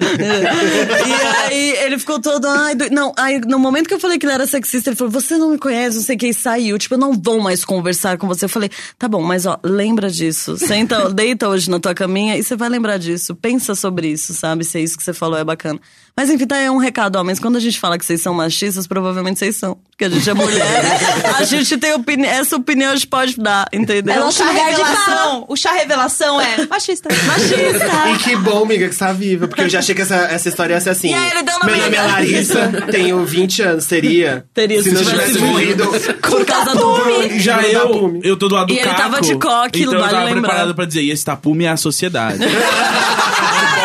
e aí ele ficou todo. Ai, do- Não, aí no momento que eu falei que ele era sexista, ele falou: Você não me conhece, não sei quem saiu. Tipo, eu não vou mais conversar com você. Eu falei: Tá bom, mas ó, lembra disso. Senta, deita hoje na tua caminha e você vai lembrar disso. Pensa sobre isso, sabe? Se é isso que você falou é bacana. Mas enfim, tá aí um recado, homens. Quando a gente fala que vocês são machistas, provavelmente vocês são. Porque a gente é mulher, a gente tem opini essa opinião, a gente pode dar, entendeu? É O chá revelação, o chá revelação é machista. Machista. E que bom, amiga, que você tá viva. Porque eu já achei que essa, essa história ia ser assim. E aí ele deu na Meu nome é. Larissa, tenho 20 anos. Teria. Teria, se se não tivesse tivesse morrido. Por causa do Já Não dá eu, eu tô do lado do E ele tava de coque, então eu vale tava lembrar. preparado pra dizer, e esse tapume é a sociedade.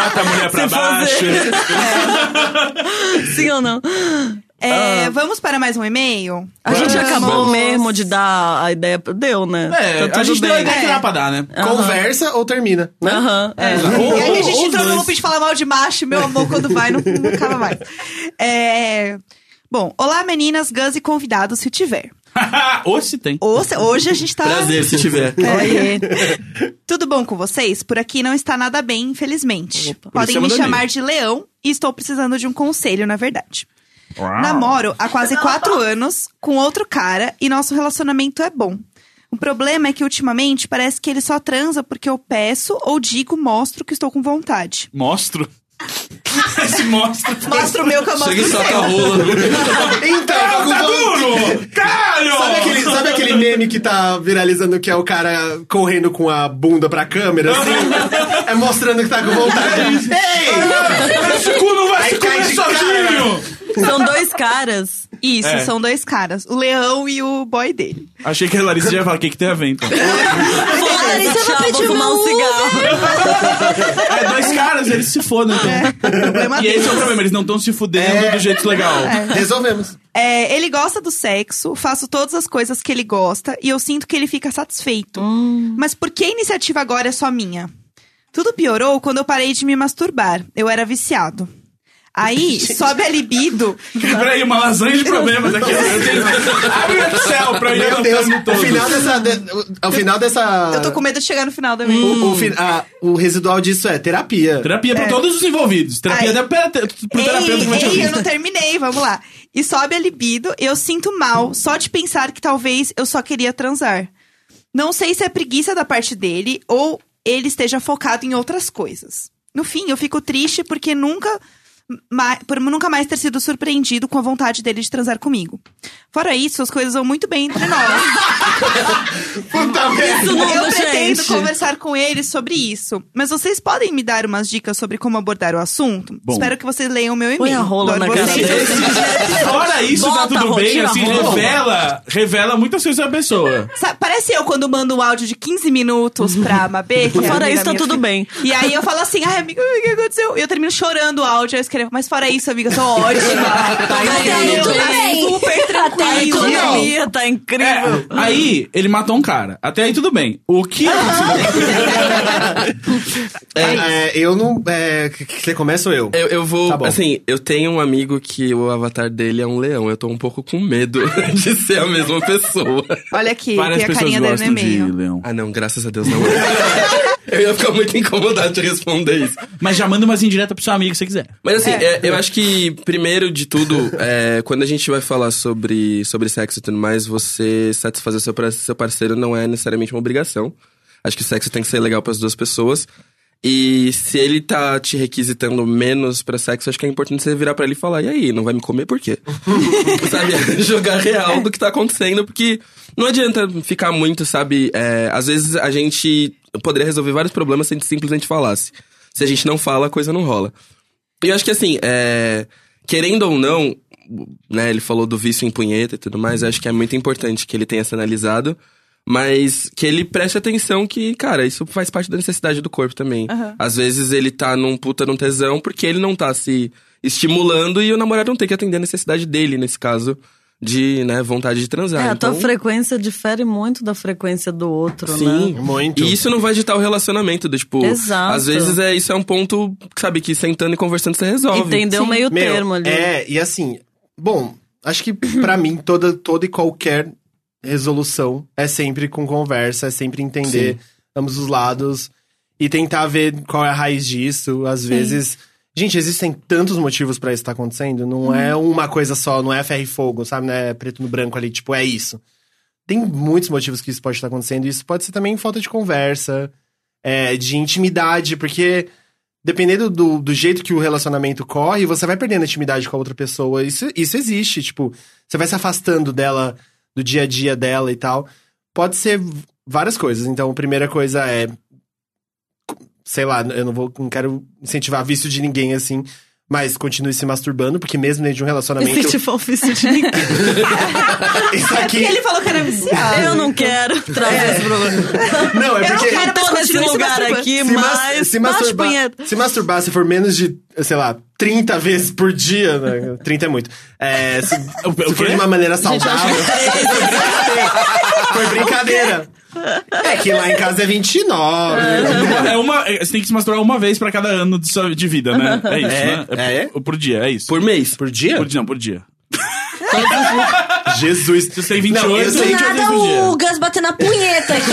Bota a mulher pra baixo. Sim ou não? É, Vamos para mais um e-mail? A gente Vamos. acabou mesmo de dar a ideia. Deu, né? É, Tá a gente deu a bem. ideia que É. dá pra dar, né? Conversa ou termina, né? Aham, é. Ou- E aí a gente ou entrou no loop de falar mal de macho, meu amor, quando vai, não, não acaba mais. É, Bom, olá meninas, Gus e convidados, se tiver. Ou se tem. Hoje, hoje a gente tá... Prazer, se tiver. Tudo bom com vocês? Por aqui não está nada bem, infelizmente. Podem isso é me chamar de Leão e estou precisando de um conselho, na verdade. Namoro há quase quatro anos com outro cara e nosso relacionamento é bom. O problema é que ultimamente parece que ele só transa porque eu peço ou digo, mostro que estou com vontade. Mostro. Mostra. Mostra o meu que eu mostro Chega e o a seu. rola. Então, Tá com vo- duro! Caralho! Sabe aquele, sabe aquele meme que tá viralizando que é o cara correndo com a bunda pra câmera, assim? é mostrando que tá com vontade. Ei! Esse cu não vai Aí se cai comer de sozinho! São dois caras. Isso, É. são dois caras. O leão e o boy dele. Achei que a Larissa já ia falar o que, que tem a ver, então. Larissa, eu vou Tchau, vou pedir fumar um cigarro. É dois caras, eles se fodam, então. Problema E esse é o problema, eles não estão se fudendo É. do jeito legal. Resolvemos. É, ele gosta do sexo, faço todas as coisas que ele gosta e eu sinto que ele fica satisfeito. Mas por que a iniciativa agora é só minha? Tudo piorou quando eu parei de me masturbar. Eu era viciado. Aí, sobe a libido. Peraí, uma lasanha de problemas aqui. Eu tenho... Abre o Excel pra eu ir Meu Deus, o final dessa. de- o- o final dessa. Eu tô com medo de chegar no final também. o, o, fi- a- o residual disso é terapia. Terapia pra todos os envolvidos. Terapia Ai. da, pra, pro terapeuta ei, ei, ouvir. eu não terminei, vamos lá. E sobe a libido, eu sinto mal só de pensar que talvez eu só queria transar. Não sei se é preguiça da parte dele ou ele esteja focado em outras coisas. No fim, eu fico triste porque nunca por nunca mais ter sido surpreendido com a vontade dele de transar comigo. Fora isso, as coisas vão muito bem entre nós. Puta merda. Eu pretendo gente. conversar com ele sobre isso. Mas vocês podem me dar umas dicas sobre como abordar o assunto? Bom. Espero que vocês leiam o meu e-mail. Põe a rola na. Fora isso, Bota tá tudo rola, bem, assim, revela, revela muitas coisas da pessoa. Sa- Parece eu quando mando um áudio de 15 minutos pra Mabê. que é Fora isso, tá tudo filha. bem. E aí eu falo assim, ai amiga, o que aconteceu? E eu termino chorando o áudio, eu escrevo, mas fora isso, amiga, eu tô ótima. Tá incrível, tudo bem. Super A tranquilo. economia tá incrível. É, aí ele matou um cara. Até aí tudo bem. O que É, eu não. É, você começa ou eu? Eu, eu vou. Tá assim, eu tenho um amigo que o avatar dele é um leão. Eu tô um pouco com medo de ser a mesma pessoa. Olha aqui, várias tem a pessoas carinha dele no gostam de leão. Ah, não, graças a Deus não. eu ia ficar muito incomodado de responder isso. Mas já manda umas indiretas pro seu amigo se você quiser. Mas assim, é, eu acho que, primeiro de tudo, é, quando a gente vai falar sobre, sobre sexo e tudo mais, você satisfazer seu, seu parceiro não é necessariamente uma obrigação. Acho que o sexo tem que ser legal pras duas pessoas. E se ele tá te requisitando menos pra sexo, acho que é importante você virar pra ele e falar: e aí, não vai me comer por quê? sabe? Jogar real do que tá acontecendo, porque não adianta ficar muito, sabe? É, às vezes a gente poderia resolver vários problemas se a gente simplesmente falasse. Se a gente não fala, a coisa não rola. E eu acho que assim, é, querendo ou não, né, ele falou do vício em punheta e tudo mais, eu acho que é muito importante que ele tenha se analisado, mas que ele preste atenção que, cara, isso faz parte da necessidade do corpo também. Às vezes ele tá num puta num tesão porque ele não tá se estimulando e o namorado não tem que atender a necessidade dele, nesse caso, de, né, vontade de transar. É, a tua então, frequência difere muito da frequência do outro, Sim, né? Muito. E isso não vai ditar o relacionamento, do, tipo, Exato. às vezes é isso é um ponto, sabe, que sentando e conversando você resolve. Entender o meio Meu, termo ali. É, e assim, bom, acho que pra mim toda, toda e qualquer resolução é sempre com conversa, é sempre entender ambos os lados e tentar ver qual é a raiz disso. Às vezes. Gente, existem tantos motivos pra isso estar acontecendo. Não é uma coisa só, não é ferro e fogo, sabe? Não é preto no branco ali, tipo, é isso. Tem muitos motivos que isso pode estar acontecendo. E isso pode ser também falta de conversa, é, de intimidade, porque dependendo do, do jeito que o relacionamento corre, você vai perdendo a intimidade com a outra pessoa. Isso, isso existe, tipo, você vai se afastando dela, do dia a dia dela e tal. Pode ser várias coisas. Então, a primeira coisa é. Sei lá, eu não vou. Não quero incentivar vício de ninguém assim. Mas continue se masturbando, porque mesmo dentro de um relacionamento. Tipo ofício de ninguém. isso E aqui. ele falou que era viciado. Eu não quero trazer esse problema. Não, é Eu não porque. quero Eu tô mas nesse se lugar aqui, se, mas- se punheta. se masturbar, se for menos de, sei lá, 30 vezes por dia, né? 30 é muito. É, se, se for de uma maneira saudável. Foi brincadeira. É que lá em casa é 29. É uma, é, você tem que se masturbar uma vez pra cada ano de, sua, de vida, né? É isso, É, né? é? Por, por dia, é isso. Por mês. Por dia? Por dia, não, por dia. Jesus. Você tem 28, Não, eu Do sei. 28 nada o Gus batendo a punheta aqui.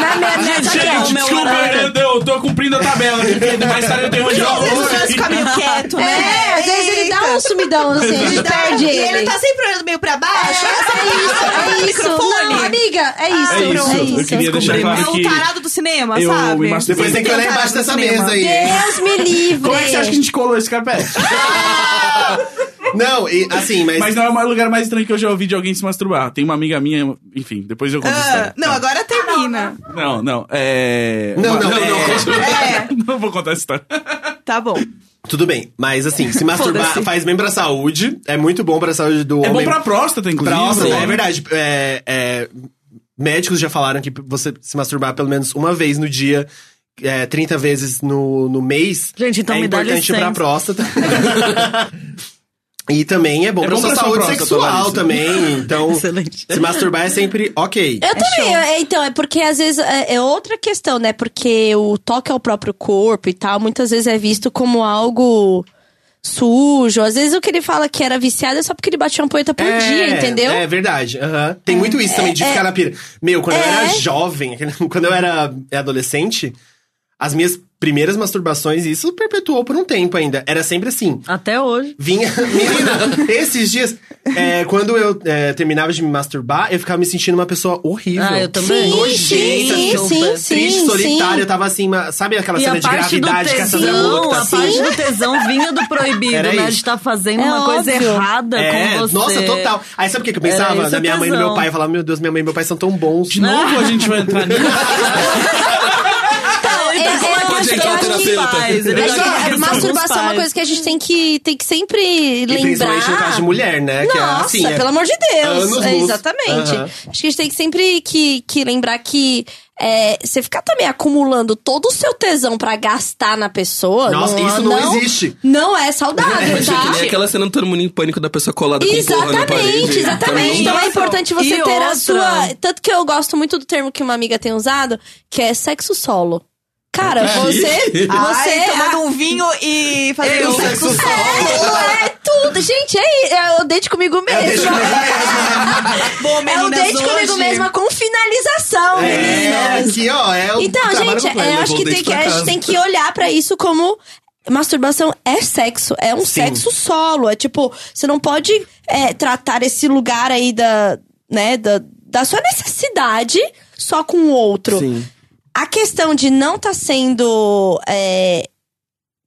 na minha mesa aqui, ó, o Gente, meu desculpa, horário. eu, eu tô cumprindo a tabela aqui, porque mais tarde eu tenho uma de Às vezes o. Gus fica meio quieto, né? É, às vezes ele dá um sumidão assim, a gente perde E ele. ele tá sempre olhando meio pra baixo. É isso, é isso. Não, amiga, é isso. É isso, é eu queria deixar É claro o que... tarado do cinema, eu sabe? me masturbei. Depois tem que olhar embaixo dessa mesa aí. Deus me livre. Como é que você acha que a gente colou esse carpete? Não, e, assim, mas. Mas não é o lugar mais estranho que eu já ouvi de alguém se masturbar. Tem uma amiga minha, enfim, depois eu conto Ah, não, agora termina. Não, não, é... Não, uma- não, é- É, Não vou contar essa história. tá bom. Tudo bem, mas assim, se masturbar faz bem pra saúde. É muito bom pra saúde do É homem. bom pra próstata, inclusive. Próstata, é verdade. É, é, médicos já falaram que você se masturbar pelo menos uma vez no dia, é, 30 vezes no, no mês, Gente, então é me dá importante licença. pra próstata. e também é bom É pra bom sua pra saúde próstata, sexual também. Então, Excelente. se masturbar é sempre ok. Eu também, é, então, é porque às vezes é, é outra questão, né? Porque o toque ao próprio corpo e tal, muitas vezes é visto como algo sujo. Às vezes o que ele fala que era viciado é só porque ele batia uma poeta por dia, entendeu? É verdade. aham. Tem muito isso também de ficar na pira. Meu, quando eu É. era jovem, quando eu era adolescente, as minhas primeiras masturbações, isso perpetuou por um tempo ainda. Era sempre assim. Até hoje. Vinha. Menina, esses dias, é, quando eu é, terminava de me masturbar, eu ficava me sentindo uma pessoa horrível. Ah, eu também. Sim, Nojenta, sim, assim, sim, triste, sim, solitária. sim. Eu tava assim, uma- sabe aquela E cena a de do gravidade que essa Sandra Bullock tá a assim? parte do tesão vinha do proibido, Era né? isso. De estar fazendo É uma coisa óbvio. errada É, com você. nossa, total. Aí sabe o que, que eu pensava? Na o minha mãe e no meu pai. Eu falava, meu Deus, minha mãe e meu pai são tão bons. De novo a gente vai entrar nisso. Então, é, Então, é, eu acho que, eu acho que- pais, ele acho tá que com a questão masturbação é uma coisa que a gente tem que, tem que sempre E lembrar. principalmente no caso de mulher, né? que é Nossa, assim, é pelo amor de Deus. anos É, exatamente. Aham. Acho que a gente tem que sempre que, que lembrar que é, você ficar também acumulando todo o seu tesão pra gastar na pessoa. Nossa, não, isso não existe. Não é saudável, É tá? que nem aquela cena do todo mundo em pânico da pessoa colada com porra na parede. Exatamente, exatamente. Então é importante você E ter a outra? sua. Tanto que eu gosto muito do termo que uma amiga tem usado, que é sexo solo. Cara, você. Você. Ai, tomando um vinho e fazendo Eu, um sexo sexo É, é tudo. Gente, é, é o date comigo mesmo. Bom, É o date hoje... comigo mesma com finalização, É, meninas. aqui, ó, é o Então, gente, eu acho que, tem que a gente tem que olhar pra isso como. Masturbação é sexo, é um Sim. sexo solo. É tipo, você não pode é, tratar esse lugar aí da, né, da, da sua necessidade só com o outro. Sim. A questão de não estar sendo. é,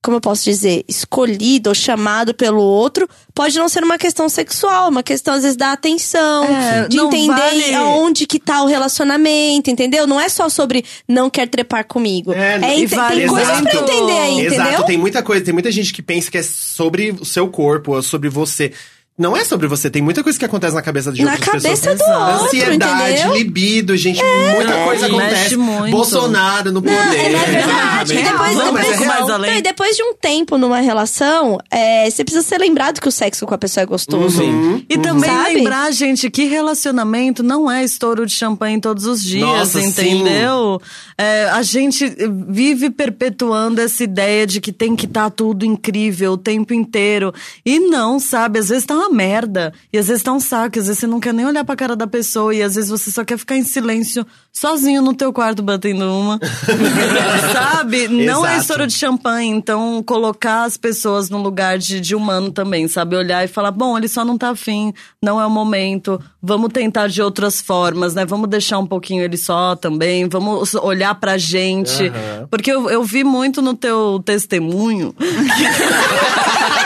como eu posso dizer? Escolhido ou chamado pelo outro pode não ser uma questão sexual, uma questão, às vezes, da atenção, É, de entender vale- aonde que tá o relacionamento, entendeu? Não é só sobre não quer trepar comigo. É, É, ente- vale tem coisas pra entender aí, Exato, entendeu? tem muita coisa, tem muita gente que pensa que é sobre o seu corpo, ou sobre você. Não é sobre você. Tem muita coisa que acontece na cabeça de Na outras cabeça pessoas. do outro, Ansiedade, entendeu? libido, gente, muita coisa mexe acontece. muito. Bolsonaro no poder. É, é verdade. E depois, Não, mas é depois, real. mais além. Não, e depois de um tempo numa relação, é, você precisa ser lembrado que o sexo com a pessoa é gostoso. Uhum. E também Sabe? lembrar, gente, que relacionamento não é estouro de champanhe todos os dias, Nossa, entendeu? É, a gente vive perpetuando essa ideia de que tem que estar tudo incrível o tempo inteiro. E não, sabe? Às vezes tá uma merda. E às vezes tá um saco. Às vezes você não quer nem olhar pra cara da pessoa. E às vezes você só quer ficar em silêncio, sozinho no teu quarto, batendo uma. sabe? Não é Exato. estouro de champanhe. Então, colocar as pessoas no lugar de, de humano também, sabe? Olhar e falar, bom, ele só não tá afim, não é o momento. Vamos tentar de outras formas, né? Vamos deixar um pouquinho ele só também. Vamos olhar pra gente. Aham. Porque eu, eu vi muito no teu testemunho.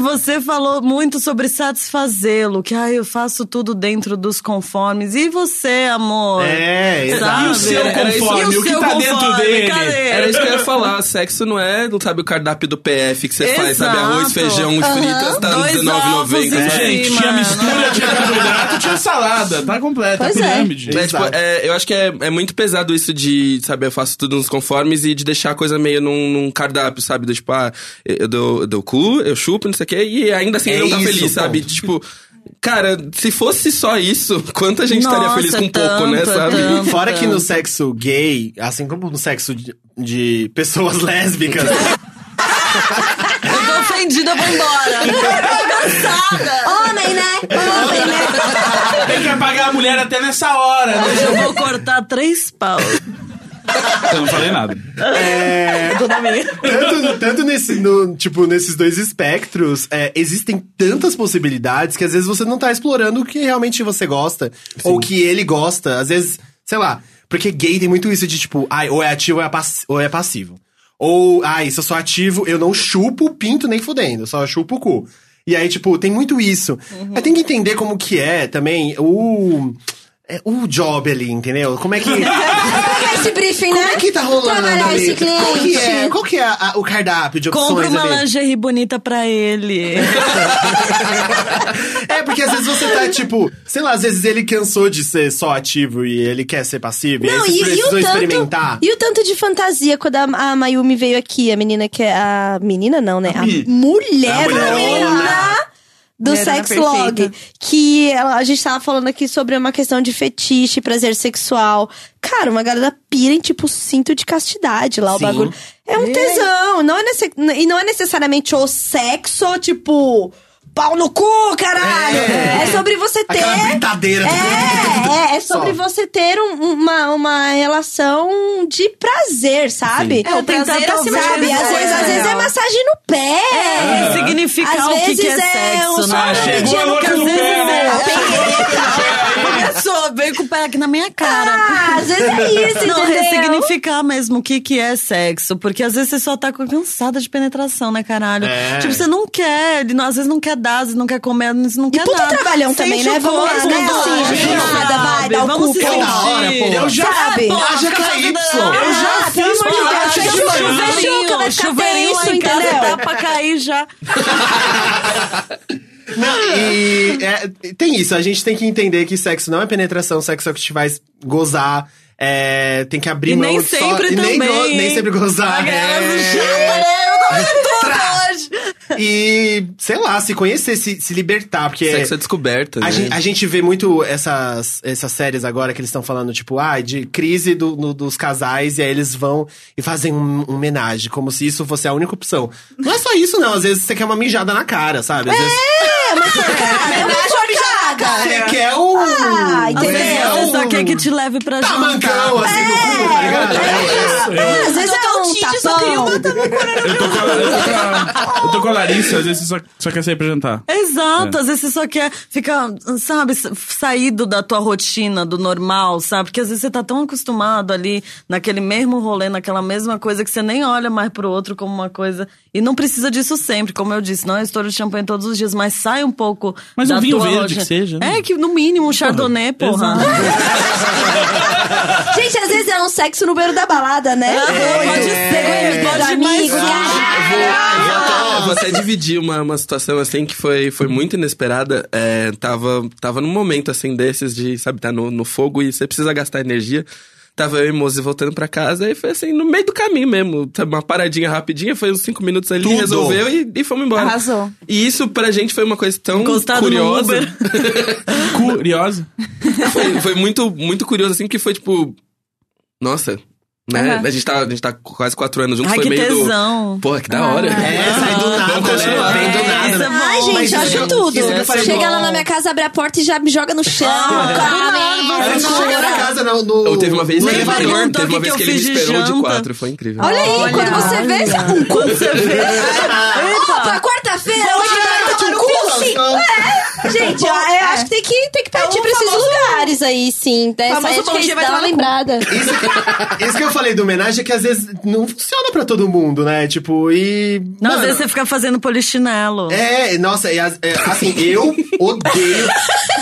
Você falou muito sobre satisfazê-lo, que ah, eu faço tudo dentro dos conformes. E você, amor? É, exato. Sabe? E o seu conforme, E o que tá dentro conforme? dele? Cadê? Era isso que eu ia falar. Sexo não é, sabe, o cardápio do PF que você faz, sabe? Exato. Arroz, feijão e fritas, tá Dois ovos R$19,90. e- sabe? Gente, tinha mistura, tinha carboidrato, tinha salada. Tá completa, Pois a é. pirâmide. É, tipo, Exato. é, eu acho que é, é muito pesado isso de, sabe, eu faço tudo nos conformes e de deixar a coisa meio num, num cardápio, sabe? Do tipo, ah, eu eu dou, eu dou cu, eu chupo, não sei o quê, e ainda assim É ele não tá isso, feliz, sabe? ponto. Tipo, cara, se fosse só isso, quanta gente estaria Nossa, feliz com tanto, pouco, né, sabe? tanto. Fora que no sexo gay, assim como no sexo de, de pessoas lésbicas, Eu tô ofendida, vou embora. Eu tô cansada. Homem, né? Homem, né? Tem que apagar a mulher até nessa hora. né? Hoje eu vou cortar três paus. Eu não falei nada. é, tanto, tanto nesse, no, tipo, nesses dois espectros, é, existem tantas possibilidades que às vezes você não tá explorando o que realmente você gosta, ou o que ele gosta. Às vezes, sei lá, porque gay tem muito isso de tipo, ai, ou é ativo ou é, pass- ou é passivo. Ou, ai, se eu sou ativo, eu não chupo o pinto nem fudendo, eu só chupo o cu. E aí, tipo, tem muito isso. Aí tem que entender como que é também o. é, o job ali, entendeu? Como é que. Pegar esse briefing, né? Como é que tá rolando Trabalhar ali? esse cliente. Qual que é, qual que é a- o cardápio de opções Compra uma ali? lingerie bonita pra ele. É, porque às vezes você tá, tipo, sei lá, às vezes ele cansou de ser só ativo e ele quer ser passivo. e aí Não, e, e precisam o tanto, experimentar. e o tanto de fantasia quando a, a Mayumi veio aqui, a menina que é a menina não, né? A, Mi- mulher A mulherona. Do Mulherona sex log, perfeita. que ela- a gente tava falando aqui sobre uma questão de fetiche, prazer sexual. Cara, uma galera pira em tipo cinto de castidade lá, o Sim. bagulho. É um tesão, não é e não é necessariamente o sexo, tipo, pau no cu, caralho. É. É, sobre você ter Aquela britadeira. é, é, é sobre Só. você ter um- uma, uma relação de prazer, sabe? É, o prazer sabe? talvez, Às é. vezes, às vezes é massagem no pé. É, significar Às o que, que é, é sexo, um né? só- chegou a no louca no pé. Começou, veio com o pé aqui na minha cara. Ah, às vezes é isso, Não, entendeu? ressignificar mesmo o que, que é sexo. Porque às vezes você só tá cansada de penetração, né, caralho? É. Tipo, você não quer, às vezes não quer dar, não quer comer, não E quer puta nada. trabalhão também, Sente né? Vamos lá, né? Assim, de nada, sabe? vai, dá o Vamos cu, pô. Da hora, pô. Eu já- Sabe? Pô, Haja KY. Eu já fiz vai ficar Chuveirinho lá em casa tá pra cair já. Não, e é, tem isso, a gente tem que entender que sexo não é penetração, sexo é o que te faz gozar. é, tem que abrir E mão nem só- sempre e nem, também, go- hein? nem sempre gozar. Aquelas é. chata, né? Eu tô vendo tudo. E, sei lá, se conhecer, se, se libertar, porque. Sexo é descoberta, A, né? gente, a gente vê muito essas, essas séries agora que eles estão falando, tipo, ah, de crise do- no- dos casais, e aí eles vão e fazem um, um homenagem, como se isso fosse a única opção. Não é só isso, não. Às vezes você quer uma mijada na cara, sabe? Às vezes É, mas cara, é uma porcada. você quer o. Ah, entendeu? é Você um só quer que te leve pra Tamancão, jantar. assim, no cu, tá ligado? É, às vezes é um Só queria uma Eu tô, com a, eu, tô com a, eu tô com a Larissa, às vezes você só, só quer sair pra jantar. Exato, às vezes você só quer ficar, sabe, saído da tua rotina, do normal, sabe? Porque às vezes você tá tão acostumado ali, naquele mesmo rolê, naquela mesma coisa, que você nem olha mais pro outro como uma coisa. E não precisa disso sempre, como eu disse, não é estouro de champanhe todos os dias, mas sai um pouco Mas da um vinho tua verde rotina. que seja, né? É, que no mínimo um chardonnay, porra. Gente, às vezes é um sexo no beiro da balada, né? É, pode Doido. ser, Amigo, mais cara. Vou, vou até, dividir uma, uma situação assim que foi, foi muito inesperada. É, tava, tava num momento assim desses de, sabe, tá no, no fogo e você precisa gastar energia. Tava eu e Mose voltando pra casa e foi assim, no meio do caminho mesmo. Sabe, uma paradinha rapidinha, foi uns cinco minutos ali, Tudo. resolveu e, e fomos embora. Arrasou. E isso pra gente foi uma coisa tão Encostado curiosa. Curiosa. foi, foi muito, muito curioso, assim, que foi tipo. Nossa, né? Aham. A, gente tá, a gente tá quase quatro anos juntos, Ai, foi que meio tesão. do. Porra, que da hora. É, sai do nada, Vamos continuar. né? Vem do É, nada. é. Ai, Mas gente, eu acho eu- tudo. eu Chega bom. lá na minha casa, abre a porta e já me joga no chão. Ah. Aí você chega na casa no, no, Ou teve uma vez, que ele- perguntou teve o uma que vez que que eu ele me fiz de esperou de quatro, foi incrível. Olha aí, Olha. quando você vê. Um cu. Quando você vê. Opa, quarta-feira, hoje vai ter um cu. É. Gente, eu, eu acho que tem que, tem que partir É o pra esses famoso- lugares aí, sim. Dessa famoso acho bom que dia vai dá uma lembrada. Isso que, isso que eu falei do homenagem é que às vezes não funciona pra todo mundo, né? Tipo, e. Não, às mano, vezes você fica fazendo polichinelo. É, nossa, e as- é, assim, eu odeio.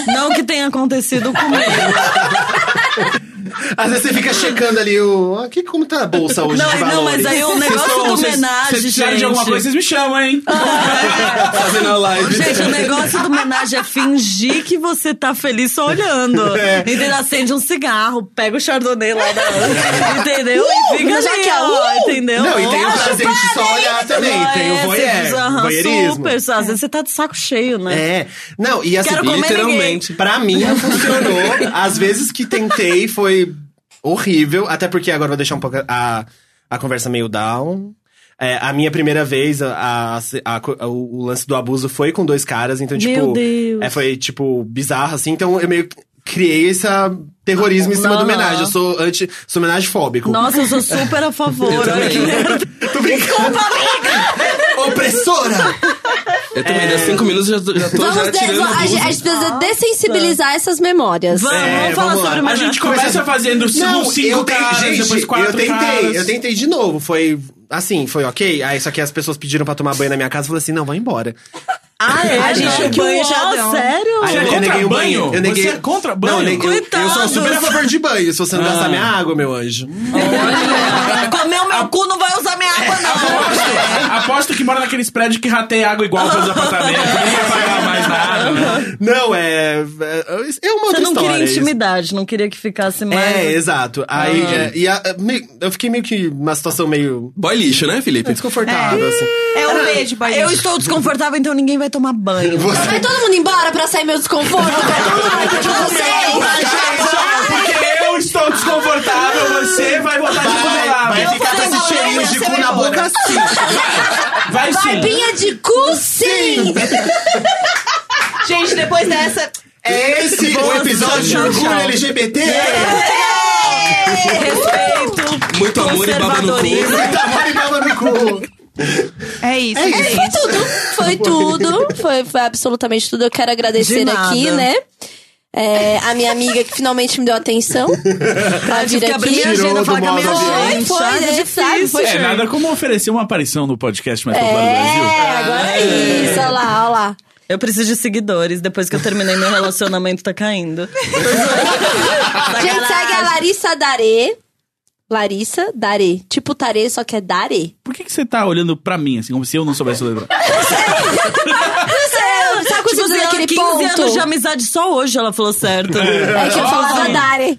Não que tenha acontecido comigo. Às vezes você fica checando ali o. Aqui como tá a bolsa hoje Não, de não, valores. mas aí o negócio Vocês- do vocês- homenagem, Vocês precisarem de alguma coisa, vocês me chamam, hein? Fazendo a live. Gente, o negócio do homenagem é fingir que você tá feliz só olhando. É. Entendeu? Acende um cigarro, pega o chardonnay lá da. Entendeu? e fica ali, é, ó, uh! entendeu? Não, e tem o prazer de só olhar também. Tem o é, voyeur. Super, às vezes você tá de saco cheio, né? É. Não, e assim, literalmente. pra mim funcionou. Às vezes que tentei foi horrível. Até porque agora vou deixar um pouco a, a conversa meio down. É, a minha primeira vez, a, a- a- o, lance do abuso foi com dois caras, então, Meu tipo. Deus. É, foi, tipo, bizarro, assim. Então eu meio criei esse terrorismo em cima do Não, homenagem. não. Eu sou anti. Sou homenagem fóbico. Nossa, eu sou super a favor. Olha que merda. Tô brincando. Opressora! Eu também, deu cinco minutos já, já tô Vamos já de- tirando a, a gente, a gente precisa dessensibilizar essas memórias. Vamos, É, vamos falar vamos sobre A homenagem. gente começa fazendo cinco, Não, cinco tentei, caras, gente, depois quatro eu tentei, caras. eu tentei de novo, foi assim, foi ok, aí só que as pessoas pediram pra tomar banho na minha casa, eu falei assim, não, vai embora. Ah, é? A gente, Não, o banho já deu. Sério? Aí Você é eu, eu neguei o banho? banho. Eu neguei... Você é contra banho? Não, eu, neguei- eu, eu sou super a favor de banho, se você não gastar minha água, meu anjo. Comer o meu cu não vai usar minha água, não. Aposto, aposto que mora naqueles prédios que rateia água igual todos os apartamentos. Ninguém vai pagar mais nada. né? Não, é... É uma Você outra não história. queria isso. intimidade, não queria que ficasse mais. É, exato. Aí, é, e a- me- eu fiquei meio que numa situação meio Boy lixo, né, Felipe? desconfortável, assim. É o beijo, boy. Eu estou desconfortável, então ninguém vai tomar banho. Vai todo mundo embora pra sair meu desconforto? Vai todo mundo de vocês? Porque eu estou desconfortável, você vai voltar de Vai, lá. vai ficar com esses cheirinhos de cu na boca assim. Vai sim. Barbinha de cu, sim! Gente, depois dessa. É esse o episódio de orgulho LGBT? Respeito. Muito amor e baba no cu. Muita amor e baba no cu. É isso. É É, foi tudo. Foi tudo. Foi, foi absolutamente tudo. Eu quero agradecer aqui, né? É, a minha amiga que finalmente me deu atenção pra vir que abrir aqui. minha agenda falar com a minha modo Foi, gente. foi, é sabe? difícil. Foi É, nada como oferecer uma aparição no podcast mais popular do Brasil. É, agora é isso. Olha lá, olha lá. Eu preciso de seguidores. Depois que eu terminei meu relacionamento, tá caindo. Gente, segue a Larissa Darê. Larissa Darê. Tipo Tarê, só que é Darê. Por que, que você tá olhando pra mim, assim, como se eu não soubesse ler? Não sei, sabe quando Tipo você assim, naquele 15 ponto? anos de amizade, só hoje ela falou certo. É que eu falava Darê.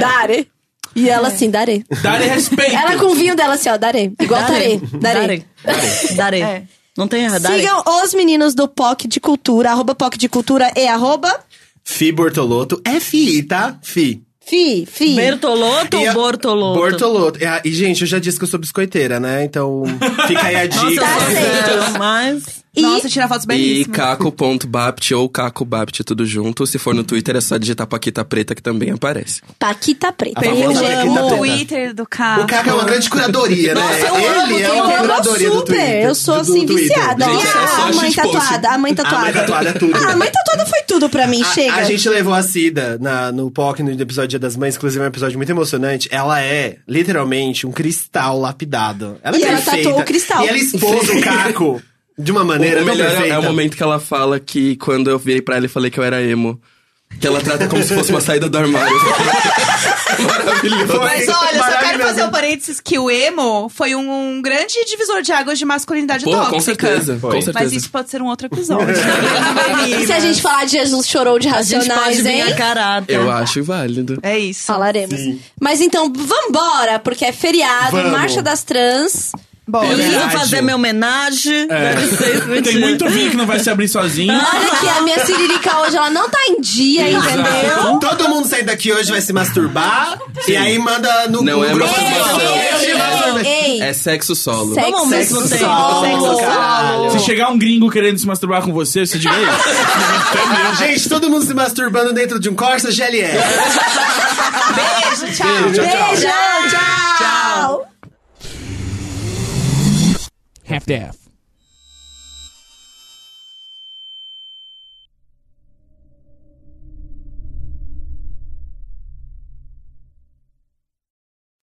Darê. E ela assim, Darê. Dá-lhe respeito. Ela com o vinho dela assim, ó, Darê. Igual Tarê. Darê. Darê. Darê. É. Não tem errado. Sigam os meninos do POC de Cultura, arroba POC de Cultura e arroba Fi Bortoloto. É Fi, tá? Fi. Fi, Fi. Bertoloto E ou Bortoloto? Bortoloto. E, gente, eu já disse que eu sou biscoiteira, né? Então, fica aí a Nossa, dica. eu Tá mas... E Nossa, tirar fotos E belíssimas. caco.bapt ou cacobapt, tudo junto. Se for no Twitter, é só digitar Paquita Preta que também aparece. Paquita Preta. Eu, Paquita o. Twitter do carro. O Caco é uma grande curadoria, né? Nossa, eu amo Ele é Twitter, uma eu curadoria do super. Twitter. Eu sou do- do assim, viciada. Gente, é só a mãe shitpost. tatuada, a mãe tatuada. A mãe tatuada é tudo. Ah, a mãe tatuada foi tudo pra mim, A- chega. A, gente levou a Cida na, no POC, no episódio Dia das Mães, inclusive é um episódio muito emocionante. Ela é, literalmente, um cristal lapidado. Ela é E ela perfeita. tatuou o cristal. E ela expôs o Caco de uma maneira o melhor é, é o momento que ela fala que quando eu virei pra ela e falei que eu era emo, que ela trata como se fosse uma saída do armário. Maravilhoso. Mas olha, só quero fazer um parênteses que o emo foi um, um grande divisor de águas de masculinidade Pô, tóxica. com certeza, Foi. com Mas certeza. isso pode ser um outro episódio. E se a gente falar de Jesus chorou de A gente pode racionais, vir hein? caráter. Eu acho válido. É isso. Falaremos. Sim. Mas então, vambora, porque é feriado, Vamos. Marcha das Trans. Bora. Preciso Verdade. fazer minha homenagem. Isso, Tem muito vinho que não vai se abrir sozinho. Olha aqui, a minha Siririca hoje, ela não tá em dia, entendeu? Todo mundo sair daqui hoje vai se masturbar e aí manda no Não no é grupo. masturbação. Ei, ei, ei. É sexo solo. Sexo Vamos ao mesmo solo. Sexo, caralho. Se chegar um gringo querendo se masturbar com você, você diga aí. Gente, todo mundo se masturbando dentro de um Corsa GLS. Beijo, tchau. Beijo, tchau. half to half.